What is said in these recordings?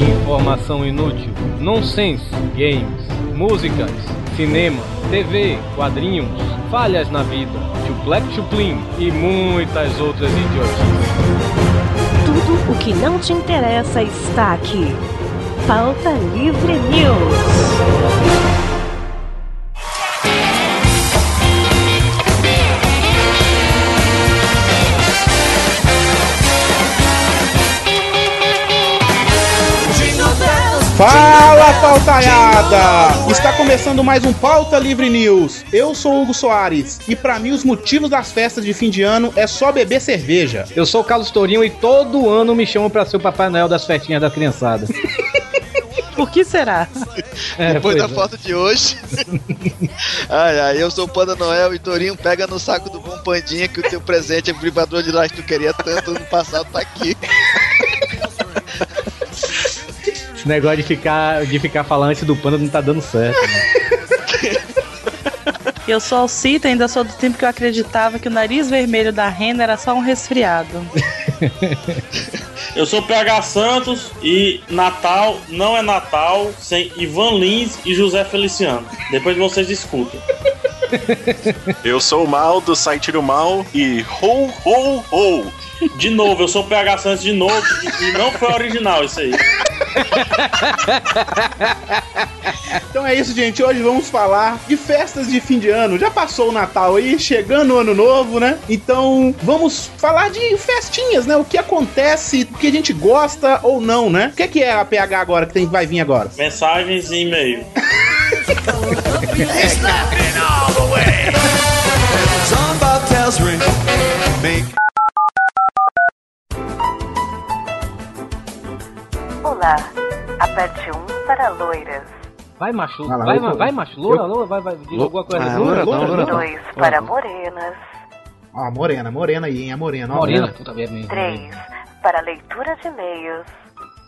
Informação inútil, nonsense, games, músicas, cinema, TV, quadrinhos, falhas na vida, chuplec chuplin e muitas outras idiotices. Tudo o que não te interessa está aqui. Pauta Livre News. Fala, pautaiada! Está começando mais um Pauta Livre News. Eu sou Hugo Soares e para mim os motivos das festas de fim de ano é só beber cerveja. Eu sou o Carlos Tourinho e todo ano me chamam para ser o Papai Noel das festinhas da criançada. Por que será? É, Depois da é. foto de hoje. ai, ai, eu sou o Panda Noel e Torinho pega no saco do bom Pandinha que o teu presente é vibrador de lá que tu queria tanto no passado tá aqui. Esse negócio de ficar, de ficar falando antes do panda não tá dando certo. Né? Eu sou Alcita, ainda sou do tempo que eu acreditava que o nariz vermelho da rena era só um resfriado. Eu sou PH Santos e Natal não é Natal sem Ivan Lins e José Feliciano. Depois vocês escutam. Eu sou o Mal do site do Mal e ho ho ho. De novo, eu sou o PH Santos de novo e não foi original isso aí. então é isso, gente. Hoje vamos falar de festas de fim de ano. Já passou o Natal aí, chegando o ano novo, né? Então vamos falar de festinhas, né? O que acontece, o que a gente gosta ou não, né? O que é, que é a PH agora que tem, vai vir agora? Mensagens e e-mail. Aperte um para loiras. Vai, macho. Ah, vai, vai, vai, macho. Loura, loura, vai, vai. Diga alguma coisa. Ah, loura, loura, loura, Dois para morenas. Ó, morena, morena aí, hein? A morena. morena, puta merda. Três para leitura de e-mails.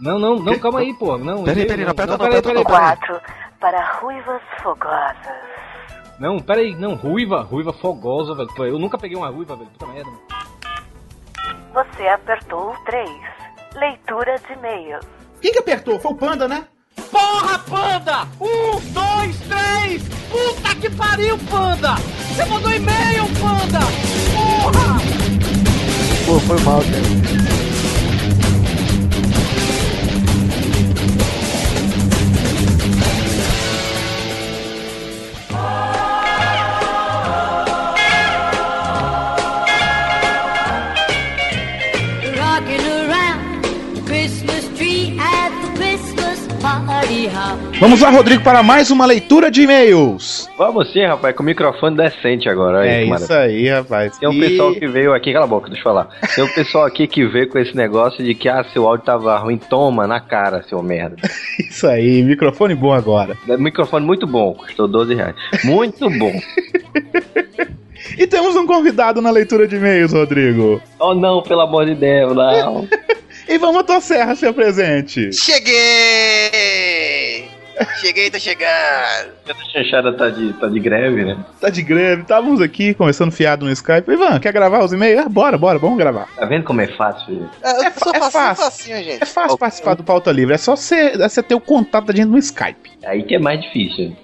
Não, não, não, calma aí, pô. Não, peraí, peraí, não, não, peraí, peraí. Quatro para ruivas fogosas. Não, peraí, não, ruiva, ruiva fogosa, velho. Eu nunca peguei uma ruiva, velho. Puta merda. Você apertou o 3. Leitura de e-mails. Quem que apertou? Foi o Panda, né? Porra, Panda! Um, dois, três! Puta que pariu, Panda! Você mandou e-mail, Panda! Porra! Pô, foi mal, cara. Vamos lá, Rodrigo, para mais uma leitura de e-mails. Vamos sim, rapaz, com o microfone decente agora. Aí, é isso aí, rapaz. Tem um e... pessoal que veio aqui, cala a boca, deixa eu falar. Tem um pessoal aqui que veio com esse negócio de que, ah, seu áudio tava ruim, toma na cara, seu merda. isso aí, microfone bom agora. É, microfone muito bom, custou 12 reais. Muito bom. E temos um convidado na leitura de e-mails, Rodrigo. Oh não, pelo amor de Deus, não. e vamos serra, seu presente. Cheguei! Cheguei, tô chegando. A chanchada tá de, tá de greve, né? Tá de greve. Estávamos aqui conversando fiado no Skype. Ivan, quer gravar os e-mails? Ah, bora, bora, vamos gravar. Tá vendo como é fácil? É, é, é fácil. Facinho, gente. É fácil participar do Pauta Livre. É só você, é você ter o contato da gente no Skype. Aí que é mais difícil.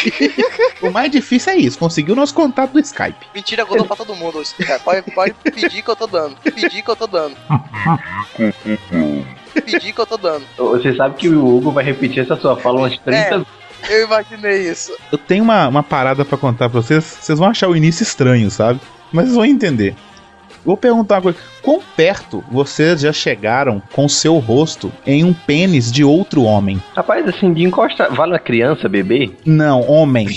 o mais difícil é isso, conseguir o nosso contato do Skype. Mentira, eu dou pra todo mundo. Pode, pode pedir que eu tô dando. Pedir que eu tô dando. pedir que eu tô dando. Você sabe que o Hugo vai repetir essa sua fala umas 30 é. vezes. Eu imaginei isso. Eu tenho uma, uma parada para contar pra vocês. Vocês vão achar o início estranho, sabe? Mas vocês vão entender. Vou perguntar uma coisa. Quão perto vocês já chegaram com seu rosto em um pênis de outro homem? Rapaz, assim, de encostar. Vale a criança, bebê? Não, homem.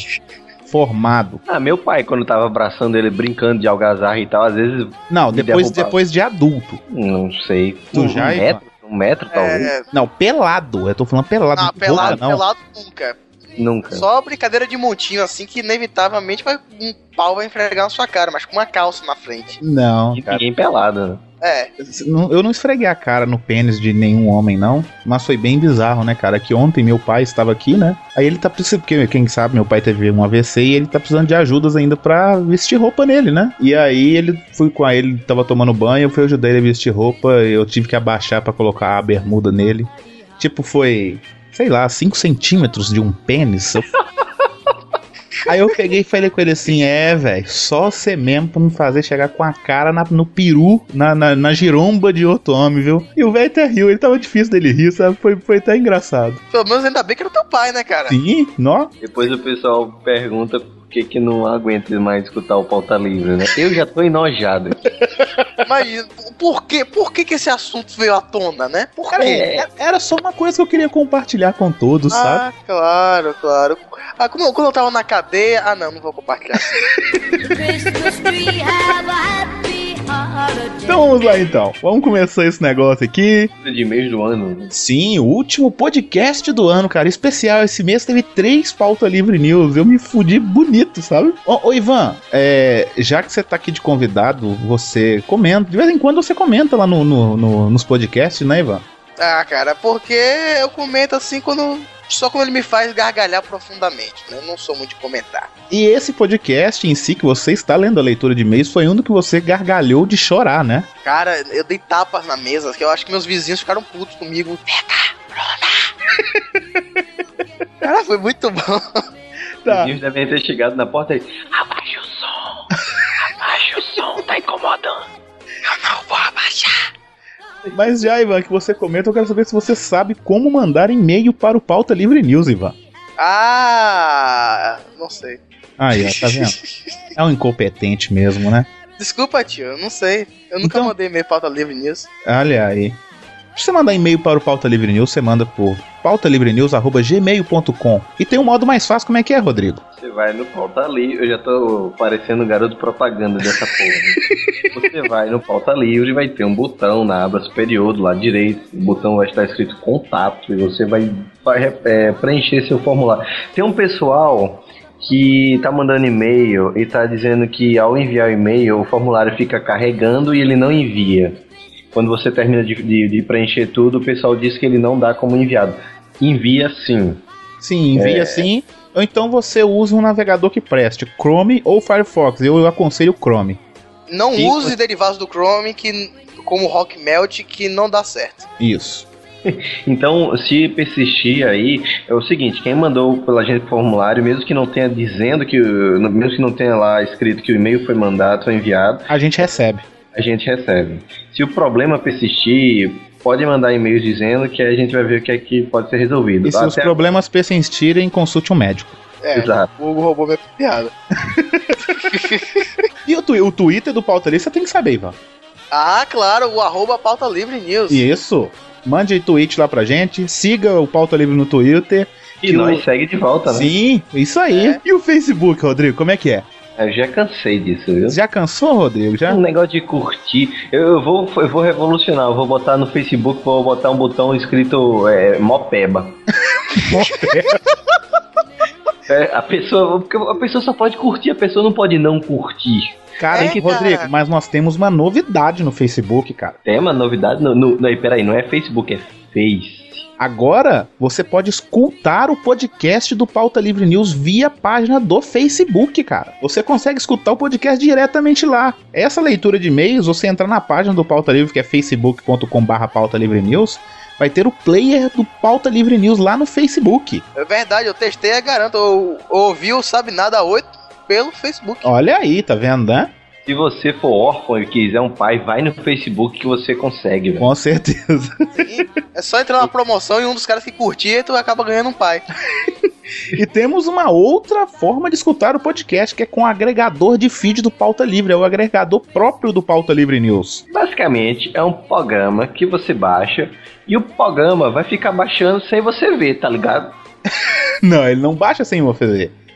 formado. Ah, meu pai, quando tava abraçando ele, brincando de algazarra e tal, às vezes. Não, depois, depois de adulto. Não sei. Tu um, já, metro, um metro, talvez. É... Não, pelado. Eu tô falando pelado. Não, pelado, não. pelado nunca. Nunca. Só brincadeira de montinho, assim, que inevitavelmente vai, um pau vai enfregar na sua cara, mas com uma calça na frente. Não. Cara. Ninguém pelado, né? É. Eu não esfreguei a cara no pênis de nenhum homem, não. Mas foi bem bizarro, né, cara? Que ontem meu pai estava aqui, né? Aí ele tá precisando. Porque, quem sabe, meu pai teve um AVC e ele tá precisando de ajudas ainda pra vestir roupa nele, né? E aí ele fui com ele, ele tava tomando banho, eu fui ajudar ele a vestir roupa, eu tive que abaixar pra colocar a bermuda nele. Tipo, foi, sei lá, 5 centímetros de um pênis. Eu- Aí eu peguei e falei com ele assim: é, velho, só você mesmo pra me fazer chegar com a cara na- no peru, na, na, na giromba de outro homem, viu? E o velho até riu, ele tava difícil dele rir, sabe? Foi, foi até engraçado. Pelo menos ainda bem que era teu pai, né, cara? Sim, nó. Depois o pessoal pergunta por que, que não aguenta mais escutar o pauta livre, né? Eu já tô enojado. Mas por que, por que que esse assunto veio à tona, né? Por Cara, quê? é- era só uma coisa que eu queria compartilhar com todos, sabe? Ah, claro, claro. Ah, como, quando eu tava na cadeia. Ah, não, não vou compartilhar. Então vamos lá então. Vamos começar esse negócio aqui. De mês do ano. né? Sim, o último podcast do ano, cara. Especial. Esse mês teve três pauta livre news. Eu me fudi bonito, sabe? Ô, ô, Ivan, é, já que você tá aqui de convidado, você comenta. De vez em quando você comenta lá no, no- no- nos podcasts, né, Ivan? ah, cara, porque eu comento assim quando. Só quando ele me faz gargalhar profundamente, né? Eu não sou muito de comentar. E esse podcast em si, que você está lendo a leitura de e-mails, foi um do que você gargalhou de chorar, né? Cara, eu dei tapas na mesa, que eu acho que meus vizinhos ficaram putos comigo. Cá, Bruna! Cara, foi muito bom. Os Tá. vizinhos devem ter chegado na porta e. Abaixa o som! Abaixa o som, tá incomodando! Eu não. Mas já, Ivan, que você comenta, eu quero saber se você sabe como mandar e-mail para o Pauta Livre News, Ivan. Ah, não sei. Aí, ó, tá vendo? É um incompetente mesmo, né? Desculpa, tio, eu não sei. Eu nunca Então- mandei e-mail pauta livre nisso. Olha aí. Se você mandar e-mail para o Pauta Livre News, você manda por pautalivrenews.gmail.com. E tem um modo mais fácil, como é que é, Rodrigo? Você vai no pauta livre, eu já tô parecendo garoto propaganda dessa porra. né? Você vai no pauta livre, vai ter um botão na aba superior do lado direito. O botão vai estar escrito contato e você vai, vai é, preencher seu formulário. Tem um pessoal que tá mandando e-mail e tá dizendo que ao enviar o e-mail o formulário fica carregando e ele não envia. Quando você termina de, de- de preencher tudo, o pessoal diz que ele não dá como enviado. Envia sim. Sim, envia É. sim. Ou então você usa um navegador que preste, Chrome ou Firefox. Eu aconselho Chrome. Não Sim, use derivados do Chrome que, como Rock Melt que não dá certo. Isso. Então, se persistir aí, é o seguinte, quem mandou pela gente o formulário, mesmo que não tenha dizendo que, o- mesmo que não tenha lá escrito que o e-mail foi mandado, foi enviado, A gente recebe. A gente recebe. Se o problema persistir, pode mandar e-mails dizendo que a gente vai ver o que é que pode ser resolvido. E se os Até- problemas persistirem, consulte um médico. É, Exato. o Hugo roubou minha piada. E o, o Twitter do Pauta Livre você tem que saber, Ivan. Ah, claro, o arroba pauta livre news. Isso. Mande tweet lá pra gente. Siga o Pauta Livre no Twitter. E nós segue de volta, né? Sim, isso aí. É. E o Facebook, Rodrigo, como é que é? Eu já cansei disso, viu? Já cansou, Rodrigo? Já? Um negócio de curtir. Eu, eu vou, eu vou revolucionar. Eu vou botar no Facebook, vou botar um botão escrito é, Mopeba. É, a pessoa, porque a pessoa só pode curtir, a pessoa não pode não curtir. Cara, É, Rodrigo, cara. mas nós temos uma novidade no Facebook, cara. Tem uma novidade? No, no, não, peraí, não é Facebook, é Face. Agora você pode escutar o podcast do Pauta Livre News via página do Facebook, cara. Você consegue escutar o podcast diretamente lá. Essa leitura de e-mails, você entra na página do Pauta Livre, que é facebook.com/barra Pauta Livre News, vai ter o player do Pauta Livre News lá no Facebook. É verdade, eu testei e garanto. Eu ouvi o Sabe Nada 8 pelo Facebook. Olha aí, tá vendo, né? Se você for órfão e quiser um pai, vai no Facebook que você consegue, velho. Com certeza. Sim, é só entrar na promoção e um dos caras que curtir, tu acaba ganhando um pai. E temos uma outra forma de escutar o podcast, que é com o agregador de feed do Pauta Livre, é o agregador próprio do Pauta Livre News. Basicamente, é um programa que você baixa e o programa vai ficar baixando sem você ver, tá ligado? Não, ele não baixa sem você ver.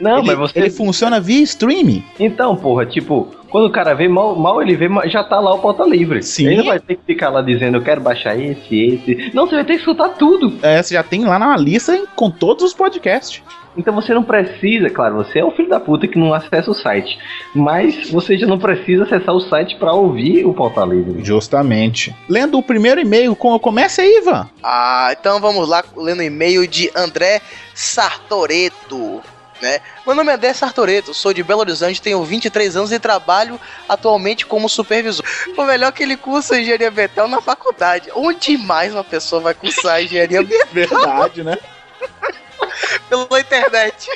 Não, ele, mas você. ele funciona via streaming. Então, porra, tipo, quando o cara vê, mal, mal ele vê, já tá lá o pauta livre. Sim. Ele não vai ter que ficar lá dizendo, eu quero baixar esse, esse. Não, você vai ter que escutar tudo. É, você já tem lá na lista hein, com todos os podcasts. Então você não precisa, claro, você é o filho da puta que não acessa o site. Mas você já não precisa acessar o site pra ouvir o pauta livre. Justamente. Lendo o primeiro e-mail, com- comece aí, Ivan. Ah, então vamos lá, lendo o e-mail de André Sartoreto. Né? Meu nome é André Sartoreto, sou de Belo Horizonte, tenho 23 anos e trabalho atualmente como supervisor. O melhor é que ele cursa engenharia ambiental na faculdade. Onde mais uma pessoa vai cursar engenharia ambiental Verdade, né? pela internet?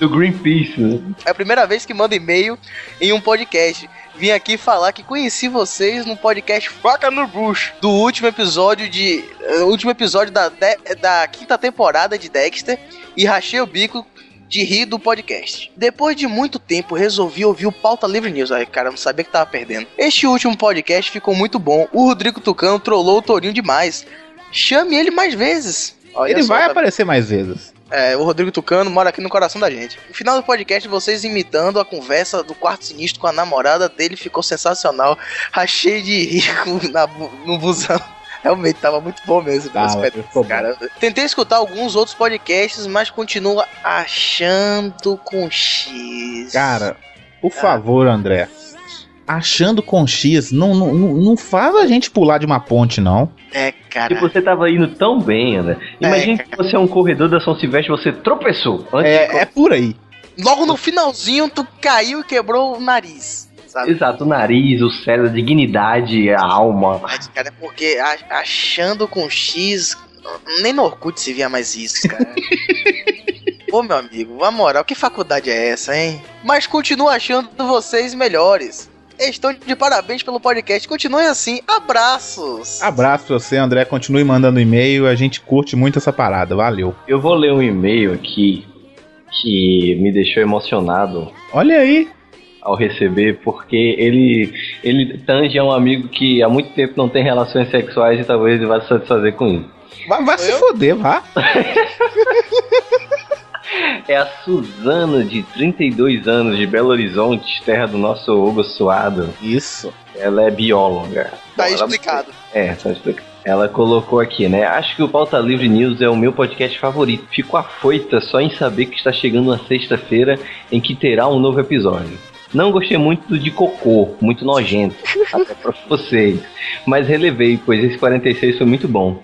Do Greenpeace, né? É a primeira vez que mando e-mail em um podcast. Vim aqui falar que conheci vocês no podcast Faca no Bush, do último episódio de. eh, último episódio da, de- da quinta temporada de Dexter e rachei o bico de rir do podcast. Depois de muito tempo, resolvi ouvir o Pauta Livre News. Aí, cara, não sabia que tava perdendo. Este último podcast ficou muito bom. O Rodrigo Tucano trollou o Torinho demais. Chame ele mais vezes. Olha Ele só, vai tá aparecer mais vezes. é, o Rodrigo Tucano mora aqui no coração da gente. No final do podcast, vocês imitando a conversa do quarto sinistro com a namorada dele ficou sensacional. Rachei de rir no busão. Realmente tava muito bom mesmo. Tava, esse pedaço, ficou bom. cara. Tentei escutar alguns outros podcasts, mas continuo achando com X. Cara, por favor, André. Achando com X, não, não, não faz a gente pular de uma ponte, não. É, cara. Tipo, você tava indo tão bem, André. Imagine que você é um corredor da São Silvestre você tropeçou. Antes de É, é por aí. Logo no finalzinho, tu caiu e quebrou o nariz. Sabe? Exato, o nariz, o cérebro, a dignidade, a alma. Mas, cara, é porque achando com X, nem no Orkut se via mais isso, cara. Pô, meu amigo, a moral, que faculdade é essa, hein? Mas continuo achando vocês melhores. Estão de parabéns pelo podcast. Continuem assim. Abraços. Abraço pra você, André. Continue mandando e-mail. A gente curte muito essa parada. Valeu. Eu vou ler um e-mail aqui que me deixou emocionado Olha aí. Ao receber, porque ele ele tange é um amigo que há muito tempo não tem relações sexuais e talvez ele vá se satisfazer com isso. Vai, vai se foder, vá. É a Suzana, de 32 anos, de Belo Horizonte, terra do nosso Hugo Suado. Isso. Ela é bióloga. Tá Ela- explicado. É, só explicar. Ela colocou aqui, né? Acho que o Pauta Livre News é o meu podcast favorito. Fico afoita só em saber que está chegando uma sexta-feira em que terá um novo episódio. Não gostei muito do de cocô, muito nojento, até pra vocês. Mas relevei, pois esse 46 foi muito bom.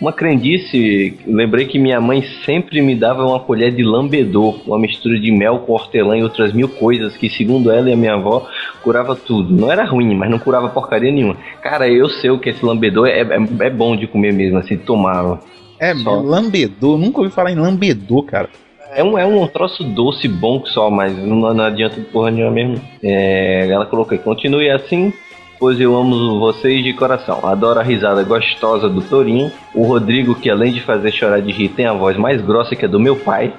Uma crendice, lembrei que minha mãe sempre me dava uma colher de lambedor, uma mistura de mel com hortelã e outras mil coisas que, segundo ela e a minha avó, curava tudo. Não era ruim, mas não curava porcaria nenhuma. Cara, eu sei o que esse lambedor é, é, é bom de comer mesmo, assim, tomar. É, Só. lambedor. Nunca ouvi falar em lambedor, cara. É um, é um troço doce bom só, mas não, não adianta porra nenhuma mesmo. É, ela colocou aí, continue assim, pois eu amo vocês de coração. Adoro a risada gostosa do Torinho. O Rodrigo, que além de fazer chorar de rir, tem a voz mais grossa que a do meu pai.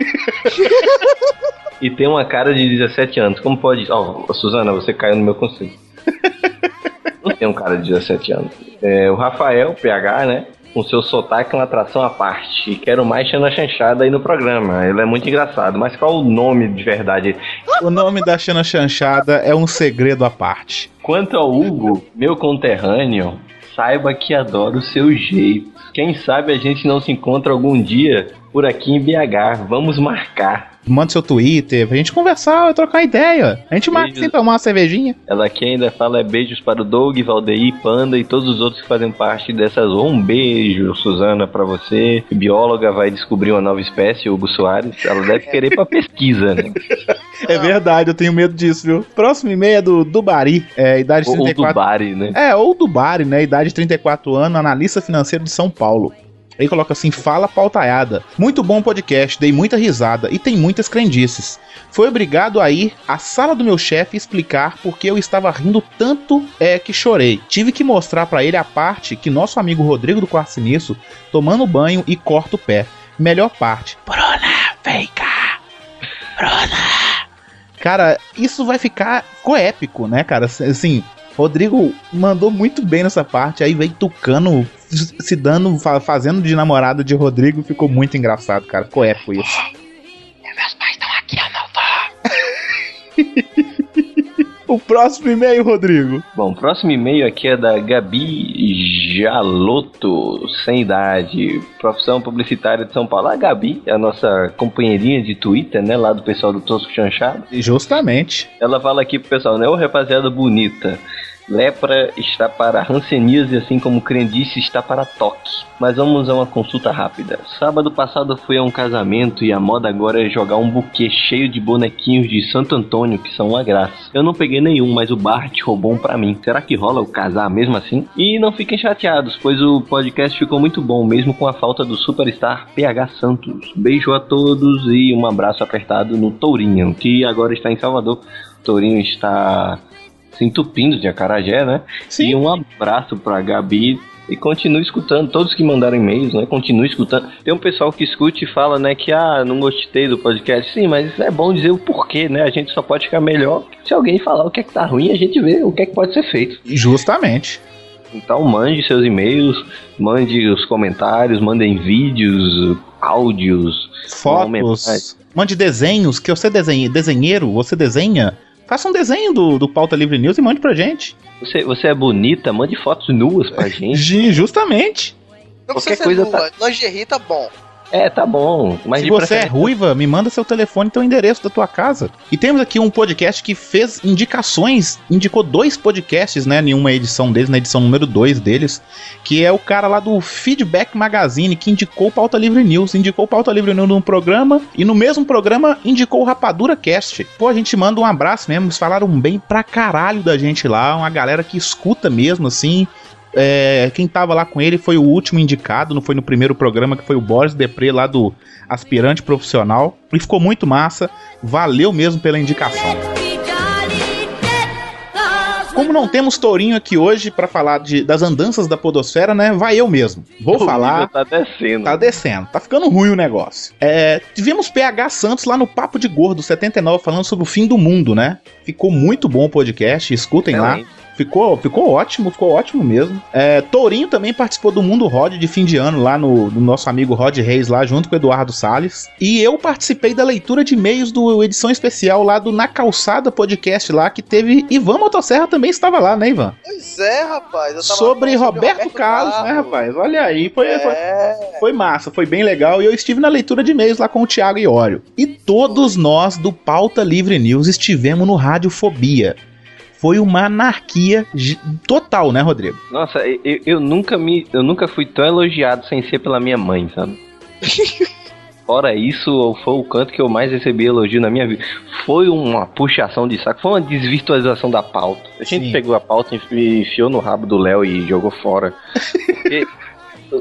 e tem uma cara de 17 anos. Como pode. Ó, Suzana, você caiu no meu conselho. Não tem um cara de 17 anos. É, o Rafael, PH, né? Com seu sotaque, uma atração à parte. E quero mais Xana Chanchada aí no programa. Ele é muito engraçado. Mas qual o nome de verdade? O nome da Xana Chanchada é um segredo à parte. Quanto ao Hugo, meu conterrâneo, saiba que adoro o seu jeito. Quem sabe a gente não se encontra algum dia por aqui em BH. Vamos marcar. Manda seu Twitter pra gente conversar, trocar ideia. A gente marca sem tomar uma cervejinha. Ela aqui ainda fala é beijos para o Doug, Valdeir, Panda e todos os outros que fazem parte dessas. Um beijo, Suzana, para você. Bióloga vai descobrir uma nova espécie, Hugo Soares. Ela deve querer para pesquisa, né? É verdade, eu tenho medo disso, viu? Próximo e-mail é do Dubari, é, idade Ou, ou do 34. Bari, né? É, ou do Bari, né? Idade 34 anos, analista financeiro de São Paulo. Ele coloca assim: fala pautaiada. Muito bom podcast, dei muita risada e tem muitas crendices. Foi obrigado a ir à sala do meu chefe explicar porque eu estava rindo tanto é que chorei. Tive que mostrar pra ele a parte que nosso amigo Rodrigo do Quarto Sinistro tomando banho e corta o pé. Melhor parte. Bruna, vem cá. Bruna. Cara, isso vai ficar. Ficou épico, né, cara? Assim, Rodrigo mandou muito bem nessa parte, aí veio Tucano se dando, fazendo de namorada de Rodrigo, ficou muito engraçado, cara. Ficou épico isso. É, meus pais estão aqui, eu não. O próximo e-mail, Rodrigo. Bom, o próximo e-mail aqui é da Gabi Jaloto, sem idade, profissão publicitária de São Paulo. A Gabi é a nossa companheirinha de Twitter, né? Lá do pessoal do Tosco Chanchado. Justamente. Ela fala aqui pro pessoal, né? Ô rapaziada bonita. Lepra está para ranceníase, assim como crendice está para toque. Mas vamos a uma consulta rápida. Sábado passado fui a um casamento e a moda agora é jogar um buquê cheio de bonequinhos de Santo Antônio, que são uma graça. Eu não peguei nenhum, mas o Bart roubou um pra mim. Será que rola o casar mesmo assim? E não fiquem chateados, pois o podcast ficou muito bom, mesmo com a falta do superstar PH Santos. Beijo a todos e um abraço apertado no Tourinho, que agora está em Salvador. Tourinho está se entupindo de acarajé, né? Sim. E um abraço pra Gabi. E continue escutando, todos que mandaram e-mails, né? Continue escutando. Tem um pessoal que escute e fala, né, que ah, não gostei do podcast. Sim, mas é bom dizer o porquê, né? A gente só pode ficar melhor se alguém falar o que é que tá ruim, a gente vê o que é que pode ser feito. Justamente. Então mande seus e-mails, mande os comentários, mandem vídeos, áudios, Fotos. Mande desenhos, que você desenha, desenheiro, você desenha. Faça um desenho do, do Pauta Livre News e mande pra gente. Você, você é bonita, mande fotos nuas pra gente. Justamente. Não Qualquer coisa nua. Lingerie tá bom. É, tá bom. Mas Se você é ruiva, me manda seu telefone e teu endereço da tua casa. E temos aqui um podcast que fez indicações, indicou dois podcasts, né, em uma edição deles, na edição número 2 deles, que é o cara lá do Feedback Magazine, que indicou o Pauta Livre News, indicou o Pauta Livre News num programa, e no mesmo programa indicou o Rapadura Cast. Pô, a gente manda um abraço mesmo, eles falaram bem pra caralho da gente lá, uma galera que escuta mesmo, assim, é, quem tava lá com ele foi o último indicado, não foi no primeiro programa, que foi o Boris Depré lá do Aspirante Profissional. E ficou muito massa. Valeu mesmo pela indicação. Como não temos Tourinho aqui hoje pra falar de- das andanças da Podosfera, né? Vai eu mesmo. Vou O falar. Tá descendo. Tá descendo, tá ficando ruim o negócio. É, tivemos PH Santos lá no Papo de Gordo 79 falando sobre o fim do mundo, né? Ficou muito bom o podcast, escutem lá. Ficou, ficou ótimo, ficou ótimo mesmo. É, Tourinho também participou do Mundo Rod de fim de ano lá no, no nosso amigo Rod Reis lá junto com o Eduardo Salles. E eu participei da leitura de e-mails do edição especial lá do Na Calçada podcast lá que teve Ivan Motosserra também estava lá, né, Ivan? Pois é, rapaz. Sobre falando Roberto, Carlos, né, rapaz? Olha aí, foi, foi, É. foi massa, foi bem legal. E eu estive na leitura de e-mails lá com o Thiago Iório. E todos nós do Pauta Livre News estivemos no Radiofobia. Foi uma anarquia total, né, Rodrigo? Nossa, eu, eu nunca me. Eu nunca fui tão elogiado sem ser pela minha mãe, sabe? Fora isso, foi o canto que eu mais recebi elogio na minha vida. Foi uma puxação de saco, foi uma desvirtualização da pauta. A gente Sim. pegou a pauta e enfiou no rabo do Léo e jogou fora. Porque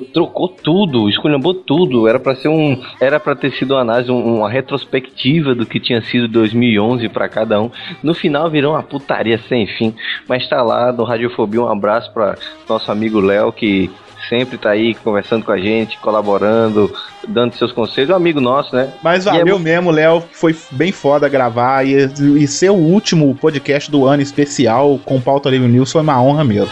trocou tudo, esculhambou tudo. Era pra ser um, era para ter sido uma análise, um- uma retrospectiva do que tinha sido 2011 pra cada um. No final virou uma putaria sem fim. Mas tá lá no Radiofobia um abraço pra nosso amigo Léo que sempre tá aí conversando com a gente, colaborando, dando seus conselhos. É um amigo nosso, né? Mas é valeu mu- mesmo, Léo. Foi bem foda gravar. E, e ser o último podcast do ano especial com Pauta Livre News foi uma honra mesmo.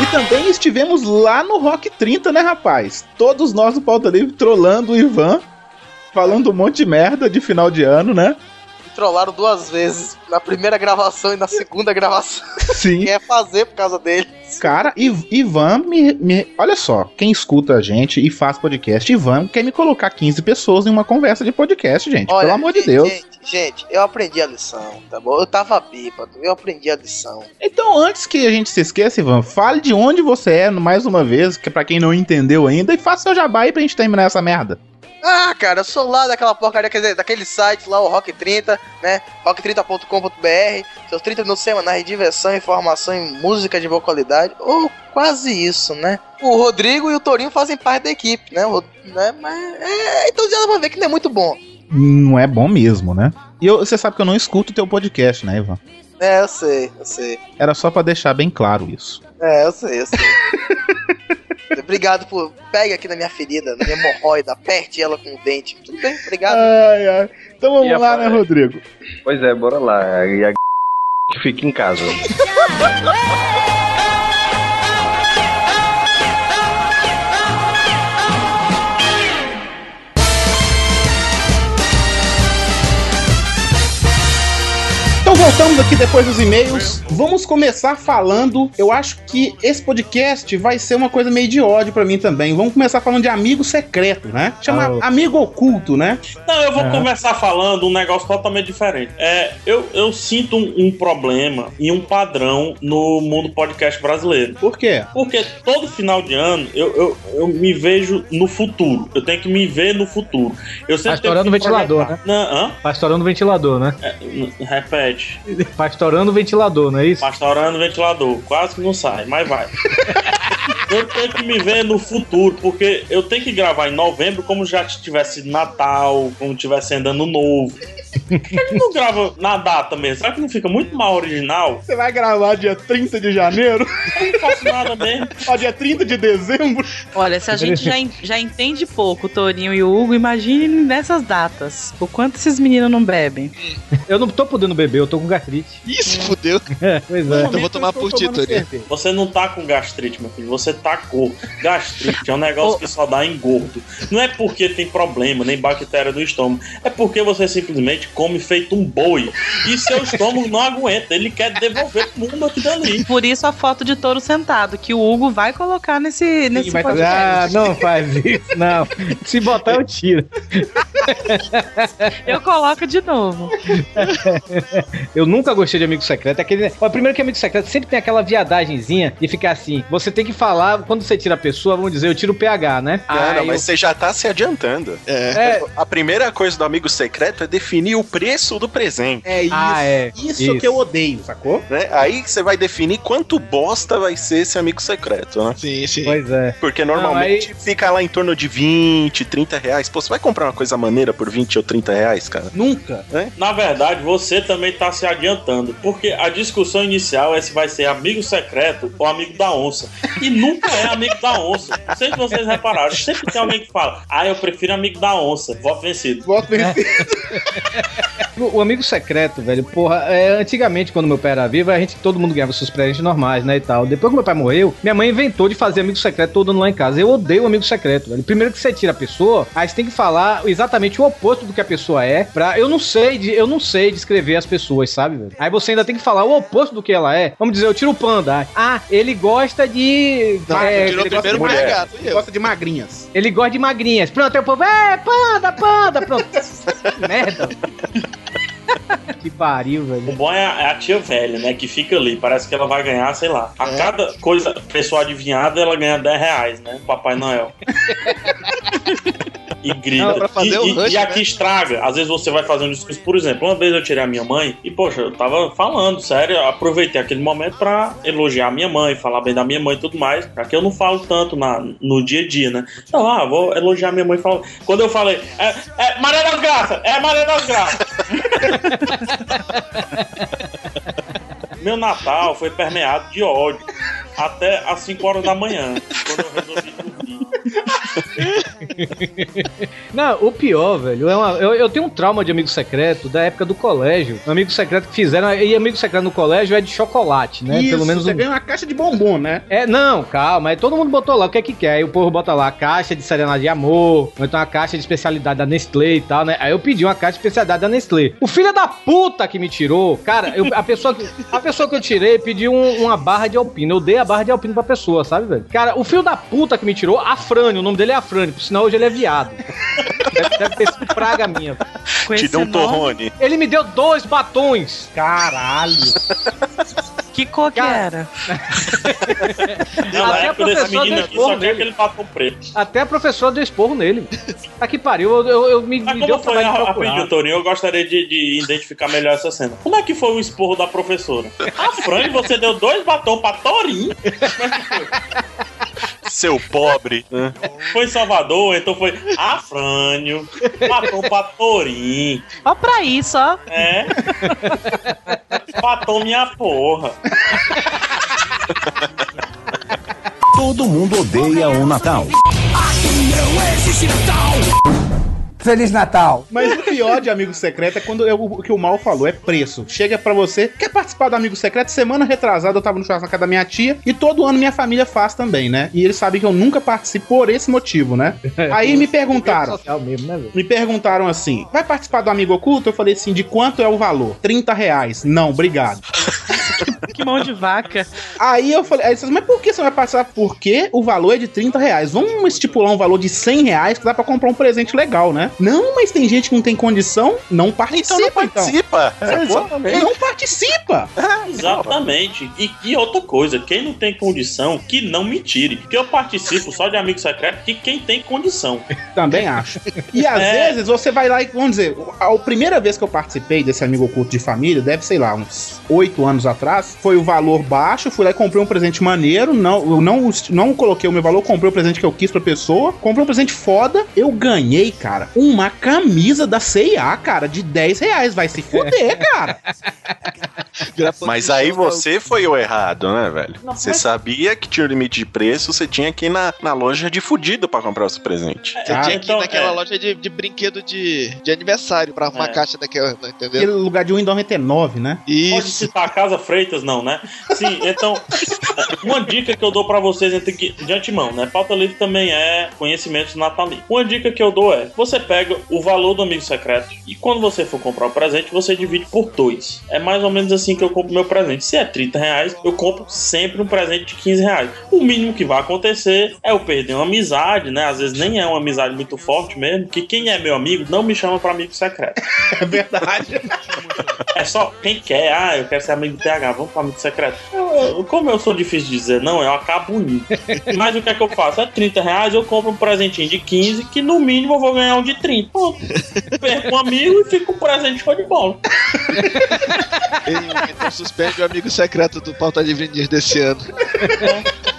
E também estivemos lá no Rock 30, né, rapaz? Todos nós do Pauta Livre trolando o Ivan, falando um monte de merda de final de ano, né? Me trollaram duas vezes. Na primeira gravação e na segunda gravação. Sim. Quer fazer por causa dele. Cara, Iv- Ivan me, me- Olha só, quem escuta a gente e faz podcast, Ivan quer me colocar 15 pessoas em uma conversa de podcast, gente. Olha, pelo amor de gente, Deus. Gente, gente, eu aprendi a lição, tá bom? Eu tava bêbado, eu aprendi a lição. Então, antes que a gente se esqueça, Ivan, fale de onde você é, mais uma vez, que é pra quem não entendeu ainda, e faça seu jabá aí pra gente terminar essa merda. Ah, cara, eu sou lá daquela porcaria, quer dizer, daquele site lá, o Rock 30, né? rock30.com.br, seus 30 minutos semanais de diversão, informação e música de boa qualidade, ou quase isso, né? O Rodrigo e o Torinho fazem parte da equipe, né? O- né? Mas, é, então já dá pra ver que não é muito bom. Não é bom mesmo, né? E eu- você sabe que eu não escuto o teu podcast, né, Ivan? É, eu sei, eu sei. Era só pra deixar bem claro isso. É, eu sei, eu sei. Obrigado por. Pegue aqui na minha ferida, na minha hemorroida, aperte ela com o dente. Tudo bem? Obrigado. Ai, ai. Então vamos E lá, né, Rodrigo? Pois é, bora lá. E a que fica em casa. Voltamos aqui depois dos e-mails. Vamos começar falando. Eu acho que esse podcast vai ser uma coisa meio de ódio pra mim também. Vamos começar falando de amigo secreto, né? Chama Ah, amigo oculto, né? Não, eu vou Aham. começar falando um negócio totalmente diferente. É, eu, eu sinto um, um problema e um padrão no mundo podcast brasileiro. Por quê? Porque todo final de ano eu, eu, eu me vejo no futuro. Eu tenho que me ver no futuro. Eu Tá sempre estourando tenho o ventilador, projetar. Não, hã? Tá estourando o ventilador, né? É, repete. Estourando o ventilador, não é isso? Pastorando o ventilador. Quase que não sai, mas vai. eu tenho que me ver no futuro, porque eu tenho que gravar em novembro como já tivesse Natal, como tivesse andando novo. Por que a gente não grava na data mesmo? Será que não fica muito mal original? Você vai gravar dia 30 de janeiro? Eu não faço nada mesmo. Ó, dia 30 de dezembro? Olha, se a gente já, já entende pouco o Torinho e o Hugo, imagine nessas datas. O quanto esses meninos não bebem. Eu não tô podendo beber, eu tô com gastrite. Isso, fudeu. É, pois é. Então eu vou tomar por ti, Torinho. Você não tá com gastrite, meu filho. Você tacou. Gastrite é um negócio que só dá engordo. Não é porque tem problema, nem bactéria no estômago. É porque você simplesmente come feito um boi. E seu estômago não aguenta. Ele quer devolver pro mundo aquilo ali. Por isso a foto de touro sentado, que o Hugo vai colocar nesse, nesse vai podcast. Ah, não faz isso, não. Se botar, eu tiro. Eu coloco de novo. Eu nunca gostei de amigo secreto. É aquele... Ó, primeiro que amigo secreto sempre tem aquela viadagenzinha de ficar assim. Você tem que falar, quando você tira a pessoa, vamos dizer, eu tiro o PH, né? Não, Aí não, mas eu- você já tá se adiantando. É. É, A primeira coisa do amigo secreto é definir o preço do presente. É isso. Ah, é. Isso, Isso. que eu odeio, sacou? Né? Aí você vai definir quanto bosta vai ser esse amigo secreto, né? Sim, sim. pois é. Porque normalmente fica lá em torno de 20, 30 reais. Pô, você vai comprar uma coisa maneira por 20 ou 30 reais, cara? Nunca. Na verdade, você também tá se adiantando. Porque a discussão inicial é se vai ser amigo secreto ou amigo da onça. E nunca é amigo da onça. Não sei se vocês repararam. Sempre tem alguém que fala: Ah, eu prefiro amigo da onça. Voto vencido. Voto vencido. O o amigo secreto, velho, porra, é, antigamente, quando meu pai era vivo, a gente, todo mundo ganhava seus presentes normais, né, e tal. Depois que meu pai morreu, minha mãe inventou de fazer amigo secreto todo ano lá em casa. Eu odeio amigo secreto, velho. Primeiro que você tira a pessoa, aí você tem que falar exatamente o oposto do que a pessoa é, pra... Eu não sei, de, eu não sei descrever as pessoas, sabe, velho? Aí você ainda tem que falar o oposto do que ela é. Vamos dizer, eu tiro o panda. Ah, ele gosta de... Não, é, ele, gosta primeiro de mulher. Eu. Gosta de magrinhas. ele gosta de magrinhas. Pronto, aí o povo, é, panda, panda, pronto. Que merda. que pariu, O velho. bom é a, é a tia velha, né? Que fica ali. Parece que ela vai ganhar, sei lá. A cada coisa, pessoa adivinhada, ela ganha 10 reais, né? Papai Noel. E grita. Não, pra fazer e, o rush, e aqui né? estraga. Às vezes você vai fazer um discurso. Por exemplo, uma vez eu tirei a minha mãe e, poxa, eu tava falando, sério, eu aproveitei aquele momento pra elogiar a minha mãe, falar bem da minha mãe e tudo mais. Aqui eu não falo tanto na, no dia a dia, né? Então, ah, vou elogiar minha mãe e falar. Quando eu falei, é, é Maria das Graças, é Maria das Graças. Meu Natal foi permeado de ódio até às 5 horas da manhã, quando eu resolvi dormir. Não, o pior, velho, é uma- eu, eu tenho um trauma de amigo secreto da época do colégio. Um amigo secreto que fizeram, e amigo secreto no colégio é de chocolate, né? Isso, Pelo menos você um- ganha uma caixa de bombom, né? É, não, calma, aí todo mundo botou lá o que é que quer. Aí o povo bota lá a caixa de serenade de amor, ou então a caixa de especialidade da Nestlé e tal, né? Aí eu pedi uma caixa de especialidade da Nestlé. O filho da puta que me tirou, cara, eu- a, pessoa que, a pessoa que eu tirei pediu um- uma barra de alpino. Eu dei a barra de alpino pra pessoa, sabe, velho? Cara, o filho da puta que me tirou, Afrânio, o nome dele é Afrânio, por sinal hoje ele é viado. Deve, deve ter sido praga minha. Com Te deu um torrone. Ele me deu dois batons. Caralho. Que cor que era? Não, na Até a época desse professora menino deu aqui só esporro tinha nele. aquele batom preto. Até a professora deu esporro nele. Tá que pariu, eu, eu, eu me, Mas me deu foi trabalho de a, a procurar. Torinho? Eu gostaria de, de identificar melhor essa cena. Como é que foi o esporro da professora? A Fran, você deu dois batons pra Torinho? Seu pobre. Foi em Salvador, então foi Afrânio, batom pra Torinho. Ó pra isso, ó. É. Batom minha porra. Todo mundo odeia o Natal. Feliz Natal. Mas o pior de amigo secreto é quando eu- o que o mal falou, é preço. Chega pra você, quer participar do amigo secreto? Semana retrasada eu tava no churrasco na casa da minha tia e todo ano minha família faz também, né? E eles sabem que eu nunca participo por esse motivo, né? Aí me perguntaram, Social mesmo, né, me perguntaram assim: vai participar do amigo oculto? Eu falei assim: de quanto é o valor? 30 reais. Não, obrigado. Que mão de vaca. Aí eu falei, aí mas por que você vai passar? Porque o valor é de 30 reais. Vamos estipular um valor de 100 reais que dá pra comprar um presente legal, né? Não, mas tem gente que não tem condição, não participa, Então não então. participa. É, Exatamente. Não participa. Exatamente. E, e outra coisa, quem não tem condição, que não me tire. Porque eu participo só de amigo secreto de quem tem condição. Também acho. E às É. vezes você vai lá e, vamos dizer, a, a primeira vez que eu participei desse amigo oculto de família, deve, sei lá, uns oito anos atrás, foi o valor baixo, fui lá e comprei um presente maneiro, não, eu não, não coloquei o meu valor, comprei o presente que eu quis pra pessoa, comprei um presente foda, eu ganhei, cara, uma camisa da C&A, cara, de 10 reais, vai se fuder, cara. Mas aí você foi o errado, né, velho? Não, Você mas- sabia que tinha o limite de preço, você tinha que ir na, na loja de fudido pra comprar o seu presente. Você Ah, tinha que ir então, naquela é. loja de, de brinquedo de, de aniversário pra uma É. caixa daquela, né, Aquele entendeu? lugar de Windows 99, né? Pode Isso. citar a Casa Freitas, não, né? Sim, então, uma dica que eu dou pra vocês entre que- de antemão, né? Pauta livre também é conhecimentos natalinos. Uma dica que eu dou é: você pega o valor do amigo secreto e quando você for comprar o presente, você divide por dois. É mais ou menos assim que eu compro meu presente. Se é 30 reais, eu compro sempre um presente de 15 reais. O mínimo que vai acontecer é eu perder uma amizade, né? Às vezes nem é uma amizade muito forte mesmo, que quem é meu amigo não me chama pra amigo secreto. É verdade. É só quem quer, ah, eu quero ser amigo do TH, vamos amigo secreto. Eu- eu- como eu sou difícil de dizer não, eu acabo indo. Mas o que é que eu faço? É 30 reais, eu compro um presentinho de 15, que no mínimo eu vou ganhar um de 30. Pronto. Perco um amigo e fico um presente show de bola. Então suspende o amigo secreto do Pauta Livre News desse ano. É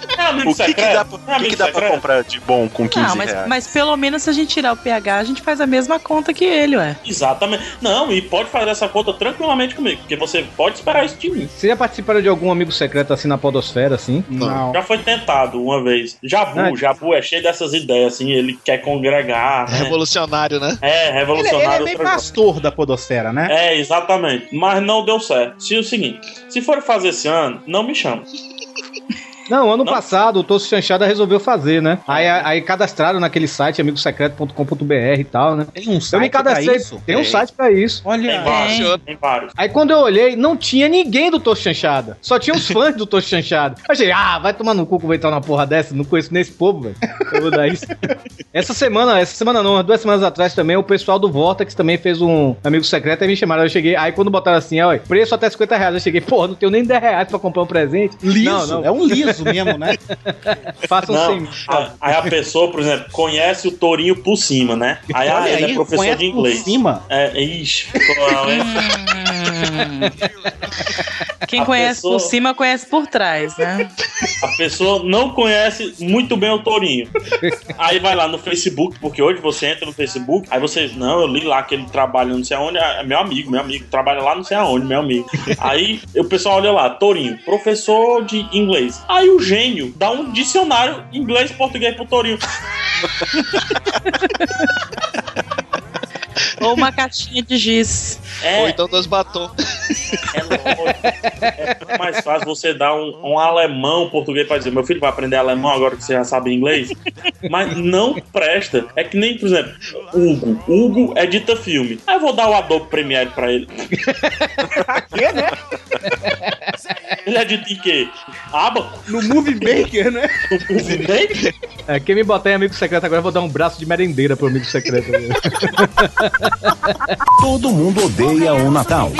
O que, que dá, pra- é que, que dá pra comprar de bom com 15 Não, mas, reais? mas pelo menos se a gente tirar o PH, a gente faz a mesma conta que ele, ué. Exatamente. Não, e pode fazer essa conta tranquilamente comigo, porque você pode esperar isso de mim. Vocês já participaram de algum amigo secreto assim na podosfera, assim? Não. Já foi tentado uma vez. Jabu, Ah. Jabu é cheio dessas ideias, assim, ele quer congregar, né? Revolucionário, né? É, Ele, ele revolucionário. é meio outra coisa. pastor da podosfera, né? É, exatamente. Mas não deu certo. Se o seguinte, se for fazer esse ano, não me chama. Não, ano Não. passado o Tosso Chanchada resolveu fazer, né? Aí, aí cadastraram naquele site amigosecreto.com.br e tal, né? Tem um Eu site me cadastrei. pra isso? Tem um Tem. site pra isso. Tem Olha, vários. Funciona. Tem vários. Aí quando eu olhei, não tinha ninguém do Tosso Chanchada. Só tinha os fãs do Tosso Chanchada. Eu achei, ah, vai tomar no cu que eu vou entrar numa porra dessa. Não conheço nem esse povo, velho. Eu vou dar isso. essa semana, essa semana não, duas semanas atrás também, o pessoal do Vortex também fez um amigo secreto e me chamaram. Eu cheguei, aí quando botaram assim, ó, preço até 50 reais, eu cheguei, porra, não tenho nem 10 reais pra comprar um presente. liso. Não, não. É um liso mesmo, né? Façam Não, sem. a- aí a pessoa, por exemplo, conhece o tourinho por cima, né? Aí, ah, ele é professor de por inglês. cima. É, ixi? Quem A conhece pessoa- por cima, conhece por trás, né? A pessoa não conhece muito bem o tourinho. Aí vai lá no Facebook, porque hoje você entra no Facebook, aí você, não, eu li lá que ele trabalha não sei aonde, é meu amigo, meu amigo, trabalha lá não sei aonde, meu amigo. Aí o pessoal olha lá, tourinho, professor de inglês. Aí o gênio dá um dicionário inglês e português pro tourinho. Ou uma caixinha de giz. É, Ou então dois batom. É. É muito mais fácil você dar um, um alemão português pra dizer: meu filho vai aprender alemão agora que você já sabe inglês. Mas não presta. É que nem, por exemplo, Hugo. Hugo edita filme. Aí eu vou dar o Adobe Premiere pra ele. Quê, né? Ele edita em quê? Aba? No Movie Maker, né? Bem? É, quem me botar em amigo secreto agora, eu vou dar um braço de merendeira pro amigo secreto. Todo mundo odeia o Natal.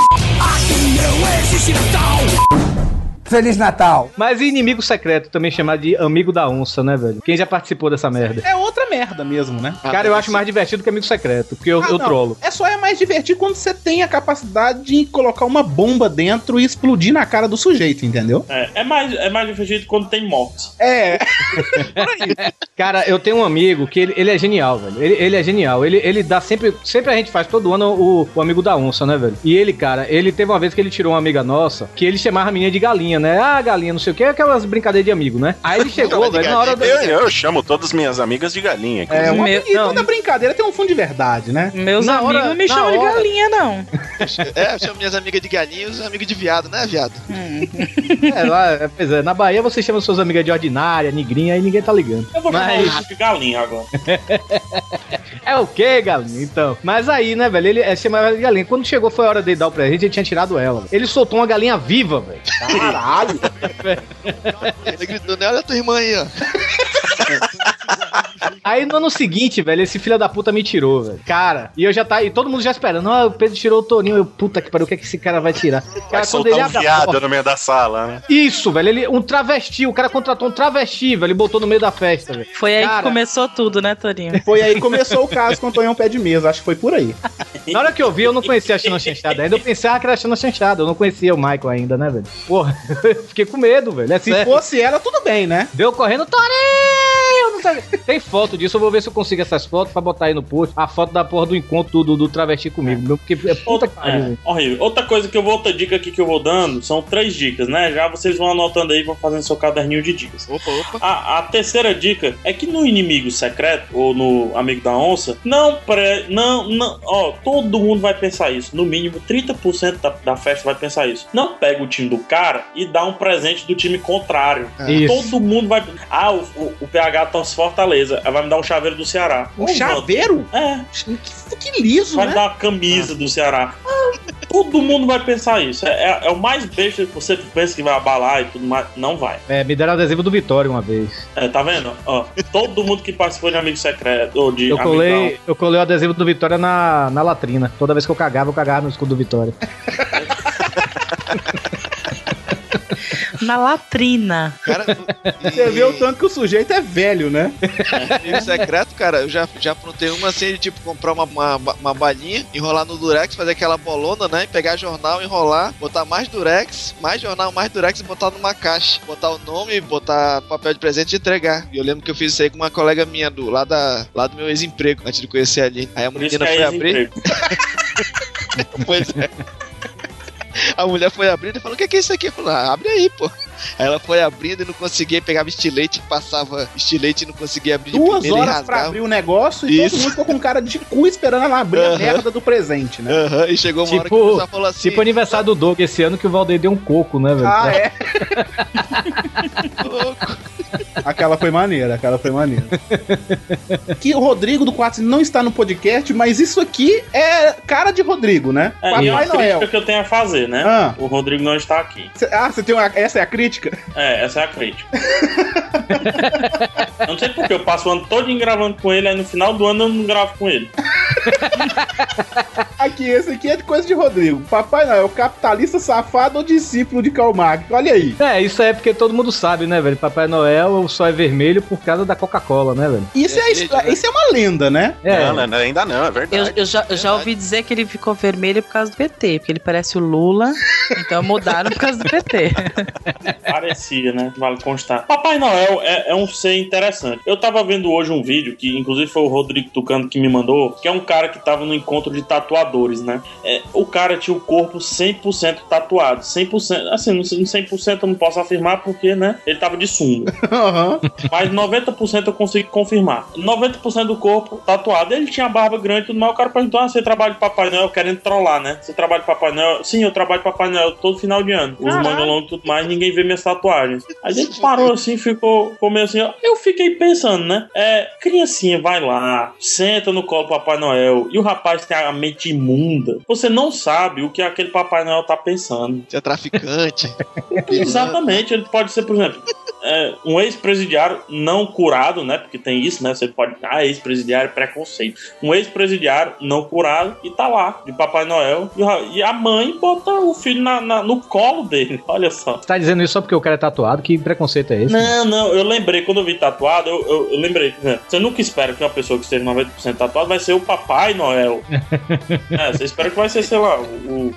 Feliz Natal. Mas e inimigo secreto, também chamado de amigo da onça, né, velho? Quem já participou dessa merda? É outra merda mesmo, né? Cara, eu acho mais divertido que amigo secreto, porque eu, Ah, eu trolo. É só é mais divertido quando você tem a capacidade de colocar uma bomba dentro e explodir na cara do sujeito, entendeu? É, é mais, é mais divertido quando tem mortes. É. Cara, eu tenho um amigo que ele, ele é genial, velho. Ele, ele é genial. Ele, ele dá sempre. Sempre a gente faz todo ano o, o amigo da onça, né, velho? E ele, cara, ele teve uma vez que ele tirou uma amiga nossa que ele chamava a menina de galinha, né? Ah, galinha, não sei o que, aquelas brincadeiras de amigo, né? Aí ele chegou, de velho, na hora do. galinha. eu, eu chamo todas minhas amigas de galinha. galinha. É, uma, Meu- e não. toda brincadeira tem um fundo de verdade, né? Meus Na amigos hora- não me chamam de hora- galinha, não. É, eu chamo minhas amigas de galinha e os amigos de viado, né, viado? É, lá, é, pois é, na Bahia você chama suas amigas de ordinária, nigrinha, e ninguém tá ligando. Eu vou chamar Mas- isso de galinha agora. É o quê, galinha? Então. Mas aí, né, velho, ele é, chamava ela de galinha. Quando chegou, foi a hora dele dar o presente, ele tinha tirado ela. Ele soltou uma galinha viva, velho. Caralho! Ele gritou, né? Olha a tua irmã aí, ó. Aí no ano seguinte, velho, esse filho da puta me tirou, velho. Cara, e eu já tá. E todo mundo já esperando. Ah, o Pedro tirou o Toninho. Eu, puta que pariu, o que é que esse cara vai tirar? Vai Cara, quando soltar um viado porta- no meio da sala, né? Isso, velho. Ele, um travesti. O cara contratou um travesti, velho. E botou no meio da festa, velho. Foi aí Cara. que começou tudo, né, Torinho? Foi aí que começou o caso com o Tonhão Pé de Mesa. Acho que foi por aí. Na hora que eu vi, eu não conhecia a China Chanchada ainda. Eu pensava que era a China Chanchada. Eu não conhecia o Michael ainda, né, velho? Porra, fiquei com medo, velho. É Se sério. fosse ela, tudo bem, né? Veio correndo, Torinho! Não sei. Tem foto disso, eu vou ver se eu consigo essas fotos pra botar aí no post. A foto da porra do encontro do, do, travesti comigo. meu, Porque é puta que pariu. É, horrível. Outra coisa que eu vou, outra dica aqui que eu vou dando, são três dicas, né? Já vocês vão anotando aí e vão fazendo seu caderninho de dicas. Opa, opa. A, a terceira dica é que no inimigo secreto, ou no amigo da onça, não pré. Não, não. Ó, todo mundo vai pensar isso. No mínimo, 30% da, da festa vai pensar isso. Não pega o time do cara e dá um presente do time contrário. Isso. Todo mundo vai. Ah, o, o, o PH tá Fortaleza. Aí vai me dar um chaveiro do Ceará. Um chaveiro? mano, É. Que, que liso, Vai né? me dar uma camisa do Ceará. Ah, Todo mundo vai pensar isso. É, é- é o mais besta que você pensa que vai abalar e tudo mais. Não vai. É, me deram adesivo do Vitória uma vez. É, tá vendo? Ó, todo mundo que participou de Amigo Secreto, ou de Eu Amigão, colei, eu colei o adesivo do Vitória na, na latrina. Toda vez que eu cagava, eu cagava no escudo do Vitória. Na latrina. Cara, Você vê o tanto que o sujeito é velho, né? Amigo secreto, cara, eu já, já aprontei uma assim de tipo comprar uma, uma, uma balinha, enrolar no durex, fazer aquela bolona, né? Pegar jornal, enrolar, botar mais durex, mais jornal, mais durex e botar numa caixa. Botar o nome, botar papel de presente e entregar. E eu lembro que eu fiz isso aí com uma colega minha do, lá, da, lá do meu ex-emprego, antes de conhecer ali. Aí a menina que foi é abrir. Pois é. A mulher foi abrindo e falou: O que, que é isso aqui? Eu falei: ah, abre aí, pô. Aí ela foi abrindo e não conseguia, pegava estilete, passava estilete e não conseguia abrir de Duas primeira horas pra abrir o negócio e todo Isso. mundo ficou com cara de cu esperando ela abrir a Aham. merda do presente, né? Aham, e chegou uma hora que o Tipo, pessoal falou assim: tipo aniversário do Doug esse ano que o Valdeir deu um coco, né, velho? Ah, é? louco. Aquela foi maneira, aquela foi maneira. que o Rodrigo do Quartzo não está no podcast, mas isso aqui é cara de Rodrigo, né? É, e uma Papai crítica Noel. que eu tenho a fazer, né? Ah. O Rodrigo não está aqui. Cê- Ah, você tem uma. Essa é a crítica? É, essa é a crítica. não sei porque eu passo o ano todo gravando com ele, aí no final do ano eu não gravo com ele. Aqui, esse aqui é de coisa de Rodrigo. Papai Noel, capitalista safado ou discípulo de Karl Marx? Olha aí. É, isso é porque todo mundo sabe, né, velho? Papai Noel, o sol é vermelho por causa da Coca-Cola, né, velho? Isso é, verde, né? isso é uma lenda, né? É, Não, não, ainda não, é verdade. Eu, eu já, eu já ouvi dizer que ele ficou vermelho por causa do PT, porque ele parece o Lula, então mudaram por causa do PT. Parecia, né? Vale constar. Papai Noel é, é um ser interessante. Eu tava vendo hoje um vídeo, que inclusive foi o Rodrigo Tucano que me mandou, que é um cara que tava no encontro de tatuadores, né? É, o cara tinha o corpo 100% tatuado. 100%, assim, no 100% eu não posso afirmar porque, né? Ele tava de sunga. Aham. Mas 90% eu consigo confirmar. 90% do corpo tatuado. Ele tinha a barba grande e tudo mais. O cara perguntou: Ah, você trabalha de Papai Noel querendo trollar, né? Você trabalha de Papai Noel? Sim, eu trabalho de Papai Noel todo final de ano. Os longos e tudo mais, ninguém vê minhas tatuagens. Aí ele parou assim, ficou, ficou meio assim. ó. Eu fiquei pensando, né? É, criancinha, vai lá, senta no colo do Papai Noel e o rapaz tem a mente imunda. Você não sabe o que aquele Papai Noel tá pensando. Você é traficante. Exatamente, ele pode ser, por exemplo, é, um ex-presidiário não curado, né? Porque tem isso, né? Você pode. Ah, ex-presidiário é preconceito. Um ex-presidiário não curado e tá lá, de Papai Noel. E, e a mãe bota o filho na- na- no colo dele. Olha só. Você tá dizendo isso só porque o cara é tatuado? Que preconceito é esse? Não, não, eu lembrei, quando eu vi tatuado, eu, eu, eu lembrei. exemplo, Você nunca espera que uma pessoa que esteja 90% tatuada vai ser o Papai Noel. é, você espera que vai ser, sei lá, o,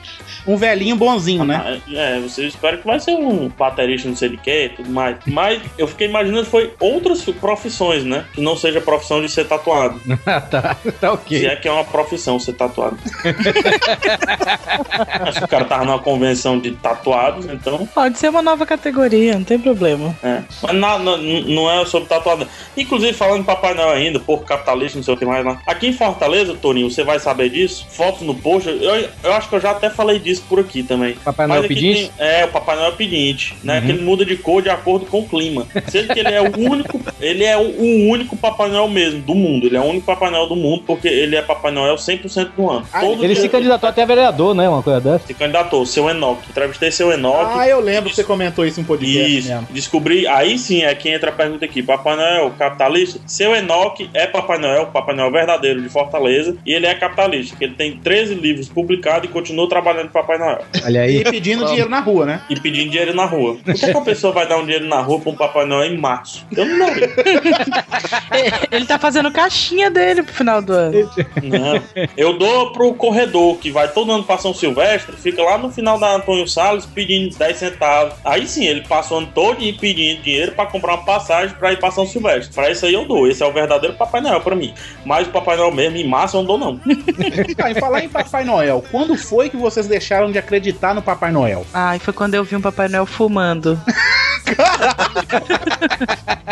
Um velhinho bonzinho, né? É, você espera que vai ser um baterista não sei de quê e tudo mais. Mas eu fiquei imaginando que foi outras profissões, né? Que não seja a profissão de ser tatuado. tá, tá ok. Se é que é uma profissão ser tatuado. Acho que o cara tava numa convenção de tatuados, então. Pode ser uma nova categoria, não tem problema. É. Mas na- na- não é sobre tatuado. Inclusive, falando Papai Noel ainda, porco capitalista, não sei o que mais lá. Aqui em Fortaleza, Toninho, você vai saber disso. Fotos no post, eu, eu acho que eu já até falei disso por aqui também. Papai Noel pedinte? tem- é, o Papai Noel pedinte, né? Uhum. Que ele muda de cor de acordo com o clima. Sendo que ele é o único, ele é o, o único Papai Noel mesmo do mundo. Ele é o único Papai Noel do mundo porque ele é Papai Noel 100% do ano. Todo Ele se candidatou até a vereador, né? Uma coisa dessa. se candidatou, seu Enoch. Entrevistei seu Enoch. Ah, eu lembro que você comentou isso em podcast Isso, mesmo. descobri. Aí sim é que entra a pergunta aqui: Papai Noel, capitalista? Seu Enoch é Papai Noel, Papai Noel verdadeiro de Fortaleza, e ele é capitalista, que ele tem 13 livros publicados e continua trabalhando para Papai Noel. Olha aí. E pedindo dinheiro na rua, né? E pedindo dinheiro na rua. Por que, que uma pessoa vai dar um dinheiro na rua para um Papai Noel em março? Eu não daria. Ele tá fazendo caixinha dele pro final do ano. Não. Eu dou pro corredor, que vai todo ano pra São Silvestre, fica lá no final da Antônio Salles pedindo 10 centavos. Aí sim, ele passa o ano todo pedindo dinheiro pra comprar uma passagem pra ir pra São Silvestre. Pra isso aí eu dou. Esse é o verdadeiro Papai Noel pra mim. Mas o Papai Noel mesmo, em março, eu não dou, não. Tá, e falar em Papai Noel, quando foi que vocês deixaram de acreditar no Papai Noel? Ai, foi quando eu vi um Papai Noel fumando.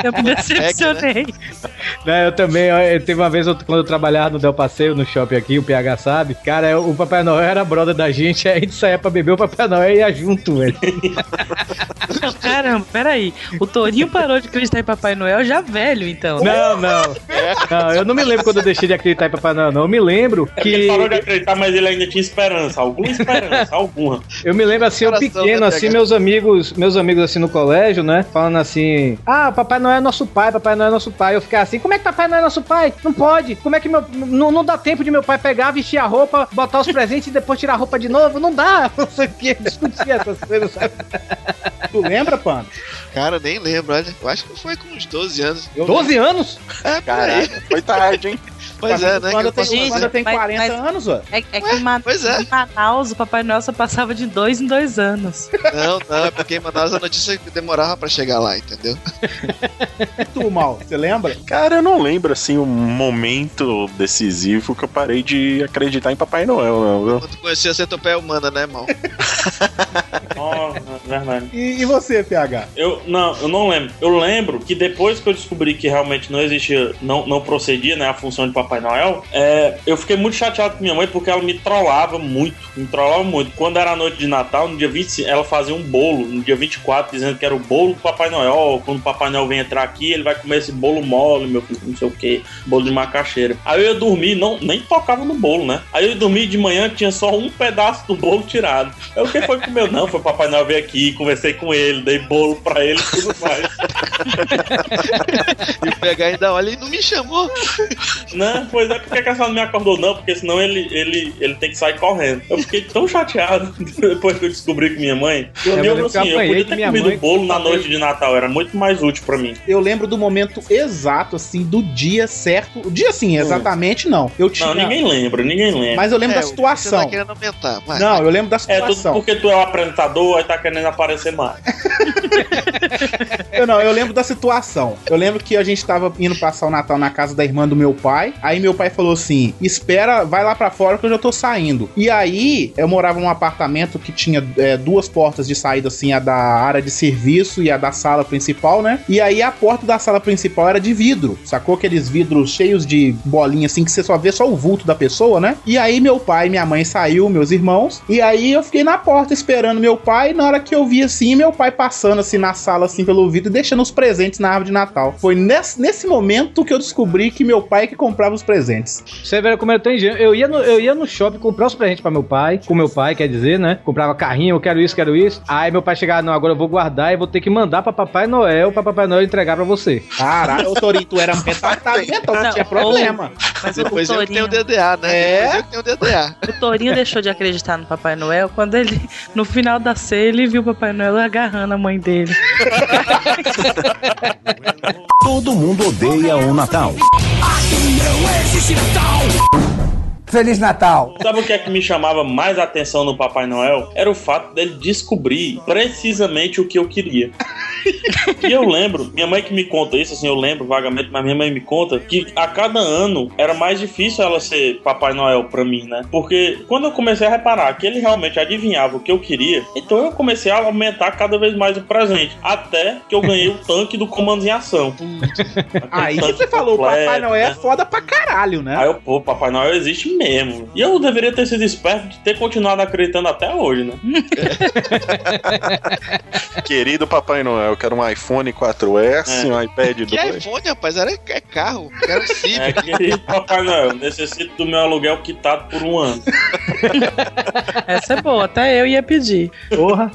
eu me decepcionei. Não, eu também, eu- teve uma vez eu- quando eu trabalhava no Del Passeio, no shopping aqui, o PH sabe. Cara, eu- o Papai Noel era brother da gente, aí a gente saía pra beber, o Papai Noel ia junto, velho. Não, Caramba, peraí. O Torinho parou de acreditar em Papai Noel já velho, então. Não, não. Não, eu não me lembro quando eu deixei de acreditar em Papai Noel, não. Eu me lembro É porque ele que. parou de acreditar, mas ele ainda tinha esperança. Alguma esperança, alguma. Eu me lembro assim, eu pequeno, né, assim, meus amigos, meus amigos assim no colégio, né? Falando assim: Ah, Papai Noel é nosso pai, Papai Noel é nosso pai. Eu ficava assim, como é que Papai Noel é nosso pai? Não pode. Como é que meu. Não, não dá tempo de meu pai pegar, vestir a roupa, botar os presentes e depois tirar a roupa de novo? Não dá. Não sei o que, discutir essas coisas, sabe? Tu lembra, Pano? Cara, nem lembro, olha. Eu acho que foi com uns 12 anos. 12 anos? É. Caraca, foi tarde, hein? Pois é, né? Quando eu tem, Gente, quando tem mas- 40 mas- anos, ó. É, é que em, Ma- pois é. em Manaus o Papai Noel só passava de dois em dois anos. Não, não, é porque em Manaus a notícia demorava pra chegar lá, entendeu? E tu, Mal, você lembra? Cara, eu não lembro, assim, um momento decisivo que eu parei de acreditar em Papai Noel, não, viu? Quando tu conhecia a centopeia humana, né, mal? Nossa, verdade. E, e você, PH? Eu não, eu não lembro. Eu lembro que depois que eu descobri que realmente não existia, não, não procedia, né, a função de Papai Noel, é, eu fiquei muito chateado com minha mãe porque ela me trollava muito, me trollava muito. Quando era a noite de Natal, no dia 25, ela fazia um bolo, no dia 24, dizendo que era o bolo do Papai Noel. Quando o Papai Noel vem entrar aqui, ele vai comer esse bolo mole, meu filho, não sei o que, bolo de macaxeira. Aí eu ia dormir, não, nem tocava no bolo, né? Aí eu ia dormir de manhã, tinha só um pedaço do bolo tirado. Aí o que foi que comeu? Não, foi Papai Noel veio aqui, conversei com ele, dei bolo pra ele e tudo mais. E o PH ainda olha e não me chamou. Não, pois é, porque que a senhora não me acordou, não? Porque senão ele, ele, ele tem que sair correndo. Eu fiquei tão chateado depois que eu descobri que minha mãe. Eu, É, eu eu, lembro assim, eu podia ter comido mãe. bolo na noite de Natal, era muito mais útil pra mim. Eu lembro do momento exato, assim, do dia certo. O dia, assim, exatamente não. Eu tinha. Não, ninguém lembra, ninguém lembra. Mas eu lembro É, da Você situação. tá querendo aumentar, vai. Não, eu lembro da É tudo situação. porque tu é o apresentador, aí tá querendo aparecer mais. Eu não, eu lembro da situação. Eu lembro que a gente tava indo passar o Natal na casa da irmã do meu pai. Aí meu pai falou assim: espera, vai lá pra fora que eu já tô saindo. E aí eu morava num apartamento que tinha é, duas portas de saída, assim, a da área de serviço e a da sala principal, né? E aí a porta da sala principal era de vidro, sacou? Aqueles vidros cheios de bolinha, assim, que você só vê só o vulto da pessoa, né? E aí meu pai minha mãe saiu, meus irmãos. E aí eu fiquei na porta esperando meu pai. Na hora que eu vi assim, meu pai passando assim na sala, assim, pelo vidro e deixando os presentes na árvore de Natal. Foi nesse, nesse momento que eu descobri que meu pai é que comprava os presentes. Você vê como eu tô ingênuo. Eu ia, no, eu ia no shopping comprar os presentes pra meu pai, com meu pai, quer dizer, né? Comprava carrinho, eu quero isso, quero isso. Aí meu pai chegava, não, agora eu vou guardar e vou ter que mandar pra Papai Noel, pra Papai Noel entregar pra você. Caralho, ô Torinho, tu era retardado mental, não tinha problema. Mas o, Depois o eu que tenho o Torinho, DDA, né? É? Depois eu tenho o DDA. o Torinho deixou de acreditar no Papai Noel quando ele, no final da ceia, ele viu o Papai Noel agarrando a mãe dele. Todo mundo odeia o Natal. Feliz Natal. Sabe o que é que me chamava mais atenção no Papai Noel? Era o fato dele descobrir precisamente o que eu queria. E eu lembro, minha mãe que me conta isso, assim, eu lembro vagamente, mas minha mãe me conta que a cada ano era mais difícil ela ser Papai Noel pra mim, né? Porque quando eu comecei a reparar que ele realmente adivinhava o que eu queria, então eu comecei a aumentar cada vez mais o presente. Até que eu ganhei o tanque do comando em ação. Aquele Aí que tanque você falou, o Papai completo, Noel é né? foda pra caralho, né? Aí eu, pô, Papai Noel existe mesmo. E eu deveria ter sido esperto de ter continuado acreditando até hoje, né? Querido Papai Noel, eu quero um iPhone 4S, É. um iPad Que 2. iPhone, rapaz? Era é carro. Era um Civic. É, querido Papai Noel, necessito do meu aluguel quitado por um ano. Essa é boa, até eu ia pedir. Porra.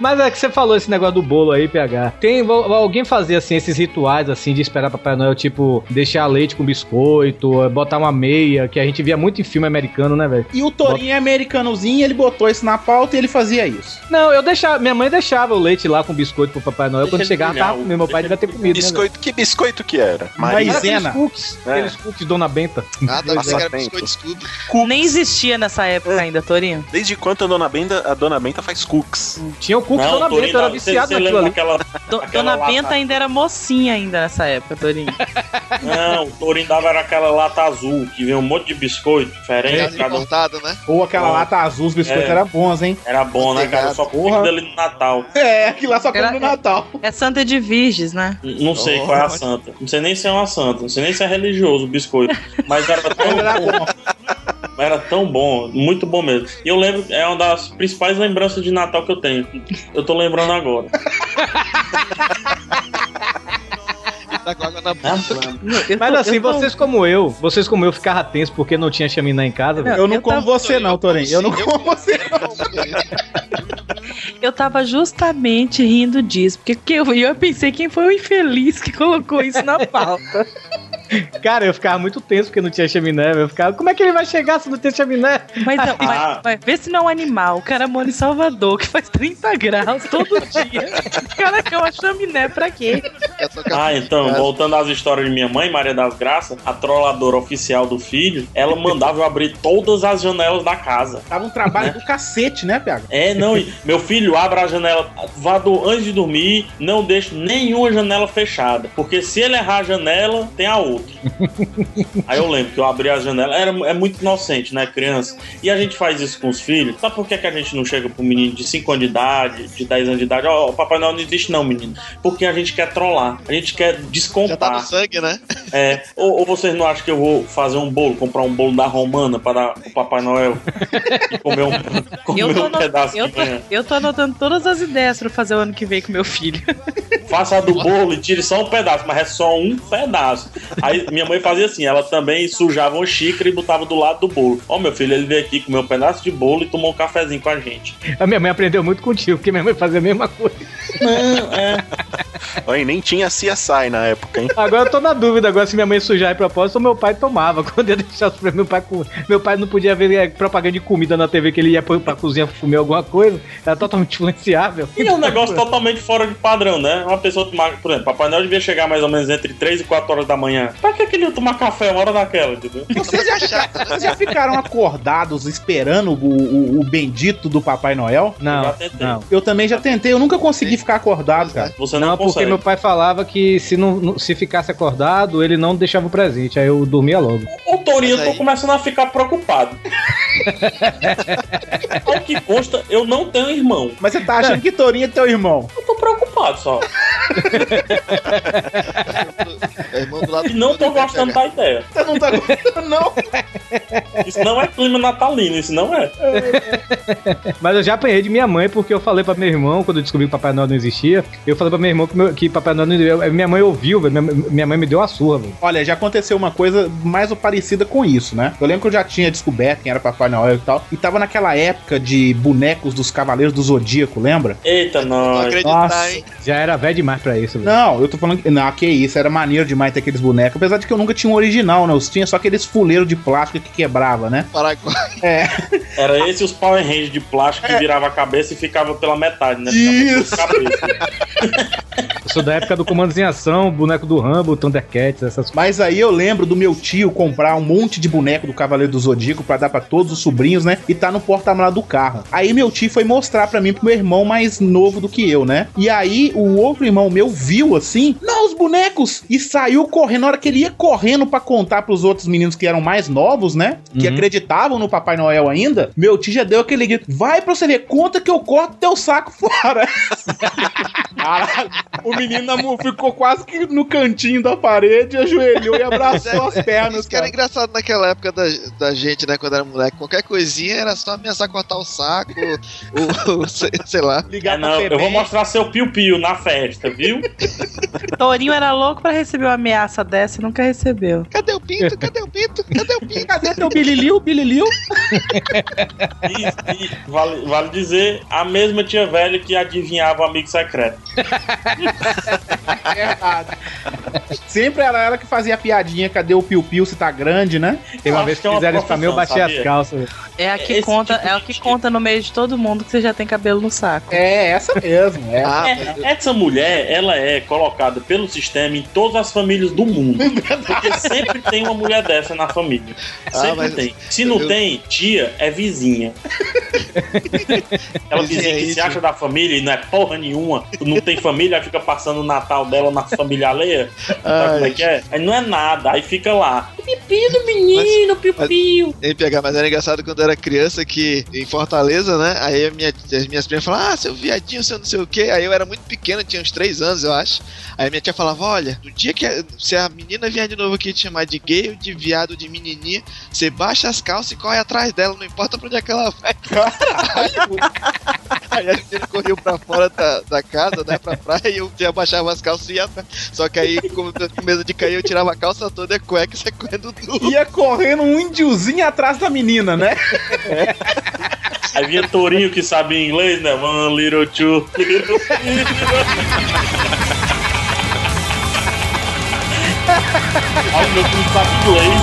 Mas é que você falou esse negócio do bolo aí, PH. Tem alguém fazia assim esses rituais assim de esperar Papai Noel, tipo, deixar leite com biscoito, botar uma meia, que a gente via muito em filme americano, né, velho? E o Torinho é americanozinho, ele botou isso na pauta e ele fazia isso. Não, eu deixava, minha mãe deixava o leite lá com biscoito pro Papai Noel. Quando chegava, tava, brilhar, meu pai devia ter comido. né? Biscoito, que biscoito que era? Maisena. aqueles cookies, É. aqueles cookies Dona Benta. Ah, tá, que era biscoito Scooby. Nem existia nessa época ainda, Torinho. Desde quanto a Dona Benta, a Dona Benta faz cookies? Tinha o cookies Dona Torinho, Benta, eu era não, viciado naquilo lembra ali. daquela, Do- Aquela Dona lata. Benta ainda era mocinha ainda nessa época, Torinho. Não, o Torinho dava era aquela lata azul, que vem um monte de biscoito diferente, Casa cada um importada, né? Ou aquela Bom. lata azul, os biscoitos É. eram bons, hein? era bom, né, cara? Só Porra. comida ali no Natal. É, aquilo lá só come no Natal. É Santa de Virges, né? Não sei Oh, qual é a santa. Não sei nem se é uma santa. Não sei nem se é religioso o biscoito. Mas era tão bom. bom. Mas era tão bom. Muito bom mesmo. E eu lembro, é uma das principais lembranças de Natal que eu tenho. Eu tô lembrando agora. Tá com água na boca. Mas tô- assim, tô- vocês como eu, vocês como eu ficava tenso porque não tinha chaminé em casa. Eu não Eu como tava- você não, Torinho. Eu não como você. Eu tava justamente rindo disso, porque que eu, eu pensei quem foi o infeliz que colocou isso na pauta. Cara, eu ficava muito tenso porque não tinha chaminé. Eu ficava, como é que ele vai chegar se não tem chaminé? Mas, não, mas, Ah. mas vê se não é um animal. O cara mora em Salvador, que faz 30 graus todo dia. O cara quer uma chaminé pra quê? É Ah, eu- então, É. voltando às histórias de minha mãe, Maria das Graças, a trolladora oficial do filho, ela mandava eu abrir todas as janelas da casa. Tava um trabalho do cacete, né, PH? É, não, e meu filho abre a janela, vá do, antes de dormir, não deixe nenhuma janela fechada, porque se ele errar a janela, tem a outra. Aí eu lembro que eu abri a janela, era, é muito inocente, né, criança? E a gente faz isso com os filhos. Sabe por que, que a gente não chega pro menino de 5 anos de idade, de 10 anos de idade? Ó, o Papai Noel não existe não, menino. Porque a gente quer trollar, a gente quer Já tá no descontar. sangue, né? É, ou, ou vocês não acham que eu vou fazer um bolo, comprar um bolo da Romana para dar pro Papai Noel e comer um, comer Eu tô, um pedaço eu, de tô, manhã? eu tô anotando todas as ideias pra fazer o ano que vem com meu filho. Faça a do bolo e tire só um pedaço, mas é só um pedaço. Aí minha mãe fazia assim, ela também sujava uma xícara e botava do lado do bolo. Ó, meu filho, ele veio aqui comer um pedaço de bolo e tomou um cafezinho com a gente. A minha mãe aprendeu muito contigo, porque minha mãe fazia a mesma coisa. Não, é. Aí nem tinha CSI na época, hein? Agora eu tô na dúvida agora se minha mãe sujar de propósito ou meu pai tomava. Quando ia deixar os prêmios meu pai comer. Meu pai não podia ver é, propaganda de comida na TV que ele ia pra, pra cozinha comer alguma coisa. Era totalmente influenciável. E é um negócio totalmente fora de padrão, né? Uma pessoa tomar, por exemplo, Papai Noel devia chegar mais ou menos entre 3 e 4 horas da manhã. Pra que, que ele ia tomar café uma hora daquela, entendeu? Vocês já, vocês já ficaram acordados esperando o, o- o bendito do Papai Noel? Eu já Não, tentei. não. Eu também já tentei, eu nunca consegui ficar acordado, cara. Você não, Não, porque consegue. meu pai falava que se, não, não- se ficasse acordado, ele não deixava o presente. Aí eu dormia logo. O Torinho, eu tô começando a ficar preocupado. Ao que consta, eu não tenho irmão. Mas você tá achando que Torinho é teu irmão? Eu tô preocupado só. É irmão do lado E não tô gostando da ideia. Você não tá gostando, não? Isso não é clima natalino, isso não é. Mas eu já apanhei de minha mãe porque eu falei pra meu irmão, quando eu descobri que Papai Noel não existia, eu falei pra meu irmão que, meu- que Papai Noel não existia. Minha mãe ouviu, velho. Minha, minha mãe me deu uma surra, velho. Olha, já aconteceu uma coisa mais ou parecida com isso, né? Eu lembro que eu já tinha descoberto quem era Papai Noel e tal. E tava naquela época de bonecos dos Cavaleiros do Zodíaco, lembra? Eita, Não nós. Nossa. hein? Já era velho demais pra isso, velho. Não, eu tô falando que. Não, que isso, era maneiro demais ter aqueles bonecos. Apesar de que eu nunca tinha um original, né? Eu tinha só aqueles fuleiros de plástico que quebrava, né? Paraguai. É. Era esse os Power Rangers de plástico que virava a cabeça e ficava pela metade, né? Isso. sou da época do Comandos em Ação, boneco do Rambo, Thundercats, essas coisas. Mas aí eu lembro do meu tio comprar um monte de boneco do Cavaleiro do Zodíaco pra dar pra todos os sobrinhos, né? E tá no porta-malas do carro. Aí meu tio foi mostrar pra mim pro meu irmão mais novo do que eu, né? E aí o outro irmão meu viu assim, não, os bonecos! E saiu correndo. Na hora que ele ia correndo pra contar pros outros meninos que eram mais novos, né? Que Uhum. acreditavam no Papai Noel ainda, meu tio já deu aquele grito: vai pra você ver, conta que eu corto teu saco fora. Caralho, o menino ficou quase que no cantinho da parede, ajoelhou e abraçou as pernas. Isso que era engraçado naquela época da, da gente, né? Quando era moleque. Qualquer coisinha era só ameaçar cortar o saco, ou, ou sei, sei lá. Ligar É, não, eu vou mostrar seu piu-piu na festa, viu? Torinho era louco pra receber uma ameaça dessa e nunca recebeu. Cadê o pinto? Cadê o pinto? Cadê o pinto? Cadê teu bililiu, bililiu? E, e vale, vale dizer, a mesma tia velha que adivinhava o amigo secreto. Verdade. Sempre era ela que fazia a piadinha, cadê o piu-piu se tá grande, né? Teve uma acho vez que que é fizeram isso pra mim, eu bati as sabia? calças. velho. É a que Esse conta, tipo é o que conta no meio de todo mundo que você já tem cabelo no saco. É, essa mesmo. É. Ah, É, essa mulher, ela é colocada pelo sistema em todas as famílias do mundo. Porque sempre tem uma mulher dessa na família. Sempre Ah, tem. Se não eu- tem, tia é vizinha. Aquela Vizinha vizinha que é se acha da família e não é porra nenhuma, não tem família, fica passando o Natal dela na família alheia. Sabe como é que é? Aí não é nada, aí fica lá. Pipi do menino, piu-piu. Ei, pegar, mas era engraçado quando eu era criança que em Fortaleza, né? Aí a minha, as minhas primas falavam, ah, seu viadinho, seu não sei o quê. Aí eu era muito pequeno, tinha uns 3 anos, eu acho. Aí a minha tia falava, olha, no dia que a- se a menina vier de novo aqui te chamar de gay ou de viado de menininha, você baixa as calças e corre atrás dela, não importa pra onde é que ela vai. Aí a menina correu pra fora da, da casa, né, pra praia, e eu já baixava as calças e ia atrás. Só que aí, com com medo de cair, eu tirava a calça toda e a cueca saia correndo tudo. Ia correndo um índiozinho atrás da menina, né? Aí vinha Torinho que sabe inglês, né? One little two, little. Ai, meu filho sabe inglês.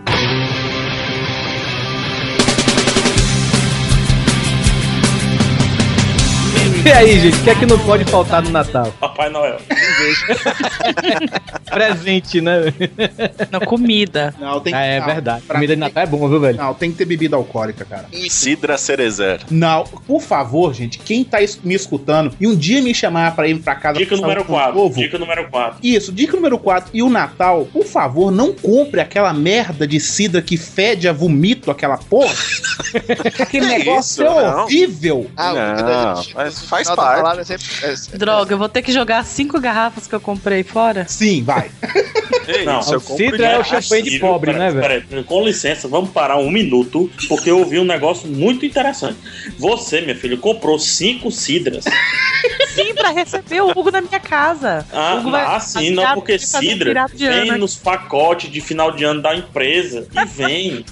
E aí, gente, o que é que não pode faltar no Natal? Papai Noel. Presente, né? Não, comida. Não, tem que Ah, é não, verdade. pra Comida de Natal é bom, viu, velho? Não, tem que ter bebida alcoólica, cara. Cidra Cerezer. Não, por favor, gente, quem tá me escutando e um dia me chamar pra ir pra casa Dica número um 4. novo, Dica número 4. Isso, dica número 4. E o Natal, por favor, não compre aquela merda de cidra que fede a vomito, aquela porra. Aquele Que negócio isso, é não. horrível. Ah, Não, o da gente, mas no faz da parte. palavra é sempre- é- Droga, eu vou ter que jogar cinco garrafas que eu comprei fora? Sim, vai. Ei, Não, isso eu o compro Cidra de- é o champanhe de pobre, peraí, né, velho? peraí, com licença, vamos parar um minuto, porque eu ouvi um negócio muito interessante. Você, minha filha, comprou cinco cidras. Pra receber o Hugo na minha casa. Ah, Hugo vai- ah, sim, não, porque de vem ano. nos pacotes de final de ano da empresa. E vem.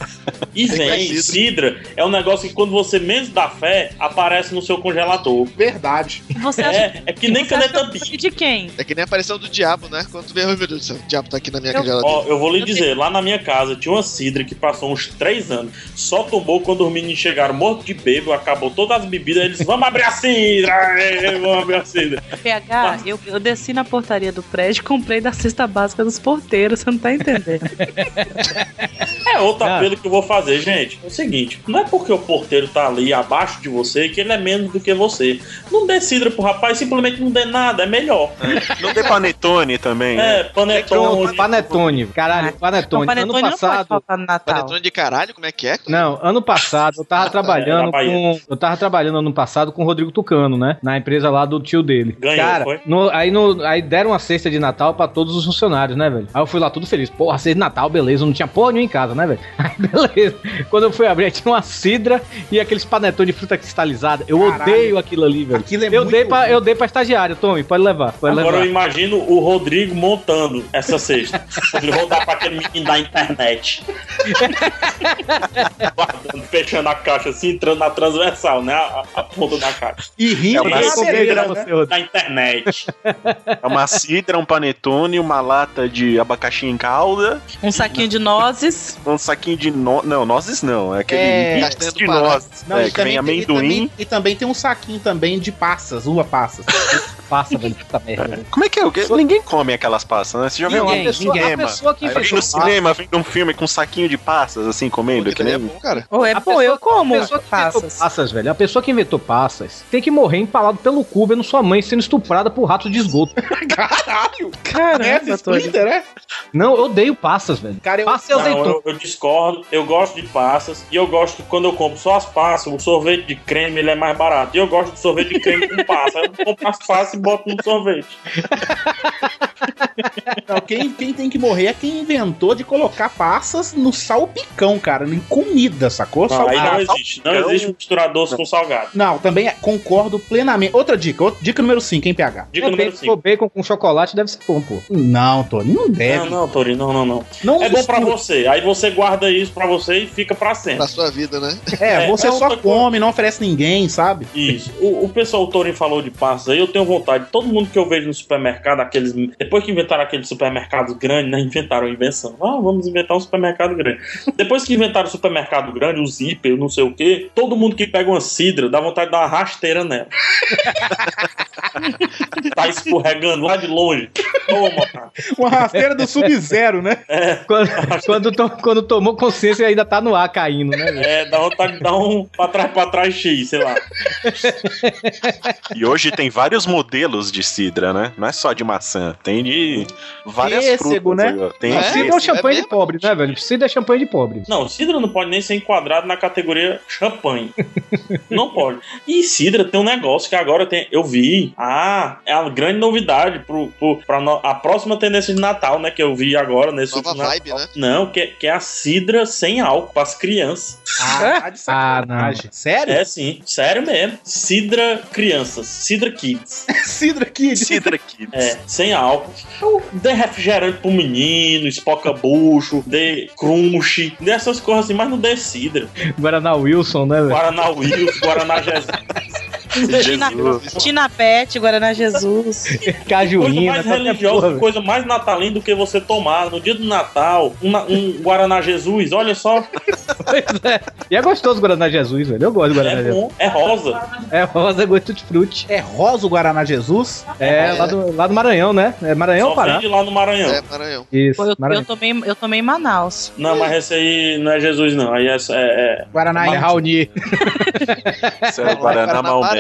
E é vem. cidra. Cidra é um negócio que quando você menos dá fé, aparece no seu congelador. Verdade. Você acha É, é que nem caneta Bic. de quem? É que nem a aparição do diabo, né? Quando vê, oh, meu Deus do céu, o diabo tá aqui na minha Eu- geladeira. Ó, eu vou lhe Eu dizer, lá na minha casa tinha uma cidra que passou uns três anos. Só tomou quando os meninos chegaram mortos de bêbado, acabou todas as bebidas, eles vamos abrir a cidra! é, Vamos abrir a PH, eu, eu desci na portaria do prédio e comprei da cesta básica dos porteiros, você não tá entendendo. É outro Ah. apelo que eu vou fazer, gente. É o seguinte: não é porque o porteiro tá ali abaixo de você que ele é menos do que você. Não dê cidra pro rapaz, simplesmente não dê nada, é melhor. Não tem panetone também, né? É, panetone. Panetone, caralho, O Panetone. panetone Ano não pode passado. faltar no Natal. Panetone de caralho, como é que é? Não, ano passado eu tava trabalhando na Bahia. com. Eu tava trabalhando ano passado com o Rodrigo Tucano, né? Na empresa lá do tio dele. Ganhou, Cara, foi? no- aí, no, aí deram uma cesta de Natal pra todos os funcionários, né, velho? Aí eu fui lá tudo feliz. Porra, cesta de Natal, beleza. Não tinha porra nenhuma em casa, né, velho? Aí beleza. quando eu fui abrir, aí tinha uma cidra e aqueles panetões de fruta cristalizada. Eu Caralho. odeio aquilo ali, velho. Aquilo é eu, muito dei pra, eu dei pra estagiário, Tommy, pode levar. Pode Agora eu levar. imagino o Rodrigo montando essa cesta. Ele voltar pra aquele menino da internet. Guardando, fechando a caixa assim, entrando na transversal, né? A, a ponta da caixa. E rindo É cadeira, pra né? Da internet. É uma cidra, um panetone, uma lata de abacaxi em calda, Um saquinho de nozes. um saquinho de no... não, nozes não, é aquele É, de nozes, Não, é, e que vem também tem- e amendoim. também- E também tem um saquinho também de passas, uva passas. Passa, velho. Puta merda. Como é que é? Ninguém come aquelas passas, né? Você já viu uma Ninguém, pessoa, ninguém, a cinema? pessoa que Aí eu vi inventou no cinema, vendo um filme com um saquinho de passas, assim, comendo. Que aí é nem... bom, cara. Ou é A bom, pessoa- eu como a pessoa que inventou passas. passas, velho. A pessoa que inventou passas tem que morrer empalado pelo cu vendo sua mãe sendo estuprada por rato de esgoto. Caralho! Caramba. Splinter, é? Não, eu odeio passas, velho. Cara, eu- Passa e Não, eu, eu discordo. Eu gosto de passas. E eu gosto que quando eu compro só as passas, o sorvete de creme ele é mais barato. E eu gosto de sorvete de creme com passa. Aí eu compro as passas e boto no sorvete. Não, quem, quem tem que morrer é quem inventou de colocar passas no salpicão, cara, em comida, sacou? Não, aí não existe. Não salpicão. existe misturar doce com salgado. Não, também é- concordo plenamente. Outra dica, outra, dica número 5, hein, PH? Dica É, número se for 5. bacon com chocolate, deve ser bom, pô. Não, Tony, não deve. Não, não, Tori, não, não, não. Não É bom pra você. Aí você guarda isso pra você e fica pra sempre. Pra sua vida, né? É, É, você é só come, não oferece ninguém, sabe? Isso. O, o pessoal, o Torin falou de passas aí, eu tenho vontade. Todo mundo que eu vejo no supermercado, aqueles. Depois que inventaram aqueles supermercados grandes, né? Inventaram a invenção. Ah, vamos inventar um supermercado grande. Depois que inventaram o supermercado grande, o zíper, não sei o quê, todo mundo que pega uma cidra dá vontade de dar uma rasteira nela. tá escorregando lá de longe. Toma, cara. Uma rasteira do Sub-Zero, né? Quando, quando, to- quando tomou consciência, ainda tá no ar caindo, né, velho? É, dá vontade de dar um pra trás, pra trás X, sei lá. E hoje tem vários modelos de cidra, né? Não é só de maçã, tem de várias Pêssego, frutas. né? Tem É, Cidra é um champanhe é de pobre, né, velho? Cidra é champanhe de pobre. Não, Cidra não pode nem ser enquadrado na categoria champanhe. não pode. E Cidra tem um negócio que agora tem. Eu vi. Ah, é a grande novidade pro, pro, pra no- a próxima tendência de Natal, né? Que eu vi agora nesse Nova último vibe, Natal. né? Não, que, que é a Cidra sem álcool pras crianças. Ah, tá de sacanagem. Sério? É sim, sério mesmo. Cidra crianças, Cidra Kids. Cidra aqui. Cidra Kids. É, sem álcool. Eu dei refrigerante pro menino, espoca bucho, dei crunch, dei essas coisas assim, mas não dei cidra. Guaraná Wilson, né, velho? Guaraná Wills, Guaraná Jesus. Tina, Pet, Guaraná Jesus. Coisa Cajuína, mais qualquer religiosa, porra, coisa mais natalina do que você tomar no dia do Natal um, um Guaraná Jesus, olha só, Pois é. E é gostoso o Guaraná Jesus, velho. Eu gosto do Guaraná é Jesus. bom, é rosa. É rosa, gosto de frutti. É rosa o Guaraná Jesus? É, Lá, do, lá do Maranhão, né? É Maranhão ou Só Pará? vende lá no Maranhão. É, Maranhão. Isso, Pô, eu, Maranhão. eu tomei, eu tomei em Manaus. Não, mas esse aí não é Jesus, não. Aí é. é- é- Guaraná É Raoni. Isso é o Guaraná Maomé.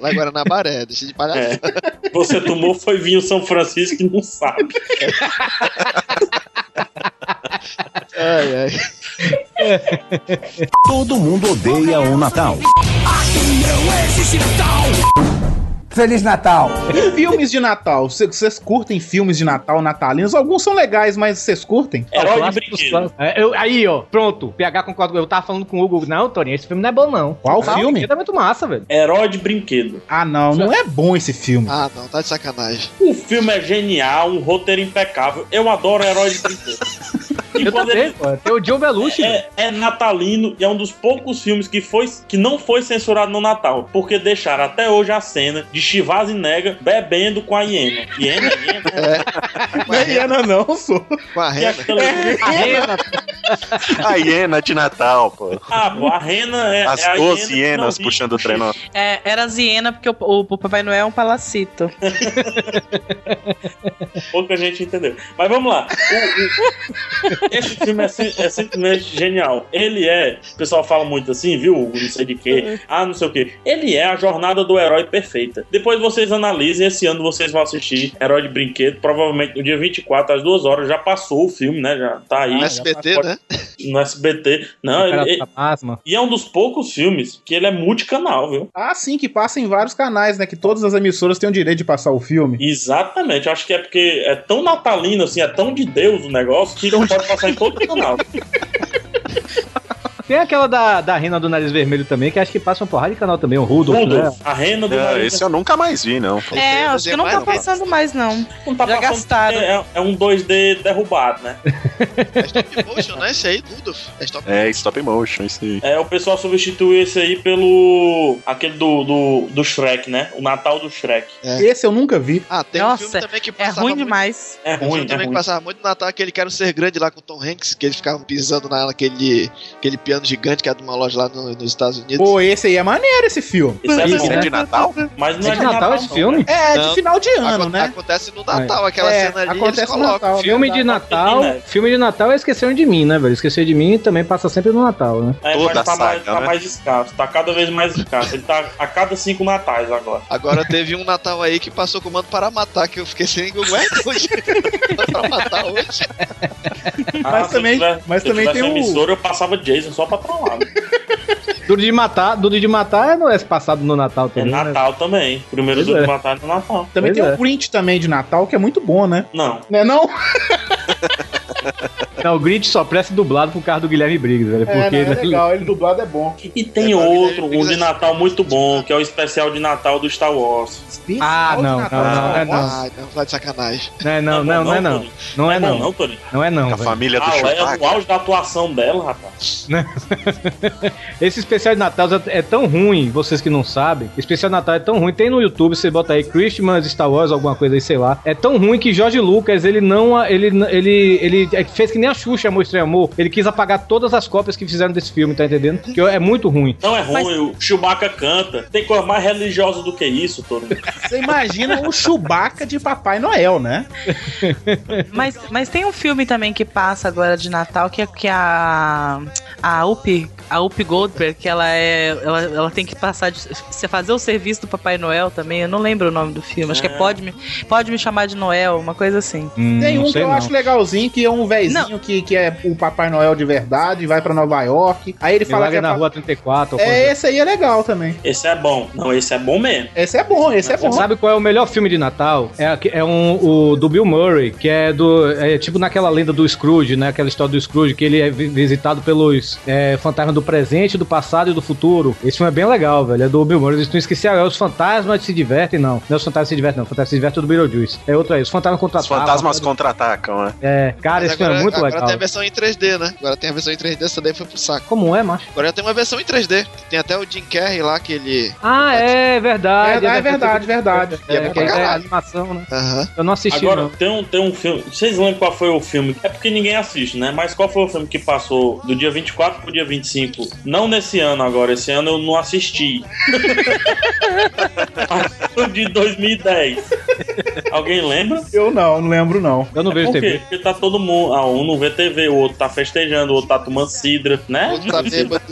Lá em Guaranabaré, deixa de palhaçada. é. Você tomou foi vinho São Francisco e não sabe. Ai, ai. Todo mundo odeia o Natal. Feliz Natal. E filmes de Natal? Cê- Vocês curtem filmes de Natal natalinos? Alguns são legais, mas vocês curtem? Herói de brinquedo. É, eu- aí, ó, pronto. PH concorda. Eu tava falando com o Hugo. Não, Torinho, esse filme não é bom, não. Qual Não, filme? brinquedo É muito massa, velho. Herói de brinquedo. Ah, não, não é bom esse filme. Ah, não, tá de sacanagem. O filme é genial, um roteiro impecável. Eu adoro Herói de brinquedo. Eu também, pô. Tem o John Belushi, é, é natalino e é um dos poucos filmes que, foi, que não foi censurado no Natal. Porque deixaram até hoje a cena de Chivaz e Nega bebendo com a hiena. Hiena, hiena. Não é hiena, não, sou. Com a rena. aquela- A rena, A hiena de Natal, pô. Ah, pô, a rena é. As é a 12 hiena que não hienas puxando o trenó. É, era Ziena, porque o, o- o Papai Noel é um palacito. Pouca gente entendeu. Mas vamos lá. O- o- Esse filme é, sim- é simplesmente genial. Ele é. O pessoal fala muito assim, viu? Hugo? Não sei de quê. Ah, não sei o quê. Ele é a jornada do herói perfeita. Depois vocês analisem. Esse ano vocês vão assistir Herói de Brinquedo. Provavelmente no dia 24, às 2 horas. Já passou o filme, né? Já tá aí. No SBT, pode- né? No SBT. Não, ele, ele- e é um dos poucos filmes que ele é multicanal, viu? Ah, sim, que passa em vários canais, né? Que todas as emissoras têm o direito de passar o filme. Exatamente, eu acho que é porque é tão natalino, assim, é tão de Deus o negócio que pode passar em todo. Tem aquela da, da rena do nariz vermelho também, que acho que passa uma porrada de canal também, o Rudolf, né? Rudolf, a rena do É, nariz. esse eu nunca mais vi, não. É, acho que não tá passando mais, não. Não tá Já gastaram. porque É, é um 2D derrubado, né? É stop motion, né? Esse aí, Rudolf. É stop É, stop motion, isso aí. É, o pessoal substituiu esse aí pelo. aquele do, do, do Shrek, né? O Natal do Shrek. Esse eu nunca vi. Ah, tem um Nossa, filme também que é passava ruim muito- demais. É Tem um ruim, filme é também ruim. que passava muito no Natal, aquele Quero Ser Grande lá com o Tom Hanks, que eles ficavam pisando na- naquele aquele piano gigante que é de uma loja lá no- nos Estados Unidos. Pô, esse aí é maneiro, esse filme. Esse é né? de Natal? Mas não É é de de Natal Natal, esse filme? né? É, de final de ano, Aco- né? Acontece no Natal, aquela É, cena ali, acontece eles no colocam. Natal. Filme de Verdade. Natal, né? filme de Natal é Esqueceram de Mim, né, velho? Esquecer de Mim também passa sempre no Natal, né? É, Toda mas tá, a mais, saga, tá né? mais escasso, tá cada vez mais escasso. Ele tá a cada cinco natais agora. Agora teve um Natal aí que passou comando para matar, que eu fiquei sem ué, hoje. para matar hoje. Ah, Mas se eu também- tivesse- mas também tem o- emissora, eu passava Jason só pra trollar. né? Duro de matar, duro de matar não é passado no Natal É também. né? Natal também. Primeiro Pois do é. de Natal é no Natal. Também Pois tem é. o Grinch também de Natal, que é muito bom, né? Não. Né não? Não, o Grinch só presta dublado por causa do Guilherme Briggs, velho. É, Porque não, é legal, ele dublado é bom. E tem É, outro, um de é- Natal muito bom, que é o especial de Natal do Star Wars. Ah, Especial de não, Natal, não, não, Star é não. Ai, não, vai de sacanagem. Não é não, não, não é não. Tony? Não é não. não, Tony. Não é não, Com a família do Ah, é o auge da atuação dela, rapaz. Esse especial de Natal é tão ruim, vocês que não sabem. Especial de Natal é tão ruim. Tem no YouTube, você bota aí Christmas, Star Wars, alguma coisa aí, sei lá. É tão ruim que Jorge Lucas, ele não. Ele, ele, ele fez que nem a Xuxa Mostrei Amor. Ele quis apagar todas as cópias que fizeram desse filme, tá entendendo? Que é muito ruim. Não é ruim, o Chewbacca canta. Tem coisa mais religiosa do que isso, Tony. Você imagina o Chewbacca de Papai Noel, né? Mas, mas tem um filme também que passa agora de Natal que é que a a Up, a Up Goldberg, que ela é ela, ela tem que passar de você fazer o serviço do Papai Noel também. Eu não lembro o nome do filme. Acho que é. Pode me Pode me chamar de Noel, uma coisa assim. Hum, Tem um que eu não. acho legalzinho, que é um velhinho que, que é o Papai Noel de verdade, vai pra Nova York. Aí ele fala que Milagre é, na pa- Rua 34. ou é coisa- esse aí é legal também. Esse é bom. Não, esse é bom mesmo. Esse é bom, esse é bom. Sabe qual é o melhor filme de Natal? É, é um, o do Bill Murray, que é do. É tipo naquela lenda do Scrooge, né? Aquela história do Scrooge, que ele é vi- visitado pelos é, fantasmas do presente, do passado e do futuro. Esse filme é bem legal, velho. É do Bill Murray. Eles não esqueceram, é os fantasmas se divertem, não. Não é os fantasmas se divertem, não. Os fantasmas se divertem é do Beetlejuice. É outro aí. Os fantasmas Os contra-atacam. fantasmas contra-atacam, né? É, cara, Mas esse filme é muito agora legal. tem a versão em 3D, né? Agora tem a versão em 3D, essa daí foi pro saco. Como é, macho? Agora já tem uma versão em 3D. Tem até o Jim Carrey lá, que ele. Ah, é verdade. É, é verdade, verdade. E é É, é, caralho. animação, né? Aham. Eu não assisti, Agora, não. tem um, tem um filme. Vocês lembram qual foi o filme? É porque ninguém assiste, né? Mas qual foi o filme que passou do dia 24 pro dia 25? Não nesse ano agora, esse ano eu não assisti. Passou de 2010. Alguém lembra? Eu não, não lembro não. Eu não vejo Por? TV. Porque tá todo mundo. Ah, um não vê TV, o outro tá festejando, o outro tá tomando cidra, né? Outro tá bêbado.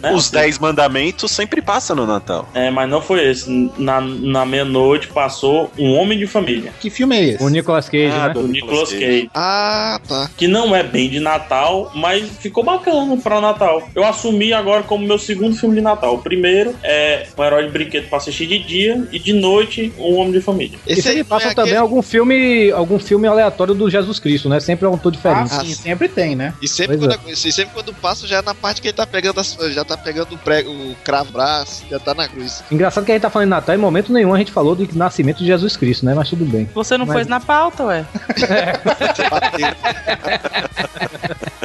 Né? Os Dez Mandamentos sempre passam no Natal. É, mas não foi esse. Na, na meia-noite passou Um Homem de Família. Que filme é esse? O Nicolas Cage, Ah, né? do Do Nicolas Cage. Ah, tá. Que não é bem de Natal, mas ficou bacana pra Natal. Eu assumi agora como meu segundo filme de Natal. O primeiro é um herói de brinquedo pra assistir de dia e de noite um homem de família. E Esse aí sempre não passa é também aquele- algum filme, algum filme aleatório do Jesus Cristo, né? Sempre é um autor Ah, diferente. sim, sempre tem, né? E sempre Pois quando, e sempre quando passa, já é na parte que ele tá pegando as- já tá pegando o, prego, o cravo braço, já tá na cruz. Engraçado que a gente tá falando de Natal, em momento nenhum a gente falou do nascimento de Jesus Cristo, né? Mas tudo bem. Você não Mas- pôs na pauta, ué? Bateu.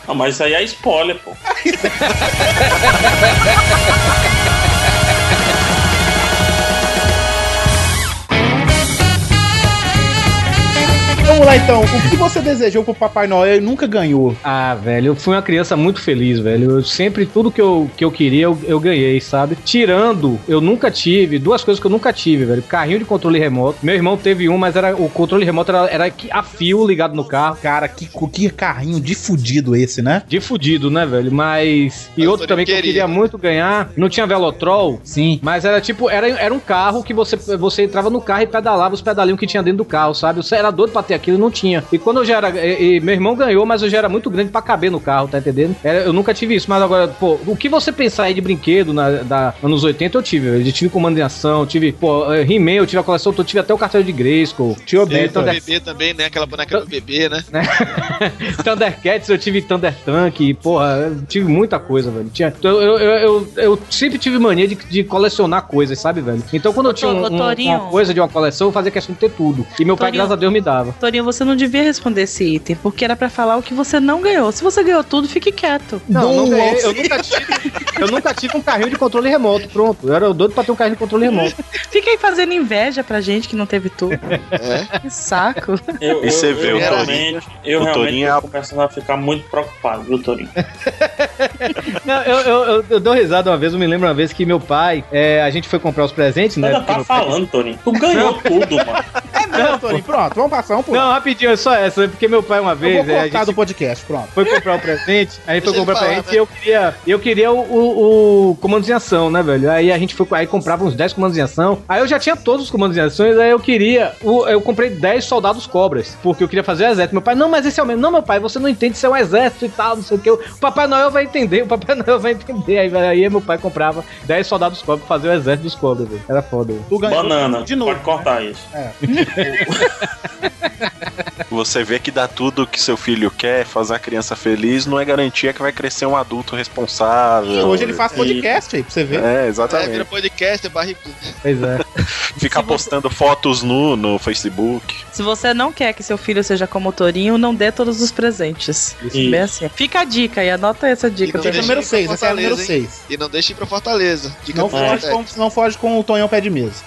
Ah, mas isso aí é spoiler, pô. Vamos lá então. O que você desejou pro Papai Noel e nunca ganhou? Ah, velho, eu fui uma criança muito feliz, velho. Eu sempre, tudo que eu, que eu queria, eu, eu ganhei, sabe? Tirando, eu nunca tive, duas coisas que eu nunca tive, velho. Carrinho de controle remoto. Meu irmão teve um, mas era o controle remoto era, era que- a fio ligado no carro. Cara, que, que carrinho de fudido esse, né? De fudido, né, velho? Mas. E outro também que eu queria. queria muito ganhar. Não tinha Velotrol. Sim. Mas era tipo, era, era um carro que você, você entrava no carro e pedalava os pedalinhos que tinha dentro do carro, sabe? Você era doido pra ter aquilo não tinha. E quando eu já era. E, e meu irmão ganhou, mas eu já era muito grande pra caber no carro, tá entendendo? Era- eu nunca tive isso, mas agora, pô, o que você pensar aí de brinquedo na, da anos 80 eu tive. Eu tive comando em ação, tive, pô, eh, He-Man, eu tive a coleção, eu tive até o cartão de Grayskull. Tinha o o bebê também, né? Aquela boneca do bebê, né? Thundercats, eu tive Thunder Tank, e, porra, eu tive muita coisa, velho. Tinha, eu, eu, eu, eu- eu sempre tive mania de, de colecionar coisas, sabe, velho? Então quando eu tinha um- um- uma coisa de uma coleção, eu fazia questão de ter tudo. E meu pai, graças a Deus, me dava. Torinho, você não devia responder esse item, porque era pra falar o que você não ganhou. Se você ganhou tudo, fique quieto. Não, não ganhei, eu nunca tive. Eu nunca tive um carrinho de controle remoto, pronto. Eu era doido pra ter um carrinho de controle remoto. Fica aí fazendo inveja pra gente que não teve tudo. Que saco. Eu, E você vê eu o realmente, eu o realmente Torinho é começando a ficar muito preocupado, viu, Torinho? Não, eu, eu, eu, eu dou risada uma vez, eu me lembro uma vez que meu pai, é, a gente foi comprar os presentes, Você né? ainda tá meu pai- falando, Torinho. Tu ganhou tudo, mano. É mesmo, Torinho. Pronto, vamos passar um Não, rapidinho, é só essa, porque meu pai uma Eu vez. vou é, a cortar gente do podcast, pronto. foi comprar o presente, aí foi comprar o falar, presente né? e eu queria, eu queria o, o, o comandos em ação, né, velho? Aí a gente foi, aí comprava uns 10 comandos em ação. Aí eu já tinha todos os comandos em ações, aí eu queria, o, eu comprei 10 soldados cobras, porque eu queria fazer o exército. Meu pai, não, mas esse é o mesmo. Não, meu pai, você não entende se é um exército e tal, não sei o que. O Papai Noel vai entender, o Papai Noel vai entender. Aí, aí meu pai comprava 10 soldados cobras pra fazer o exército dos cobras, velho. Era foda, velho. Tu ganhou Banana. de novo. Pode cortar isso. Você vê que dá tudo que seu filho quer, fazer a criança feliz, não é garantia que vai crescer um adulto responsável. E hoje ele faz podcast aí, pra você ver. É, É, vira exatamente. podcast, é barrigudo. Pois é. Ficar postando fotos nu no Facebook. Se você não quer que seu filho seja como o Torinho, não dê todos os presentes. Isso. Bem assim. Fica a dica aí, anota essa E dica. não Dica deixa número ir pra 6, essa é a número Fortaleza, hein? 6. E não deixe ir pra Fortaleza. Dica Não foge, com, não foge com o Tonhão pé de mesa.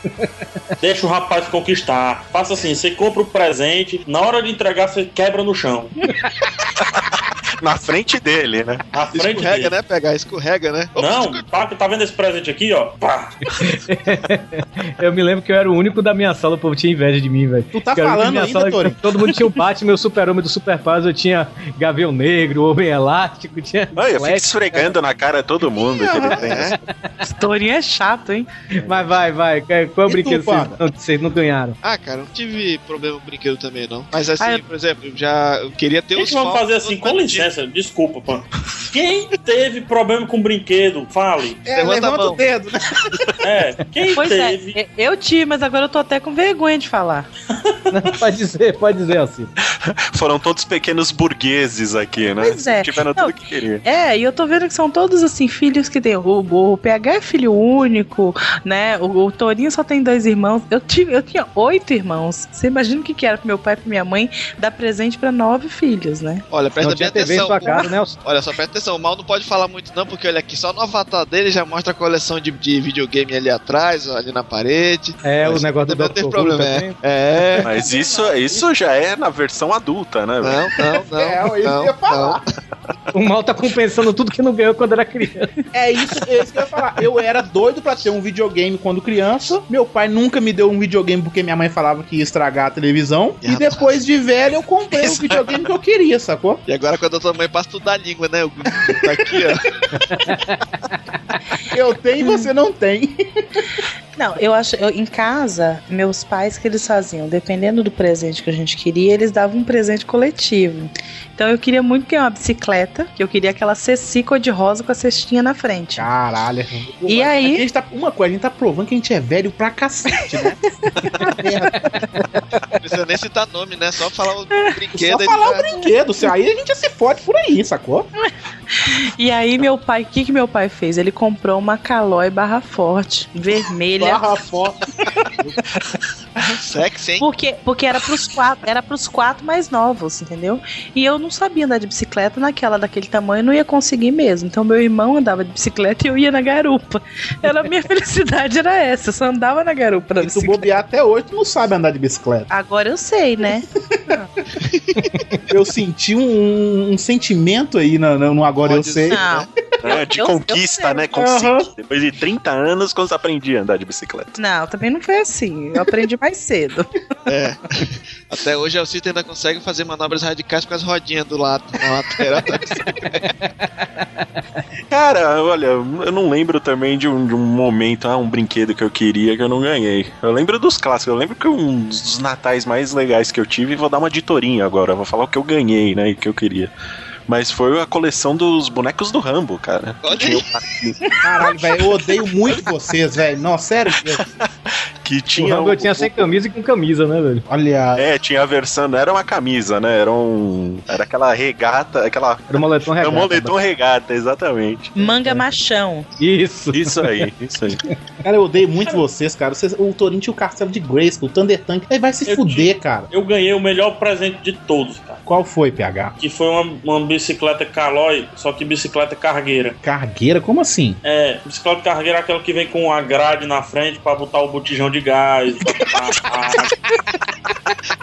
Deixa o rapaz conquistar. Faça assim, você compra o presente, na hora de entregar, você quebra no chão. Na frente dele, né? Na frente Escorrega, dele. né? Pegar, escorrega, né? Não, pá, tá vendo esse presente aqui, ó? Pá. Eu me lembro que eu era o único da minha sala, o povo tinha inveja de mim, velho. Tu tá falando ainda, sala? Todo mundo tinha o Batman, o Super-Homem do Super Paz, eu tinha Gavião Negro, Homem Elástico, tinha. Não, eu fico esfregando na cara de todo mundo que ele tem. É. Esse Torinho é chato, hein? Mas vai, vai, qual é o E brinquedo vocês não, vocês não ganharam? Ah, cara, não tive problema com brinquedo também, não. Mas assim, Ah, eu- por exemplo, eu já eu queria ter os Gente, vamos fazer assim, com mesmo desculpa, pô. Quem teve problema com brinquedo? Fale. É, Levanta levanta o dedo, né? É, quem Pois teve? é, eu tive, mas agora eu tô até com vergonha de falar. Não, pode dizer, pode dizer, assim. Foram todos pequenos burgueses aqui, né? Pois é. Tiveram Não, tudo que queriam. É, e eu tô vendo que são todos assim, filhos que tem. O, o PH é filho único, né? O, o Torinho só tem dois irmãos. Eu, tive, eu tinha oito irmãos. Você imagina o que, que era pro meu pai e pra minha mãe dar presente pra nove filhos, né? Olha, presta Não bem TV atenção. sua casa, né? Nelson? Olha só, presta atenção. O mal não pode falar muito, não, porque olha aqui, só no avatar dele já mostra a coleção de, de videogame ali atrás, ali na parede. É, o Mas negócio do não Dr. Who problema, é. É. Mas isso, isso já é na versão adulta, né? Não, não, não. É, eu não, ia falar. O mal tá compensando tudo que não ganhou quando era criança. É isso, é isso que eu ia falar. Eu era doido pra ter um videogame quando criança. Meu pai nunca me deu um videogame porque minha mãe falava que ia estragar a televisão. E E depois de velho eu comprei o videogame que eu queria, sacou? E agora quando a tua mãe passa tudo da língua, né? Tá aqui, ó. Eu tenho e você não tem. Não, eu acho. eu- em casa, meus pais que eles faziam, dependendo do presente que a gente queria, eles davam um presente coletivo. Então eu queria muito ganhar uma bicicleta, que eu queria aquela ceci cor-de-rosa com a cestinha na frente. Caralho. E A aí? gente tá, uma coisa, a gente tá provando que a gente é velho pra cacete, né? Não precisa nem citar nome, né? Só falar o brinquedo. Só falar o brinquedo. se- Aí a gente já se fode por aí, sacou? E aí meu pai, o que, que meu pai fez? Ele comprou uma Calói barra forte, vermelha. Barra foto. Sexy, hein? Porque, porque era pros quatro, era pros quatro mais novos, entendeu? E eu não sabia andar de bicicleta naquela daquele tamanho, não ia conseguir mesmo. Então meu irmão andava de bicicleta e eu ia na garupa. Era a minha felicidade era essa, eu só andava na garupa da Se tu bicicleta. bobear até hoje, tu não sabe andar de bicicleta. Agora eu sei, né? Eu senti um, um sentimento aí no, no- no Agora Eu Pode Sei. Não. É, de Eu- eu conquista, sei. né? Consiste. Depois de 30 anos, quando você aprendi a andar de bicicleta. Não, também não foi assim. Eu aprendi mais cedo. É. Até hoje a Cita ainda consegue fazer manobras radicais com as rodinhas do lado, na lateral. Cara, olha, eu não lembro também de um, de um momento, ah, um brinquedo que eu queria que eu não ganhei. Eu lembro dos clássicos, eu lembro que um dos natais mais legais que eu tive, vou dar uma ditorinha agora, vou falar o que eu ganhei, né, e que eu queria. Mas foi a coleção dos bonecos do Rambo, cara. O- Caralho, velho, eu odeio muito vocês, velho. Não, sério. que O tinha. Rambo eu tinha sem camisa e com camisa, né, velho? Olha. É, tinha a versão, não era uma camisa, né? Era um. Era aquela regata, aquela. Era o moletom Era regata. um moletom regata, exatamente. Manga machão. Isso. Isso aí, isso aí. Cara, eu odeio muito vocês, cara. Vocês, o Torinho tinha o castelo de Grayskull, o Thunder Tank. Aí vai se Eu fuder, cara. Eu ganhei o melhor presente de todos, cara. Qual foi, PH? Que foi uma, uma bicicleta Caloi, só que bicicleta cargueira. Cargueira? Como assim? É, bicicleta cargueira é aquela que vem com a grade na frente pra botar o botijão de gás. pra botar a água.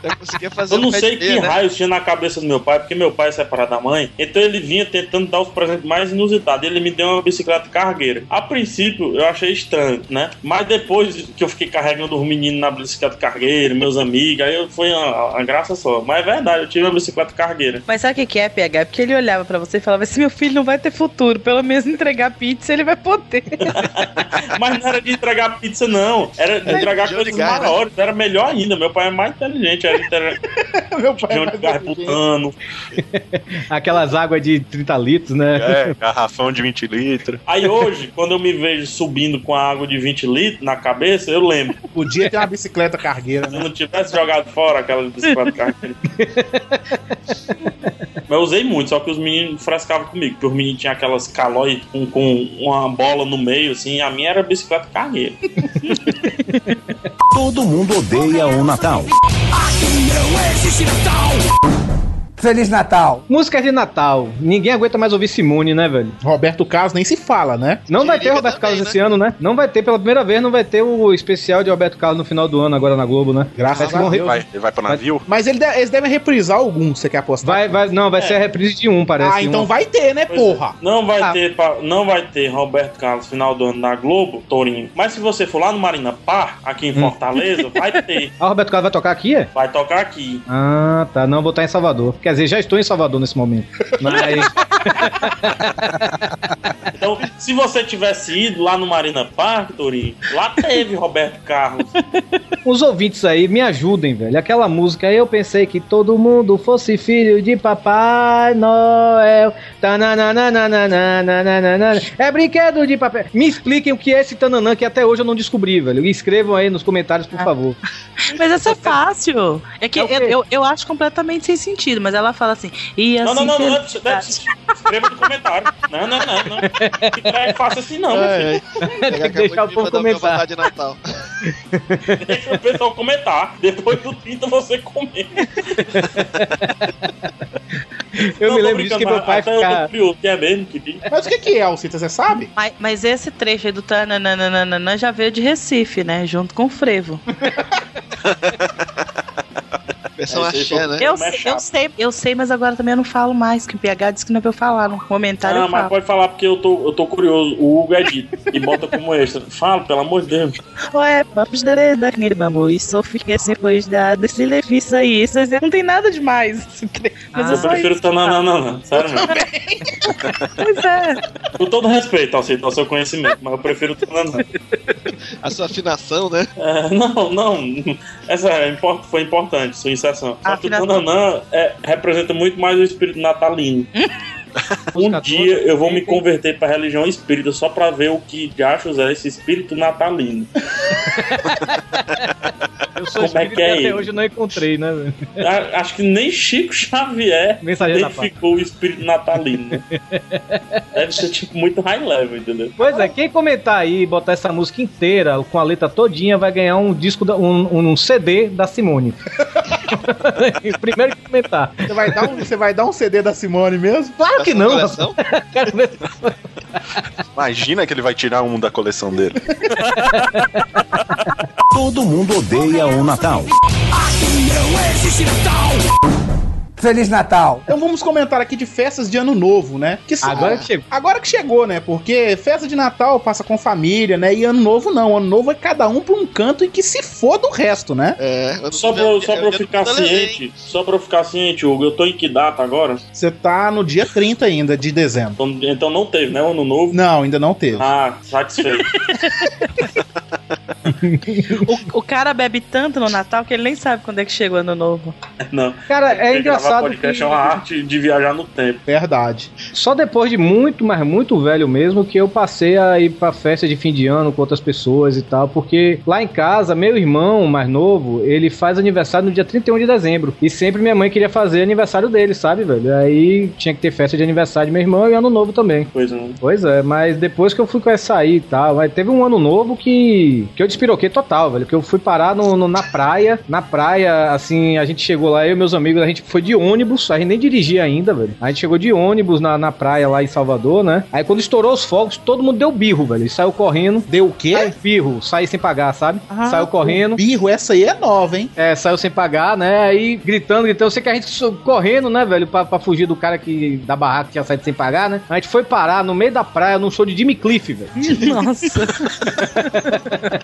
Eu conseguia fazer Eu não um sei que né? raios tinha na cabeça do meu pai, porque meu pai é separado da mãe. Então ele vinha tentando dar os presentes mais inusitados. Ele me deu uma bicicleta cargueira. A princípio eu achei estranho, né? Mas depois que eu fiquei carregando os meninos na bicicleta cargueira, meus amigos, aí eu- foi uma, uma graça só. Mas é verdade, eu tive uma bicicleta cargueira. Mas sabe o que é, PH? Porque ele olhava pra você e falava: se meu filho não vai ter futuro, pelo menos entregar pizza ele vai poder. Mas não era de entregar pizza, não. Era de entregar coisas gás, né? maiores. Era melhor ainda. Meu pai é mais inteligente. Era entregar Meu pai botijão de gás putano. Aquelas águas de 30 litros, né? É, garrafão de 20 litros. Aí hoje, quando eu me vejo subindo com a água de 20 litros na cabeça, eu lembro. Podia ter uma bicicleta cargueira, Se eu né? não tivesse jogado fora aquela bicicleta cargueira. Mas eu usei muito, só que os meninos frescavam comigo, porque os meninos tinham aquelas calói com, com uma bola no meio, assim, a minha era bicicleta cargueira. Todo mundo odeia o Natal. Feliz Natal. Música de Natal. Ninguém aguenta mais ouvir Simone, né, velho? Roberto Carlos nem se fala, né? Não vai ter Roberto também, Carlos né? esse ano, né? Não vai ter, pela primeira vez, não vai ter o especial de Roberto Carlos no final do ano, agora na Globo, né? Graças a Deus. re- Vai, ele vai pro navio? Mas ele de- eles devem reprisar algum, você quer apostar? Vai, vai, não, vai ser a reprise de um, parece. ah, então um. vai ter, né, Pois é. porra? Não vai Ah. ter, não vai ter Roberto Carlos final do ano na Globo, Torinho. Mas se você for lá no Marina Par, aqui em Fortaleza, vai ter. Ah, o Roberto Carlos vai tocar aqui, é? Vai tocar aqui. Ah, tá. Não, vou estar em Salvador. Quer dizer, já estou em Salvador nesse momento. Mas. Então, se você tivesse ido lá no Marina Park, Torinho, lá teve Roberto Carlos. Os ouvintes aí, me ajudem, velho. Aquela música, eu pensei que todo mundo fosse filho de Papai Noel. Tananana, É brinquedo de papel. Me expliquem o que é esse tananã que até hoje eu não descobri, velho. Escrevam aí nos comentários, por favor. Mas essa é fácil. É que É eu, eu, eu acho completamente sem sentido, mas ela fala assim. E assim Não, não, não, não, não, felicidade. escreva no comentário. Não, não, não, não. Que não é fácil assim, não, meu É, filho. é. Tem que deixar de o povo comentar. de Natal. Deixa o pessoal comentar. Depois do 30 você comenta. Eu Não, me lembro disso que meu pai ficava. curioso, que é mesmo que diz. Mas o que, que é, Alcita, você sabe? Mas, mas esse trecho aí do tananana já veio de Recife, né? Junto com o frevo. Versão É, isso axé, né? Eu, é eu sei, eu sei, mas agora também eu não falo mais, que o PH disse que não é pra eu falar. No comentário Ah, eu mas falo. pode falar porque eu tô, eu tô curioso. O Hugo edita e bota como extra. Fala, pelo amor de Deus. Ué, vamos amor. E só fiquei depois da desse levi isso aí. Isso aí não tem nada demais. Mas Ah, é Eu só prefiro isso. tá não, não, não, não. Sério mesmo. Pois é. Com todo respeito, Alcito, ao seu conhecimento, mas eu prefiro tá não, não. A sua afinação, né? É, não, não. Essa é foi importante, sua inserção. Só A que o. Tananã é, representa muito mais o espírito natalino. Um 14, dia eu vou me converter pra religião espírita só pra ver o que de achos é esse espírito natalino. Eu sou Como é que é até ele? hoje não encontrei, né? A- Acho que nem Chico Xavier Mensageiro identificou o espírito natalino. né? Deve ser tipo muito high level, entendeu? Pois é, quem comentar aí e botar essa música inteira com a letra todinha vai ganhar um disco, da- um, um CD da Simone. Primeiro que comentar. Você vai, dar um, você vai dar um CD da Simone mesmo? Claro que Da sua não. Quero ver. Imagina que ele vai tirar um da coleção dele. Todo mundo odeia o Natal. Feliz Natal. Então vamos comentar aqui de festas de ano novo, né? Que são- Agora que chegou. Agora que chegou, né? Porque festa de Natal passa com família, né? E ano novo não. Ano novo é cada um pra um canto e que se foda o resto, né? É, eu Só pra, eu- só pra eu eu ficar não levei. ciente, só pra eu ficar ciente, Hugo, eu tô em que data agora? Você tá no dia 30 ainda de dezembro. Então, então não teve, né? O ano novo. Não, ainda não teve. Ah, satisfeito. O, o cara bebe tanto no Natal que ele nem sabe quando é que chega o ano novo. Não. Cara, é engraçado podcast que é uma arte de viajar no tempo. Verdade. só depois de muito, mas muito velho mesmo, que eu passei a ir pra festa de fim de ano com outras pessoas e tal, porque lá em casa, meu irmão mais novo, ele faz aniversário no dia 31 de dezembro. E sempre minha mãe queria fazer aniversário dele, sabe, velho? Aí tinha que ter festa de aniversário de meu irmão e ano novo também. Pois não. Pois é, mas depois que eu fui com essa aí e tal, mas teve um ano novo que, que eu despiroquei total, velho. Que eu fui parar no, no- na praia. Na praia, assim, a gente chegou lá, eu e meus amigos, a gente foi de ônibus, a gente nem dirigia ainda, velho. A gente chegou de ônibus na, na praia lá em Salvador, né? Aí quando estourou os fogos, todo mundo deu birro, velho. E saiu correndo. Deu o quê? Saiu birro, saiu sem pagar, sabe? saiu correndo. Birro, essa aí é nova, hein? É, saiu sem pagar, né? Aí gritando, gritando. Eu sei que a gente correndo, né, velho, pra, pra fugir do cara que da barraca que tinha saído sem pagar, né? A gente foi parar no meio da praia num show de Jimmy Cliff, velho. Nossa.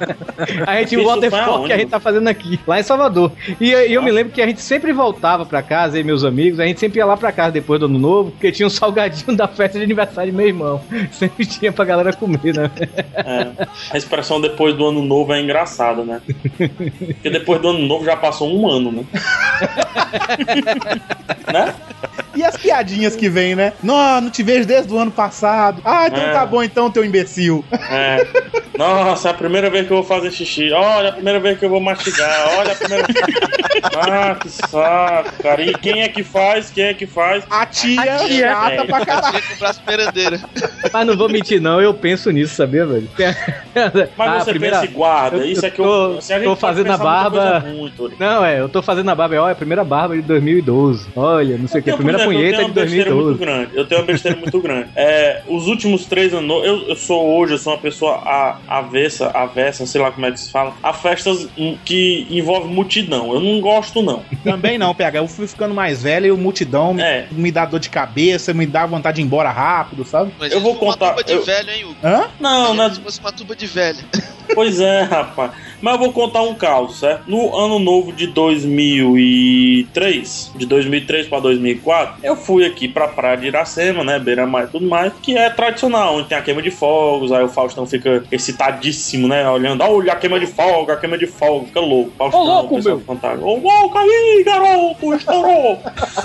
A gente foco aonde, que a gente tá fazendo aqui, lá em Salvador. E, e eu me lembro que a gente sempre voltava pra casa, aí meus amigos, a gente sempre ia lá pra casa depois do ano novo, porque tinha um salgadinho da festa de aniversário de meu irmão. Sempre tinha pra galera comer, né? É. A expressão depois do ano novo é engraçada, né? Porque depois do ano novo já passou um ano, né? né? E as piadinhas que vem, né? Não, não te vejo desde o ano passado. Ah, então É. tá bom então, teu imbecil. É. Nossa, é a primeira vez que eu vou fazer xixi. Olha, a primeira vez que eu vou mastigar. Olha a primeira Ah, que saco, cara. E quem é que faz? Quem é que faz? A tia, A tia. chata É. pra caralho. Com o braço. Mas não vou mentir, não, eu penso nisso, sabia, velho? Mas Ah, você primeira- pensa e guarda. eu- Isso é que eu. tô- assim, tô fazendo a barba- Muito. Não, é, eu tô fazendo a barba, olha, a primeira barba de 2012. Olha, não sei o que, primeira exemplo, eu punheta tenho de uma besteira muito 2012. grande. Eu tenho uma besteira muito grande. É, os últimos três anos, eu, eu sou hoje, eu sou uma pessoa a- avessa, avessa, sei lá como é que se fala, a festas que envolvem multidão. Eu não gosto, não. Também não, PH. Eu fui ficando mais velho e o multidão me, É. me dá dor de cabeça, me dá vontade de ir embora rápido, sabe? Mas Eu vou contar- Uma tuba de eu- velho, hein, Hugo? Hã? Não, não é Se fosse uma tuba de velho. Pois é, rapaz. Mas eu vou contar um caos, certo? No ano novo de 2003, de 2003 para 2004, eu fui aqui pra praia de Iracema, né, Beira-Mar e tudo mais, que é tradicional, onde tem a queima de fogos, aí o Faustão fica excitadíssimo, né, olhando, olha a queima de fogo, a queima de fogo, fica louco. Faustão, Ô, louco, meu. fantasma, Ô, louco aí, garoto, estourou.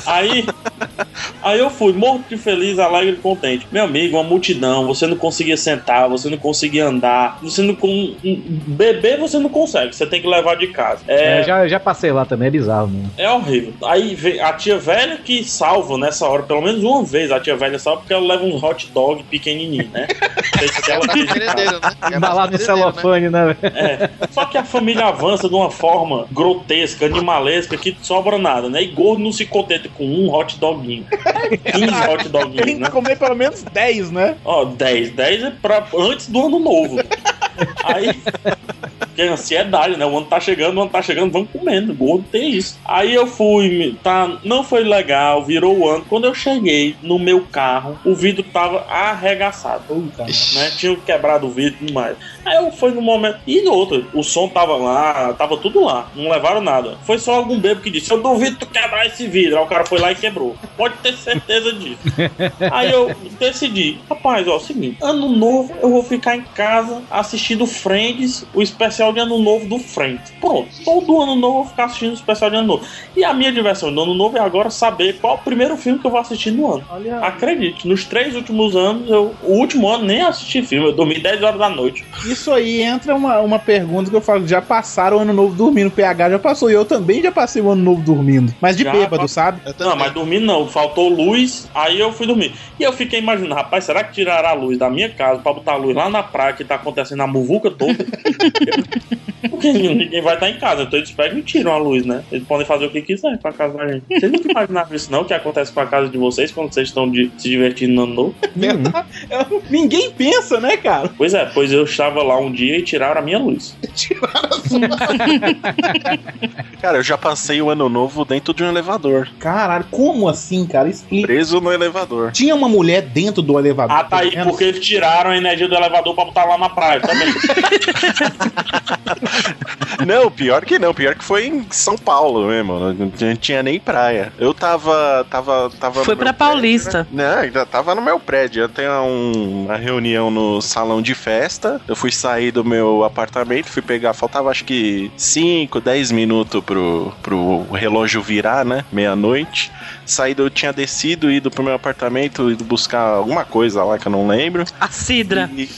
aí, aí eu fui, morto de feliz, alegre e contente. Meu amigo, uma multidão, você não conseguia sentar, você não conseguia andar, você não... Com... Beber você não consegue, você tem que levar de casa. É, É, já, já passei lá também, é bizarro mesmo. é horrível. Aí vem a tia velha que salva nessa hora, pelo menos uma vez a tia velha salva porque ela leva um hot dog pequenininho, né? Se ela né? É Embalado no mais merendeiro, né? celofane, né? velho? É. Só que a família avança de uma forma grotesca, animalesca, que sobra nada, né? E gordo não se contenta com um hot doguinho. 15 hot Tem doguinhos, que né? comer pelo menos 10, né? Ó, 10. 10 é pra antes do ano novo. Aí. Que ansiedade, né? O ano tá chegando, o ano tá chegando, vamos comendo. Gordo tem isso. Aí eu fui, tá, não foi legal, virou o ano. Quando eu cheguei no meu carro, o vidro tava arregaçado. Puta. Né? Tinha quebrado o vidro e tudo mais. Aí eu fui no momento. E no outro, o som tava lá, tava tudo lá. Não levaram nada. Foi só algum bebo que disse: Eu duvido tu quebrar esse vidro. Aí o cara foi lá e quebrou. Pode ter certeza disso. Aí eu decidi, rapaz, ó, é o seguinte, ano novo eu vou ficar em casa assistindo Friends, o especial de ano novo do Friends. Pronto, todo ano novo eu vou ficar assistindo o especial de ano novo. E a minha diversão do ano novo é agora saber qual o primeiro filme que eu vou assistir no ano. Acredite, nos três últimos anos, eu, o último ano nem assisti filme, eu dormi 10 horas da noite. Isso aí entra uma, uma pergunta que eu falo: já passaram o ano novo dormindo? O PH já passou. E eu também já passei o ano novo dormindo. Mas de Já, bêbado, pa- sabe? Não, mas dormir não, faltou luz, aí eu fui dormir. E eu fiquei imaginando, rapaz, será que tiraram a luz da minha casa pra botar a luz lá na praia que tá acontecendo a muvuca toda? Porque ninguém vai estar em casa. Então eles pegam e tiram a luz, né? Eles podem fazer o que quiser com a casa da gente. Vocês nunca imaginaram isso, não? O que acontece com a casa de vocês quando vocês estão de- se divertindo no ano novo? Eu- Ninguém pensa, né, cara? Pois é, pois eu estava lá um dia e tiraram a minha luz. Cara, eu já passei o ano novo dentro de um elevador. Caralho, como assim, cara? Explica. Preso no elevador. Tinha uma mulher dentro do elevador. Ah, tá aí, porque eles tiraram a energia do elevador pra botar lá na praia também. Não, pior que não, pior que foi em São Paulo mesmo. Não tinha- tinha nem praia. Eu tava. tava, tava Foi pra prédio, Paulista. né? Não, ainda tava no meu prédio. Eu tenho um- uma reunião no salão de festa. Eu fui sair do meu apartamento, fui pegar. Faltava acho que 5, 10 minutos pro, pro relógio virar, né? Meia-noite. Saído, eu tinha descido, ido pro meu apartamento, ido buscar alguma coisa lá que eu não lembro. A Cidra. E-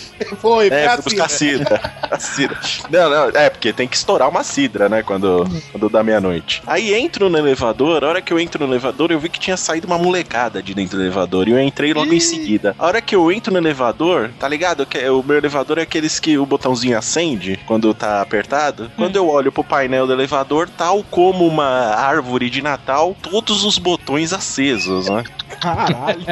Foi, é, foi fui buscar cidra. A cidra. Não, não, é, porque tem que estourar uma cidra, né? Quando, quando dá meia-noite. Aí entro no elevador, a hora que eu entro no elevador, eu vi que tinha saído uma molecada de dentro do elevador. E eu entrei logo em seguida. A hora que eu entro no elevador, tá ligado? Que o meu elevador é aqueles que o botãozinho acende quando tá apertado. Quando eu olho pro painel do elevador, tal como uma árvore de Natal, todos os botões acesos, né? Caralho.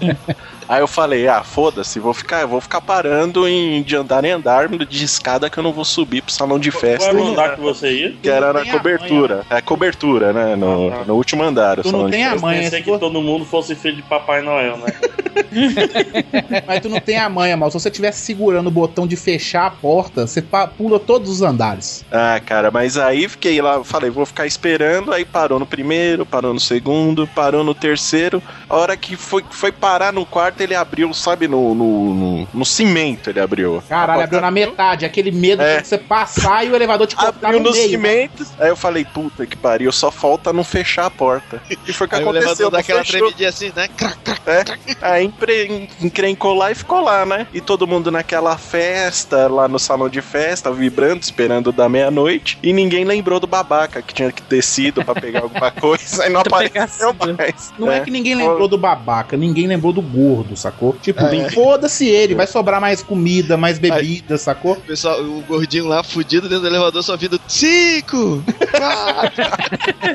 Aí eu falei, ah, foda-se, vou ficar, eu vou ficar parando em, de andar em andar de escada que eu não vou subir pro salão de Qual festa. era o andar que você ia? Que era na cobertura. É cobertura, né? No, Ah, tá. no último andar. o Tu não tem a manha, Pensei se que todo mundo fosse filho de Papai Noel, né? mas tu não tem a manha, mal. Se você estivesse segurando o botão de fechar a porta, você pula todos os andares. Ah, cara, mas aí fiquei lá, falei, vou ficar esperando. Aí parou no primeiro, parou no segundo, parou no terceiro. A hora que foi, foi parar no quarto, ele abriu, sabe, no, no, no, no cimento ele abriu. Caralho, abriu porta na metade. Aquele medo É. de você passar e o elevador te cortar Abriu no nos meio. cimentos. Aí eu falei, puta que pariu, só falta não fechar a porta. E foi o que Aí o aconteceu. elevador dá não aquela fechou. tremidinha assim, né? Crac, crac. É, aí empre- encrencou lá e ficou lá, né? E todo mundo naquela festa, lá no salão de festa, vibrando, esperando da meia-noite. E ninguém lembrou do babaca que tinha que ter sido pra pegar alguma coisa e não apareceu mais. Não é. que ninguém lembrou do babaca, ninguém lembrou do gordo, sacou? Tipo, foda-se ele, vai sobrar mais comida, mais bebida, sacou? O pessoal, o gordinho lá, fudido dentro do elevador, só vindo cinco! quatro.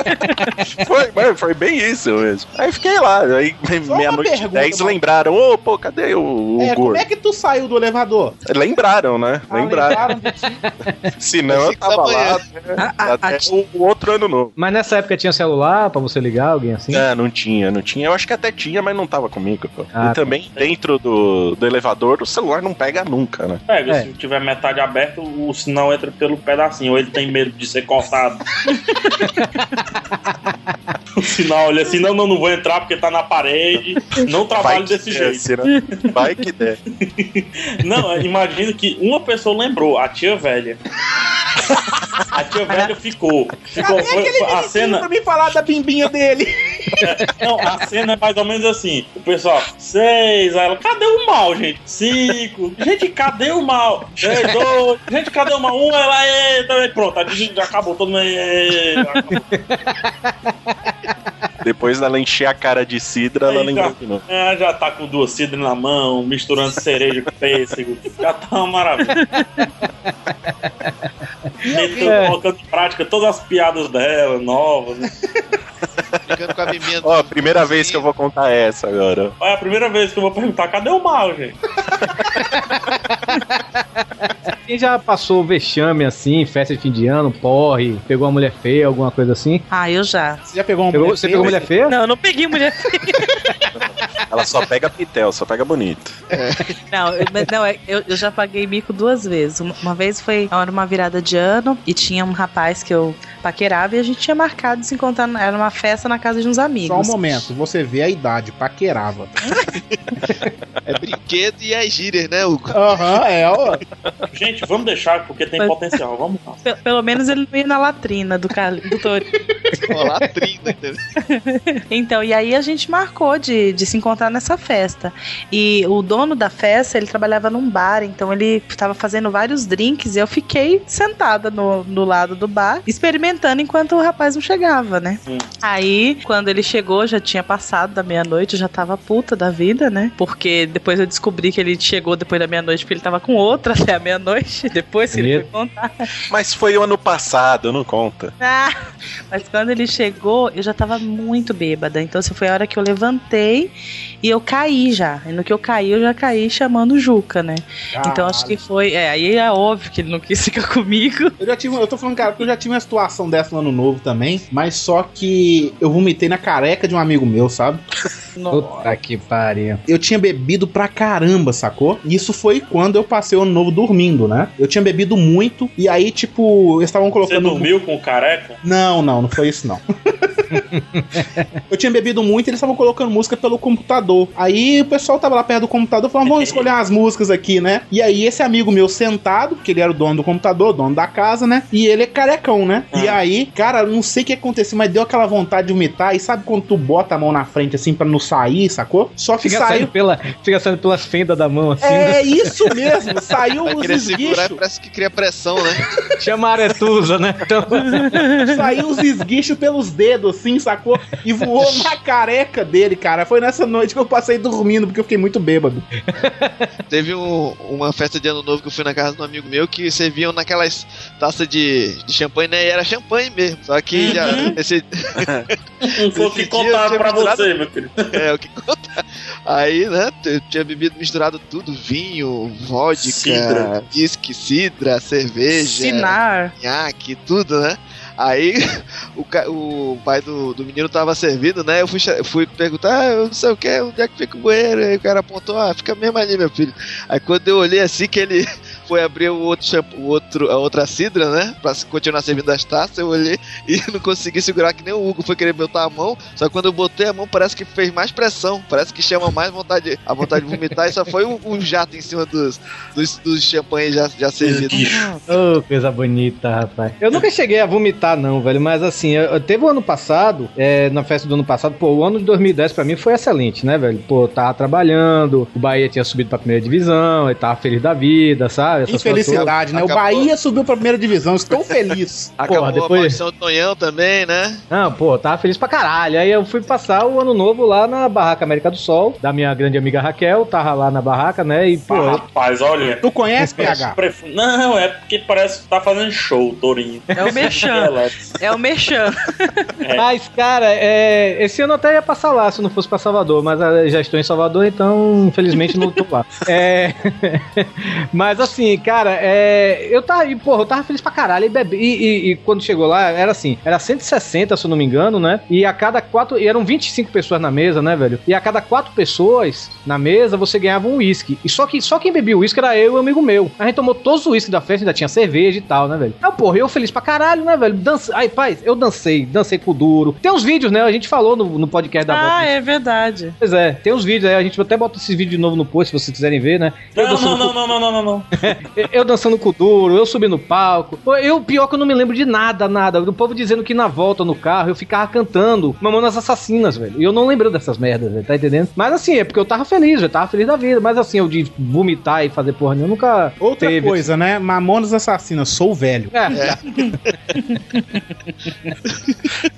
Foi, foi bem isso mesmo. Aí fiquei lá, aí meia-noite dez mano. lembraram, ô, pô, cadê o, o É, como gordo? é que tu saiu do elevador? Lembraram, né? Ah, lembraram. ti? Senão eu tava lá até, A- a- até a- o, o outro ano novo. Mas nessa época tinha celular pra você ligar alguém assim? Ah, não tinha, não tinha. Eu acho que até tinha, mas não tava comigo. Pô. Ah, e também dentro do, do elevador, o celular não pega nunca, né? Pega, É. se tiver metade aberta, o sinal entra pelo pedacinho. Ou ele tem medo de ser cortado. o sinal olha assim: não, não, não vou entrar porque tá na parede. Não trabalho desse jeito. né? Vai que der. Não, imagina que uma pessoa lembrou, a tia velha. A tia velha ficou. ficou Cadê foi- a cena, pra me falar da bimbinha dele? não, a cena é mais ou menos assim. O pessoal, seis, aí ela, cadê o mal, gente? Cinco. Gente, cadê o mal? Três, dois. Gente, cadê o mal? Um, ela, é, também. Pronto, a gente já acabou todo mundo. Depois dela encher a cara de cidra, ela lembrou já, de novo. é, já tá com duas cidras na mão, misturando cereja com pêssego. Já tá uma maravilha. Metendo, É. colocando em prática todas as piadas dela, novas. né? Brincando com a miminha do- Ó, a primeira vez que eu vou contar essa agora. É a primeira vez que eu vou perguntar, cadê o mal, gente? Quem já passou vexame assim, festa de fim de ano, porre, pegou uma mulher feia, alguma coisa assim? Ah, eu já. Você já pegou uma Pegou- mulher você feia? pegou mulher feia? Não, eu não peguei mulher Ela só pega pitel, só pega bonito. Não, eu, mas não é- eu, eu já paguei mico duas vezes. Uma, uma vez foi era uma virada de ano e tinha um rapaz que eu paquerava e a gente tinha marcado de se encontrar. Era uma festa na casa de uns amigos. Só um momento, você vê a idade, paquerava. É brinquedo e as gírias, né, Hugo? Aham, é, ó. Gente, vamos deixar porque tem Mas- potencial, vamos lá. Pe- Pelo menos ele veio na latrina do, Carli- do Torinho. Ó, latrina, entendeu? Então, e aí a gente marcou de, de se encontrar nessa festa. E o dono da festa, ele trabalhava num bar, então ele estava fazendo vários drinks e eu fiquei sentada no, no lado do bar, experimentando enquanto o rapaz não chegava, né? Hum. Aí, quando ele chegou, já tinha passado da meia-noite, eu já tava puta da vida, né? Porque depois eu descobri que ele chegou depois da meia-noite porque ele tava com outra até a meia-noite. depois, que ele foi contar. Mas foi o ano passado, não conta. Ah, mas quando ele chegou, eu já tava muito bêbada. Então, assim, foi a hora que eu levantei e eu caí já. E no que eu caí, eu já caí chamando o Juca, né? Então acho que foi. É, aí é óbvio que ele não quis ficar comigo. Eu já tive, eu tô falando, cara, porque eu já tive uma situação dessa no ano novo também, mas só que eu vomitei na careca de um amigo meu, sabe? Puta que pariu. Eu tinha bebido pra caramba, sacou? Isso foi quando eu passei o ano novo dormindo, né? Eu tinha bebido muito e aí, tipo, eles estavam Você colocando. dormiu com o careca? Não, não, não foi isso não. eu tinha bebido muito e eles estavam colocando música pelo computador. Aí o pessoal tava lá perto do computador falando, vamos escolher umas músicas aqui, né? E aí esse amigo meu sentado, porque ele era o dono do computador, dono da casa, né? E ele é carecão, né? E aí, cara, não sei o que aconteceu, mas deu aquela vontade de vomitar. E sabe quando tu bota a mão na frente assim pra não sair, sacou? Só que Fica saiu. saindo, pela, fica saindo pelas fendas da mão assim. É né? isso mesmo, saiu Vai os segurar esguichos. parece que cria pressão, né? Chama aretusa, né? Então, Saiu os esguichos pelos dedos, assim, sacou? E voou na careca dele, cara. Foi nessa noite que eu passei dormindo, porque eu fiquei muito bêbado. Teve um- uma festa de ano novo que eu fui na casa de um amigo meu que serviam naquelas taças de, de champanhe, né? E era champanhe mesmo. Só que já. Esse, Não foi o que contaram tinha pra misturado- você, meu querido. é, o que conta. Aí, né? Eu tinha bebido misturado tudo: vinho, vodka, Cidra. whisky, cidra, cerveja. Sinar. nhaque, tudo, né? Aí o, o pai do, do menino tava servindo, né? Eu fui, fui perguntar, ah, eu não sei o que, onde é que fica o banheiro? Aí o cara apontou, ah, fica mesmo ali, meu filho. Aí quando eu olhei assim que ele foi abrir o outro, champ- o outro a outra cidra, né? Pra continuar servindo as taças, eu olhei e não consegui segurar que nem o Hugo foi querer botar a mão. Só que quando eu botei a mão, parece que fez mais pressão. Parece que chama mais vontade, a vontade de vomitar. E só foi um, um jato em cima dos, dos, dos champanhes já, já servidos. Ô, coisa bonita, rapaz. Eu nunca cheguei a vomitar, não, velho. Mas assim, eu, eu- teve o ano passado, é, na festa do ano passado, pô, o ano de 2010 pra mim foi excelente, né, velho? Pô, eu tava trabalhando, o Bahia tinha subido pra primeira divisão, eu tava feliz da vida, sabe? Essas coisas Infelicidade, né? O Acabou. Bahia subiu pra primeira divisão, estou feliz. Acabou Porra, a depois- maldição do Tonhão também, né? Não, pô, tava feliz pra caralho. Aí eu fui passar o ano novo lá na Barraca América do Sol, da minha grande amiga Raquel, tava lá na barraca, né? E, pô, Ah, rapaz, olha. Tu conhece, PH? Pref- Não, é porque parece que tá fazendo show, Tourinho. É o Merchan. É o Merchan. Mas, cara, é, esse ano eu até ia passar lá se não fosse pra Salvador, mas ah, já estou em Salvador, então infelizmente não tô lá. É, mas assim, cara, é, eu tava, e, porra, eu tava feliz pra caralho e, bebi, e, e- e quando chegou lá, era assim, era 160, se eu não me engano, né? E a cada quatro, e eram 25 pessoas na mesa, né, velho? E a cada quatro pessoas na mesa, você ganhava um uísque. E só que só quem bebia uísque era eu e um amigo meu. A gente tomou todos os uísques da festa, ainda tinha cerveja e tal, né, velho? Ah, porra, eu feliz pra caralho, né, velho? Dança... Ai, pai, eu dancei, dancei com o duro. Tem uns vídeos, né? A gente falou no, no podcast da Ah, Volta. é verdade. Pois é, tem uns vídeos aí, a gente até bota esses vídeos de novo no post, se vocês quiserem ver, né? Não, não, não, não, não, não, não, não. Eu- Eu dançando com o duro, eu subi no palco. Eu, pior que eu não me lembro de nada, nada. O povo dizendo que na volta no carro eu ficava cantando Mamonas Assassinas, velho. E eu não lembro dessas merdas, velho, tá entendendo? Mas assim, é porque eu tava feliz, eu tava feliz da vida. Mas assim, eu de vomitar e fazer porra nenhuma, nunca. Outra teve. coisa, né? Mamonas Assassinas, sou velho. É,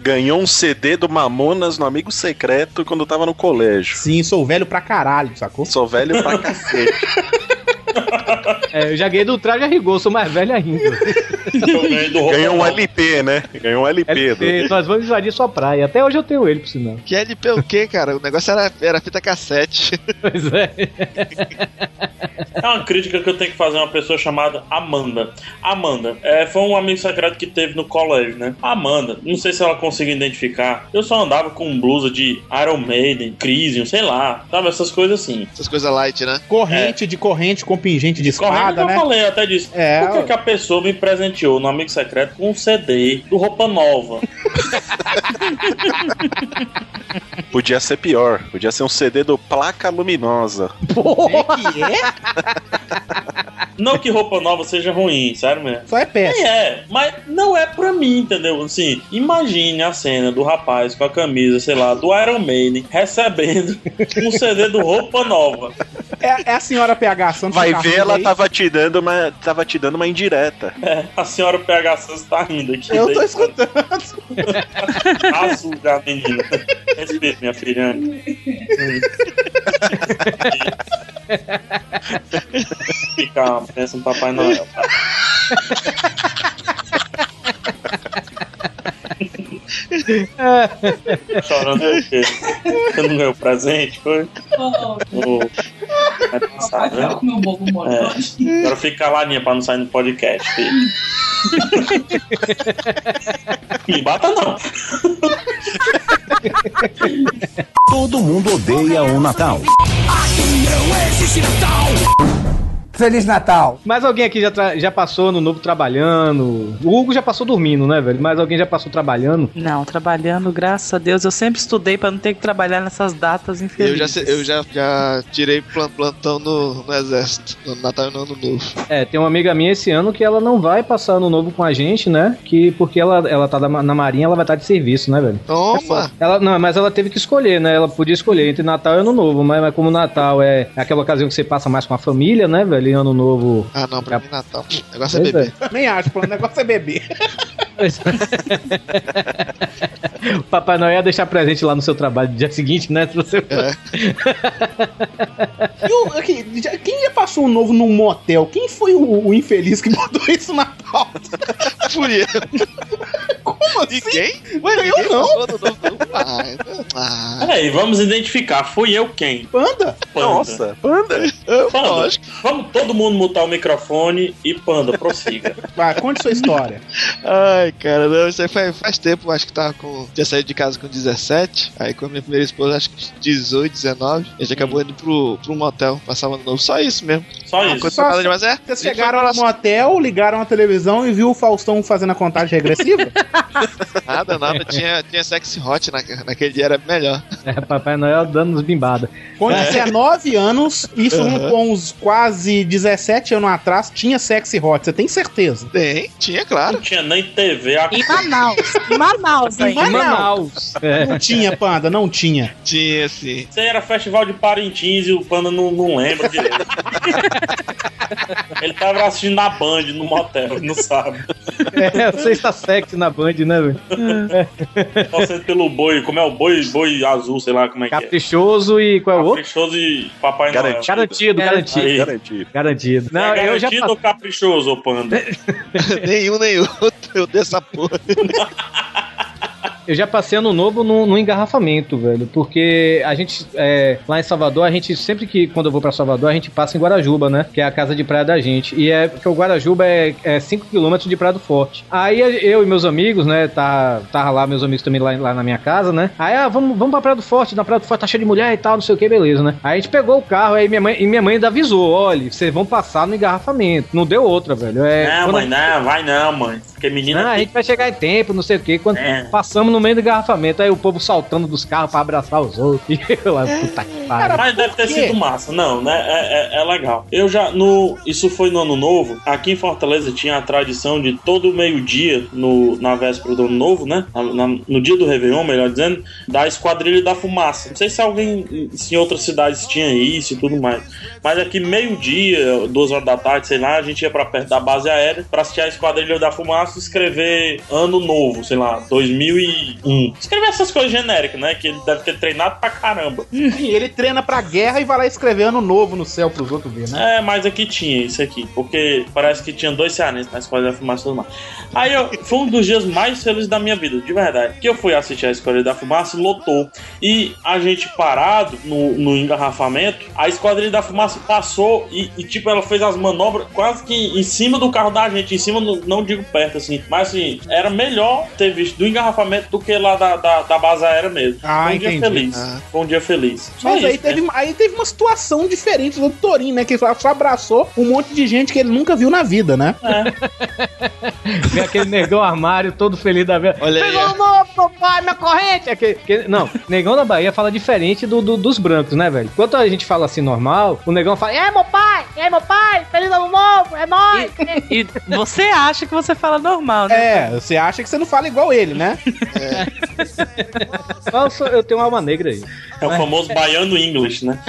Ganhou um CD do Mamonas no Amigo Secreto quando tava no colégio. Sim, sou velho pra caralho, sacou? Sou velho pra cacete. É, eu já ganhei do traje a rigor, sou mais velho ainda. Ganhou um LP, né? Ganhou um LP. LP, do- nós vamos invadir sua praia. Até hoje eu tenho ele, por sinal. Que LP o quê, cara? O negócio era, era fita cassete. Pois é. É uma crítica que eu tenho que fazer a uma pessoa chamada Amanda. Amanda, é, foi um amigo secreto que teve no colégio, né? Amanda, não sei se ela conseguiu identificar. Eu só andava com blusa de Iron Maiden, Crisium, sei lá, sabe? Essas coisas assim. Essas coisas light, né? Corrente de corrente com pingente de Correndo espada, que eu né? falei até disso. É, Por que, que a pessoa me presenteou no amigo secreto com um CD do Roupa Nova? Podia ser pior. Podia ser um CD do Placa Luminosa. É que é? Não que roupa nova seja ruim, sério mesmo. Só é péssimo. É, mas não é pra mim, entendeu? Assim, imagine a cena do rapaz com a camisa, sei lá, do Iron Maiden, recebendo um CD do Roupa Nova. É, é a senhora PH Santos. Vai ver, ela aí. tava te dando uma, tava te dando uma indireta. É, a senhora PH Santos tá rindo aqui. Eu tô escutando. Azul já, menina. Respeita, minha filha. Fica, pensa no Papai Noel. Tá? Chorando por quê? Você não ganhou presente, foi? Oh. É passado, né? É. Agora fica caladinha pra não sair no podcast, filho. Me bata não. Todo mundo odeia o Natal. Feliz Natal. Mas alguém aqui já, já passou no novo trabalhando? O Hugo já passou dormindo, né, velho? Mas alguém já passou trabalhando? Não, trabalhando, graças a Deus. Eu sempre estudei pra não ter que trabalhar nessas datas Eu infelizes. já, sei- eu já, já tirei plan- plantão no, no exército, no Natal e no Ano Novo. É, tem uma amiga minha esse ano que ela não vai passar ano novo com a gente, né? Que porque ela, ela tá na marinha, ela vai estar de serviço, né, velho? Toma! Ela, não, mas ela teve que escolher, né? Ela podia escolher entre Natal e Ano Novo, mas, mas como Natal é aquela ocasião que você passa mais com a família, né, velho? E Ano Novo. Ah, não, pra mim Natal. O negócio é Pois beber. Nem acho, pô, o negócio é beber. O Papai Noel ia deixar presente lá no seu trabalho no dia seguinte, né? Se você... E o- aqui, já- quem já passou um novo num motel? Quem foi o, o infeliz que botou isso na pauta? Fui eu. Como assim? Ninguém? Ué, Ninguém eu não. Novo, não. Ah, ah. Peraí, vamos identificar. Fui eu quem? Panda? Panda. Nossa, panda. Panda. lógico. Vamos todo mundo mutar o microfone e Panda, prossiga. Vai, conte sua história. Ai, cara, não, isso aí faz, faz tempo, acho que tava com. Tinha saído de casa com 17, aí com a minha primeira esposa, acho que 18, 19, a gente acabou indo pro, pro motel, passar um ano novo. Só isso mesmo. Só isso. coisa nada demais, é. Vocês chegaram no motel, ligaram a televisão e viu o Faustão fazendo a contagem regressiva? Nada, nada. tinha, tinha sexy hot na, naquele dia, era melhor. É, Papai Noel dando nos bimbadas. Com 19 anos, isso com uns quase 17 anos atrás, tinha sexy hot. Você tem certeza? Tem, tinha, Não claro. tinha nem TV. A... Em Manaus. Em Manaus Em. Manaus. Manaus. É. Não tinha, Panda, não tinha. Tinha, sim. Isso aí era festival de Parintins e o Panda não, não lembra direito. Ele tava assistindo na Band no motel, não sabe. É, você está sexy na Band, né, velho? Torcendo pelo boi, como é o boi, boi azul, sei lá como é que é. Caprichoso e qual é o outro? Caprichoso e Papai Noel. Garantido. Garantido, garantido. Aí. Garantido. Garantido. Não, é eu já garantido ou caprichoso, ô Panda? nenhum, nem outro. Eu dei essa porra. Eu já passei ano novo no, no engarrafamento, velho. Porque a gente, é, lá em Salvador, a gente, sempre que, quando eu vou pra Salvador, a gente passa em Guarajuba, né? Que é a casa de praia da gente. E é porque o Guarajuba é 5km de Praia do Forte. Aí eu e meus amigos, né? Tá, tava lá, meus amigos também lá, lá na minha casa, né? Aí, ah, vamos, vamos pra Praia do Forte. Na Praia do Forte tá cheio de mulher e tal, não sei o que, beleza, né? Aí a gente pegou o carro, aí minha mãe, e minha mãe ainda avisou: olha, vocês vão passar no engarrafamento. Não deu outra, velho. É, não, mãe, não, vai não, mãe. Porque menina. não, a gente vai chegar em tempo, não sei o que. Quando É. passamos no meio do engarrafamento, aí o povo saltando dos carros pra abraçar os outros. E eu lá, puta que pariu. Mas deve ter sido massa, não, né? É, é- é legal. Eu já, no. Isso foi no ano novo. Aqui em Fortaleza tinha a tradição de todo meio-dia, no, na véspera do ano novo, né? Na- na- no dia do Réveillon, melhor dizendo, da Esquadrilha da Fumaça. Não sei se alguém, se em outras cidades tinha isso e tudo mais. Mas aqui, meio-dia, duas horas da tarde, sei lá, a gente ia pra perto da base aérea pra assistir a Esquadrilha da Fumaça e escrever ano novo, sei lá, 2001. Escrever essas coisas genéricas, né? Que ele deve ter treinado pra caramba. E ele treina pra guerra e vai lá escrever ano novo no céu pros outros ver, né? É, mas aqui tinha isso aqui, porque parece que tinha dois cearenses na escola da fumaça do mar. Aí eu, foi um dos dias mais felizes da minha vida, de verdade. Que eu fui assistir a Esquadrilha da Fumaça e lotou. E a gente parado no, no engarrafamento, a Esquadrilha da Fumaça passou e, e, tipo, ela fez as manobras quase que em cima do carro da gente, em cima, no- não digo perto, assim, mas assim, era melhor ter visto do engarrafamento do que lá da, da, da base aérea mesmo. Ah, foi um dia entendi. feliz. Ah. Foi um dia feliz. Só Mas aí isso, né? teve, aí teve uma situação diferente do Torinho, né? Que só só abraçou um monte de gente que ele nunca viu na vida, né? Vê aquele negão armário todo feliz da vida. Olha aí, Pegou ó. um novo, papai, minha corrente. Aquele, que- não, negão da Bahia fala diferente do, do- dos brancos, né, velho? Enquanto a gente fala assim normal, o negão fala, é meu pai, é meu pai, feliz ano novo, é nóis. E você acha que você fala normal, né? É, você acha que você não fala igual ele, né? Nossa, eu tenho uma alma negra aí. É o famoso baiano English, né?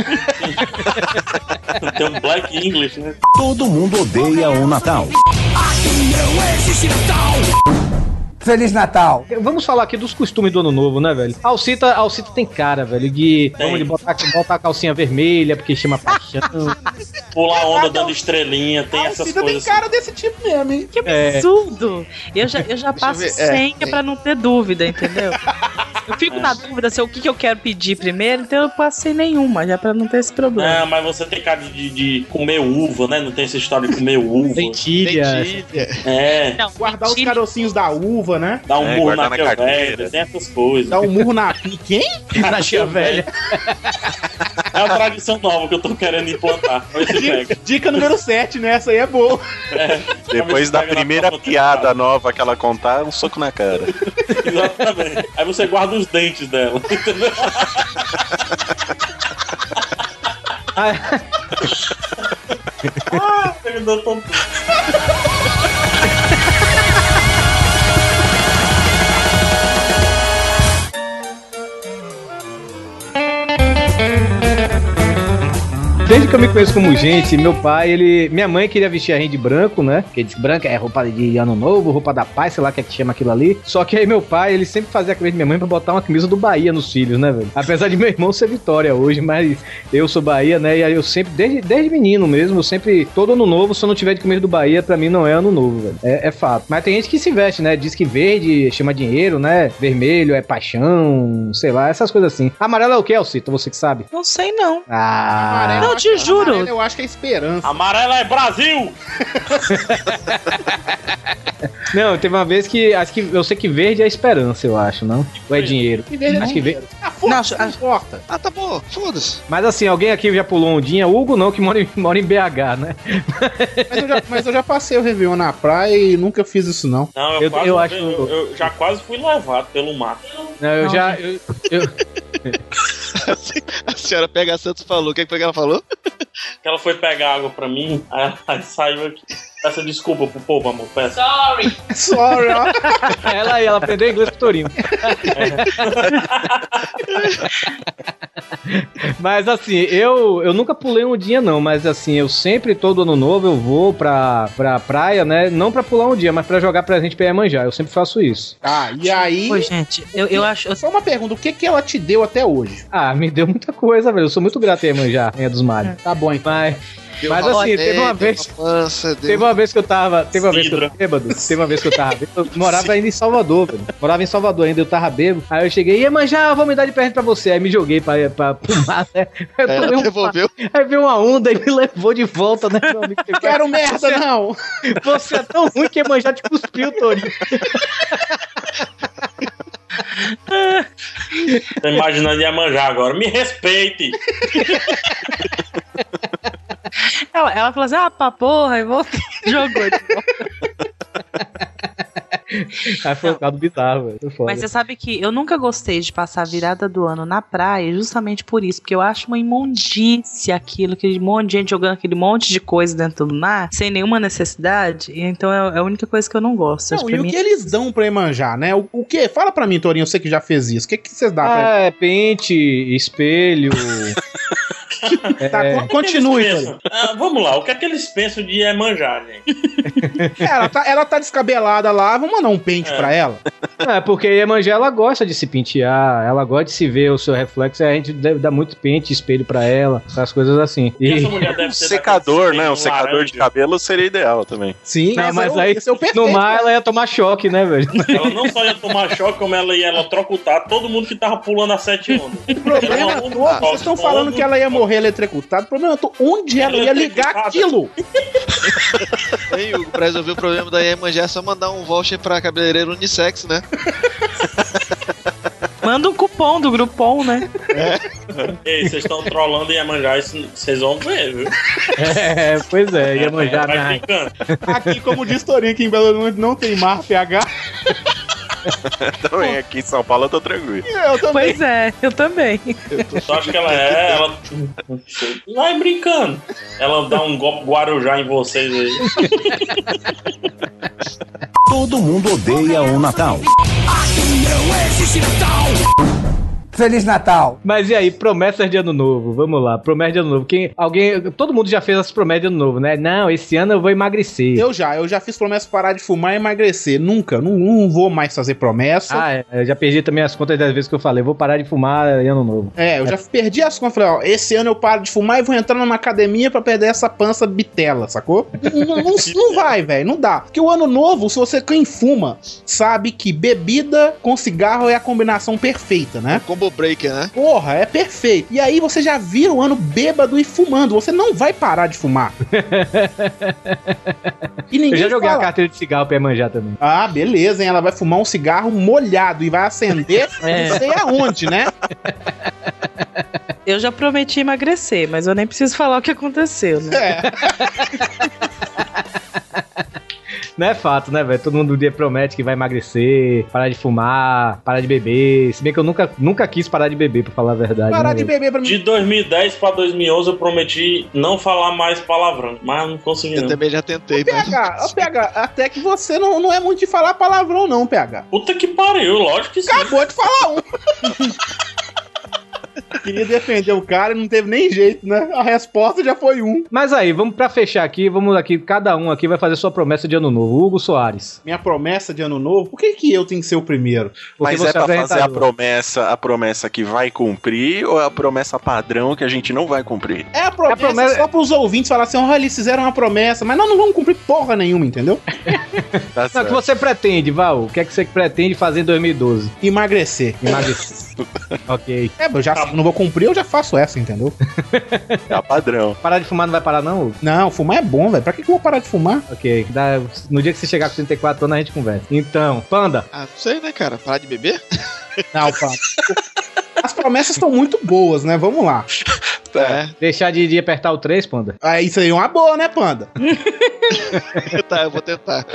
Tem um black English, né? Todo mundo odeia o Natal. Feliz Natal. Vamos falar aqui dos costumes do ano novo, né, velho? Alcita, Alcita tem cara, velho, de, vamos de botar, botar a calcinha vermelha porque chama paixão. Pular onda dando estrelinha, tem A essas tem coisas. assim. cara desse tipo mesmo, hein? Que É. absurdo! Eu já, eu já passo ver, é, senha tem. pra não ter dúvida, entendeu? Eu fico na dúvida se é o que, que eu quero pedir primeiro, então eu passo sem nenhuma, já pra não ter esse problema. Ah, mas você tem cara de, de comer uva, né? Não tem essa história de comer uva. Lentilha. Lentilha. É, Não, Guardar os carocinhos da uva, né? dá um É, murro na na tia carteira. velha, tem essas coisas. Dar um murro na. Em quem? Na tia velha. É uma tradição nova que eu tô querendo implantar. Dica, dica número 7, né? Essa aí é boa. Depois da primeira piada nova que ela contar, um soco na cara. Exatamente. Aí você guarda os dentes dela, entendeu? ah, ele deu Desde que eu me conheço como gente, meu pai, ele. Minha mãe queria vestir a gente de branco, né? Porque diz que branca é roupa de ano novo, roupa da paz, sei lá que é que chama aquilo ali. Só que aí meu pai, ele sempre fazia a camisa de minha mãe pra botar uma camisa do Bahia nos filhos, né, velho? Apesar de meu irmão ser Vitória hoje, mas eu sou Bahia, né? E aí eu sempre, desde, desde menino mesmo, eu sempre. Todo ano novo, se eu não tiver de camisa do Bahia, pra mim não é ano novo, velho. É, é fato. Mas tem gente que se veste, né? Diz que verde chama dinheiro, né? Vermelho é paixão, sei lá, essas coisas assim. Amarelo é o que, Alcito? Você que sabe? Não sei não. Ah. Amarelo, Não, eu te juro. amarelo Eu acho que é esperança. Amarela é Brasil! Não, teve uma vez que acho que eu sei que verde é esperança, eu acho, não? Ou é dinheiro? Que verde é Acho que dinheiro. verde. Ah, foda-se, Não, importa. Ah, tá bom, foda-se. Mas assim, alguém aqui já pulou ondinha? Hugo não, que mora em, mora em BH, né? Mas eu, já, mas eu já passei o Réveillon na praia e nunca fiz isso, não. Não, eu, Eu- quase, eu acho- eu já quase fui levado pelo mato. Não, eu Não, já. A senhora Pega Santos falou. O que, foi que ela falou? Que ela foi pegar água pra mim, aí ela saiu aqui. Peça desculpa pro povo, amor. Peça. Sorry, ó. ela aí, ela aprendeu inglês com o Torino. mas assim, eu, eu nunca pulei ondinha, não. Mas assim, eu sempre, todo ano novo, eu vou pra, pra praia, né? Não pra pular ondinha, mas pra jogar presente pra Iemanjá. Eu sempre faço isso. Tá, e aí. Pô, gente, eu, eu acho. Só uma pergunta: o que, que ela te deu até hoje? Ah, me deu muita coisa, velho. Eu sou muito grato a Iemanjá, Rainha dos Mares. Tá bom, então. Mas, Deu Mas assim, fé, teve uma vez- uma pança, deu- Teve uma vez que eu tava. Teve uma vez que eu tava bêbado. Teve uma vez que eu tava bêbado. Eu morava ainda em Salvador, velho. Morava em Salvador ainda, eu tava bêbado. Aí eu cheguei, ia manjar, vou me dar de presente pra você. Aí me joguei pra, pra, pro mar, né? Eu Ela um devolveu. Aí veio uma onda e me levou de volta, né, meu amigo? Quero merda, não! Você é tão ruim que manjar te cuspiu, Tony. Tô imaginando Iemanjá agora. Me respeite! Ela, ela falou assim: ah, pra porra, e voltou. Jogou de volta. Aí foi um bocado bizarro, velho. Mas você sabe que eu nunca gostei de passar a virada do ano na praia, justamente por isso, porque eu acho uma imundícia aquilo, aquele monte de gente jogando aquele monte de coisa dentro do mar, sem nenhuma necessidade. Então é a única coisa que eu não gosto. Não, e pra o mim- que eles dão pra Emanjá, né? O, o que? Fala pra mim, Torinho, você que já fez isso. O que, que vocês dão pra Ah, é pente, espelho. Tá, é. con- continue, Ah, vamos lá, o que é que eles pensam de Iemanjá, gente? É, ela, tá, ela tá descabelada lá, vamos mandar um pente É. pra ela. É, porque a Iemanjá, ela gosta de se pentear, ela gosta de se ver o seu reflexo, e a gente deve dar muito pente, espelho pra ela, essas coisas assim. E essa E... mulher deve Um secador, né? Um espelho secador de laranja. cabelo seria ideal também. Sim, Não, mas é aí é o perfeito. no mar ela ia tomar choque, né, velho? Ela não só ia tomar choque, como ela ia eletrocutar todo mundo que tava pulando a sete ondas. O problema Ela- todo, vocês estão falando que ela ia morrer eletrocutada. O problema é to- onde ela ia ligar aquilo. Hein, Hugo, pra resolver o problema da Iemanjá é só mandar um voucher pra cabeleireiro unissex, né? Manda um cupom do Groupon, né? Ei, vocês estão trolando Iemanjá, isso vocês vão ver, viu? É, pois é, Iemanjá, Vai né? Aqui, como diz Torinho, aqui em Belo Horizonte não tem mar, PH. Também aqui em São Paulo eu tô tranquilo. Eu também. Pois é, eu também. Tu acha que ela é? Ela. Vai brincando. Ela dá um golpe Guarujá em vocês aí. Todo mundo odeia o Natal. Feliz Natal. Mas e aí, promessas de ano novo? Vamos lá, promessa de ano novo. Quem, alguém, todo mundo já fez as promessas de ano novo, né? Não, esse ano eu vou emagrecer. Eu já, eu já fiz promessa de parar de fumar e emagrecer. Nunca, não, não vou mais fazer promessa. Ah, é, eu já perdi também as contas das vezes que eu falei, vou parar de fumar em ano novo. É, eu já perdi as contas. Falei, ó, esse ano eu paro de fumar e vou entrar numa academia pra perder essa pança bitela, sacou? não, não, não vai, velho, não dá. Porque o ano novo, se você quem fuma, sabe que bebida com cigarro é a combinação perfeita, né? Combo breaker, né? Porra, é perfeito. E aí você já vira o ano bêbado e fumando. Você não vai parar de fumar. e ninguém Eu já joguei fala. a carteira de cigarro pra manjar também. Ah, beleza, hein? Ela vai fumar um cigarro molhado e vai acender É. não sei aonde, né? Eu já prometi emagrecer, mas eu nem preciso falar o que aconteceu, né? É. Não é fato, né, velho? Todo mundo um dia promete que vai emagrecer, parar de fumar, parar de beber. Se bem que eu nunca, nunca quis parar de beber, pra falar a verdade. Parar né, de beber pra mim. De 2010 pra 2011 eu prometi não falar mais palavrão, mas não consegui Eu não. também já tentei, mas. PH, ó, PH, até que você não, não é muito de falar palavrão, não, PH. Puta que pariu, lógico que sim. Acabou de falar um. Queria defender o cara e não teve nem jeito, né? A resposta já foi um. Mas aí, vamos pra fechar aqui, vamos aqui, cada um aqui vai fazer sua promessa de ano novo. Hugo Soares. Minha promessa de ano novo, por que, que eu tenho que ser o primeiro? Mas você é pra fazer a promessa, a promessa que vai cumprir ou é a promessa padrão que a gente não vai cumprir? É a promessa, É a promessa- só pros ouvintes falar assim: olha, eles fizeram uma promessa, mas nós não vamos cumprir porra nenhuma, entendeu? Tá Não, o que você pretende, Val? O que é que você pretende fazer em 2012? Emagrecer. Emagrecer. ok. É, eu já não vou cumprir, eu já faço essa, entendeu? É padrão. Parar de fumar não vai parar, não? Não, fumar é bom, velho. Pra que, que eu vou parar de fumar? Ok. Dá- no dia que você chegar com 34 anos, a gente conversa. Então, Panda. Ah, não sei, né, cara? Parar de beber? Não, pá. As promessas estão muito boas, né? Vamos lá. É. Deixar de, de apertar o 3, Panda. Ah, isso aí é uma boa, né, Panda? tá, eu vou tentar.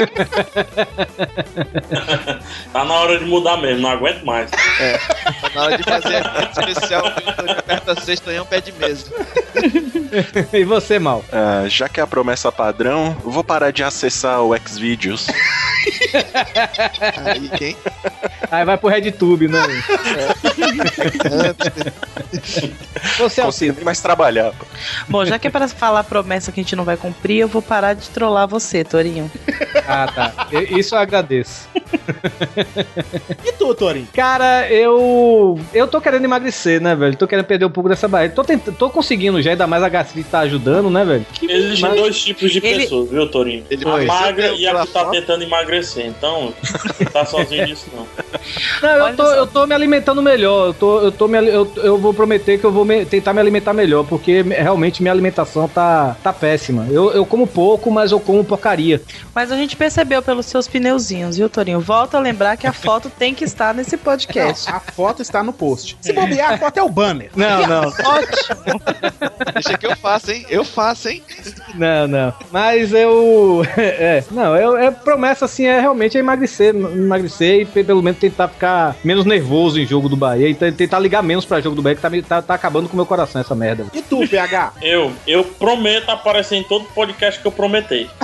Tá na hora de mudar mesmo, não aguento mais. Tá na hora de fazer evento especial, o Vitor aperta sexta em um pé de mesa. e você, Mal? Ah, já que é a promessa padrão, eu vou parar de acessar o Xvideos. Aí, quem? Aí vai pro RedTube, né? Você, Consigo nem mais trabalhar. pô. Bom, já que é pra falar promessa que a gente não vai cumprir, eu vou parar de trollar você, Torinho. Ah, tá. Eu- Isso eu agradeço. E tu, Torinho? Cara, eu. Eu tô querendo emagrecer, né, velho? Tô querendo perder um pouco dessa barriga. Tô, tent... tô conseguindo já, ainda mais a gastrite tá ajudando, né, velho? Existem Mas- dois tipos de Ele- pessoas, viu, Torinho? Ele a magra e a que tá tentando emagrecer. Então, não tá sozinho nisso, não. Não, eu tô, eu tô me alimentando melhor. Eu, tô, eu, tô me, eu, eu vou prometer que eu vou me- tentar me alimentar melhor, porque me- realmente minha alimentação tá, tá péssima. Eu, eu como pouco, mas eu como porcaria. Mas a gente percebeu pelos seus pneuzinhos, viu, Torinho? Volta a lembrar que a foto tem que estar nesse podcast. Não, a foto está no post. Se bobear, a foto é o banner. Não, não, Ótimo. Deixa que eu faço, hein? Eu faço, hein? não, não. Mas eu. É, não, eu, é promessa assim, é realmente é emagrecer, emagrecer e pe- pelo menos tentar ficar menos nervoso em jogo do Bahia e tentar ligar menos pra jogo do Bahia, que tá, tá, tá acabando com o meu coração essa merda. E tu, PH? Eu, eu prometo aparecer em todo podcast que eu prometei.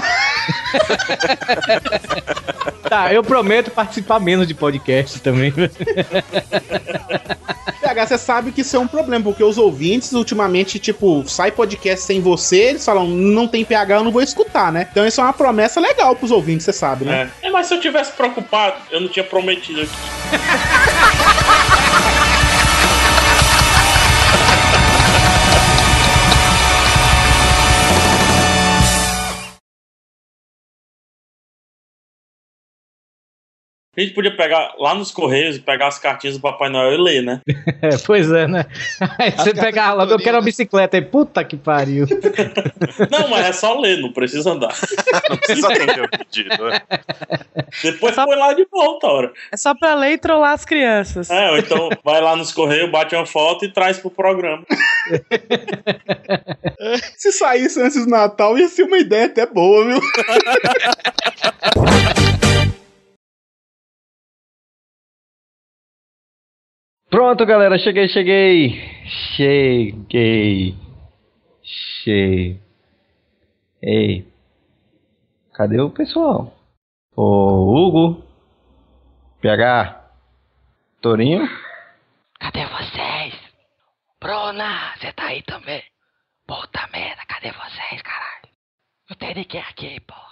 Tá, eu prometo participar menos de podcast também. PH, você sabe que isso é um problema, porque os ouvintes, ultimamente, tipo, sai podcast sem você, eles falam, não tem PH, eu não vou escutar, né? Então isso é uma promessa legal pros ouvintes, você sabe, né? É. Mas se eu tivesse preocupado, eu não tinha prometido aqui. A gente podia pegar lá nos Correios e pegar as cartinhas do Papai Noel e ler, né? É, pois é, né? Aí você cartas pega logo, eu quero uma bicicleta aí, puta que pariu. Não, mas é só ler, não precisa andar. Não precisa atender o pedido. né? Depois Só- põe lá de volta, hora. É só pra ler e trollar as crianças. É, ou então vai lá nos Correios, bate uma foto e traz pro programa. Se saísse antes do Natal, ia ser uma ideia até boa, viu? Pronto, galera, cheguei, cheguei. Cheguei. Cheguei. Ei. Cadê o pessoal? Ô, Hugo. PH. Torinho. Bruna, você tá aí também? Puta merda, cadê vocês, caralho? Não tem ninguém aqui, pô.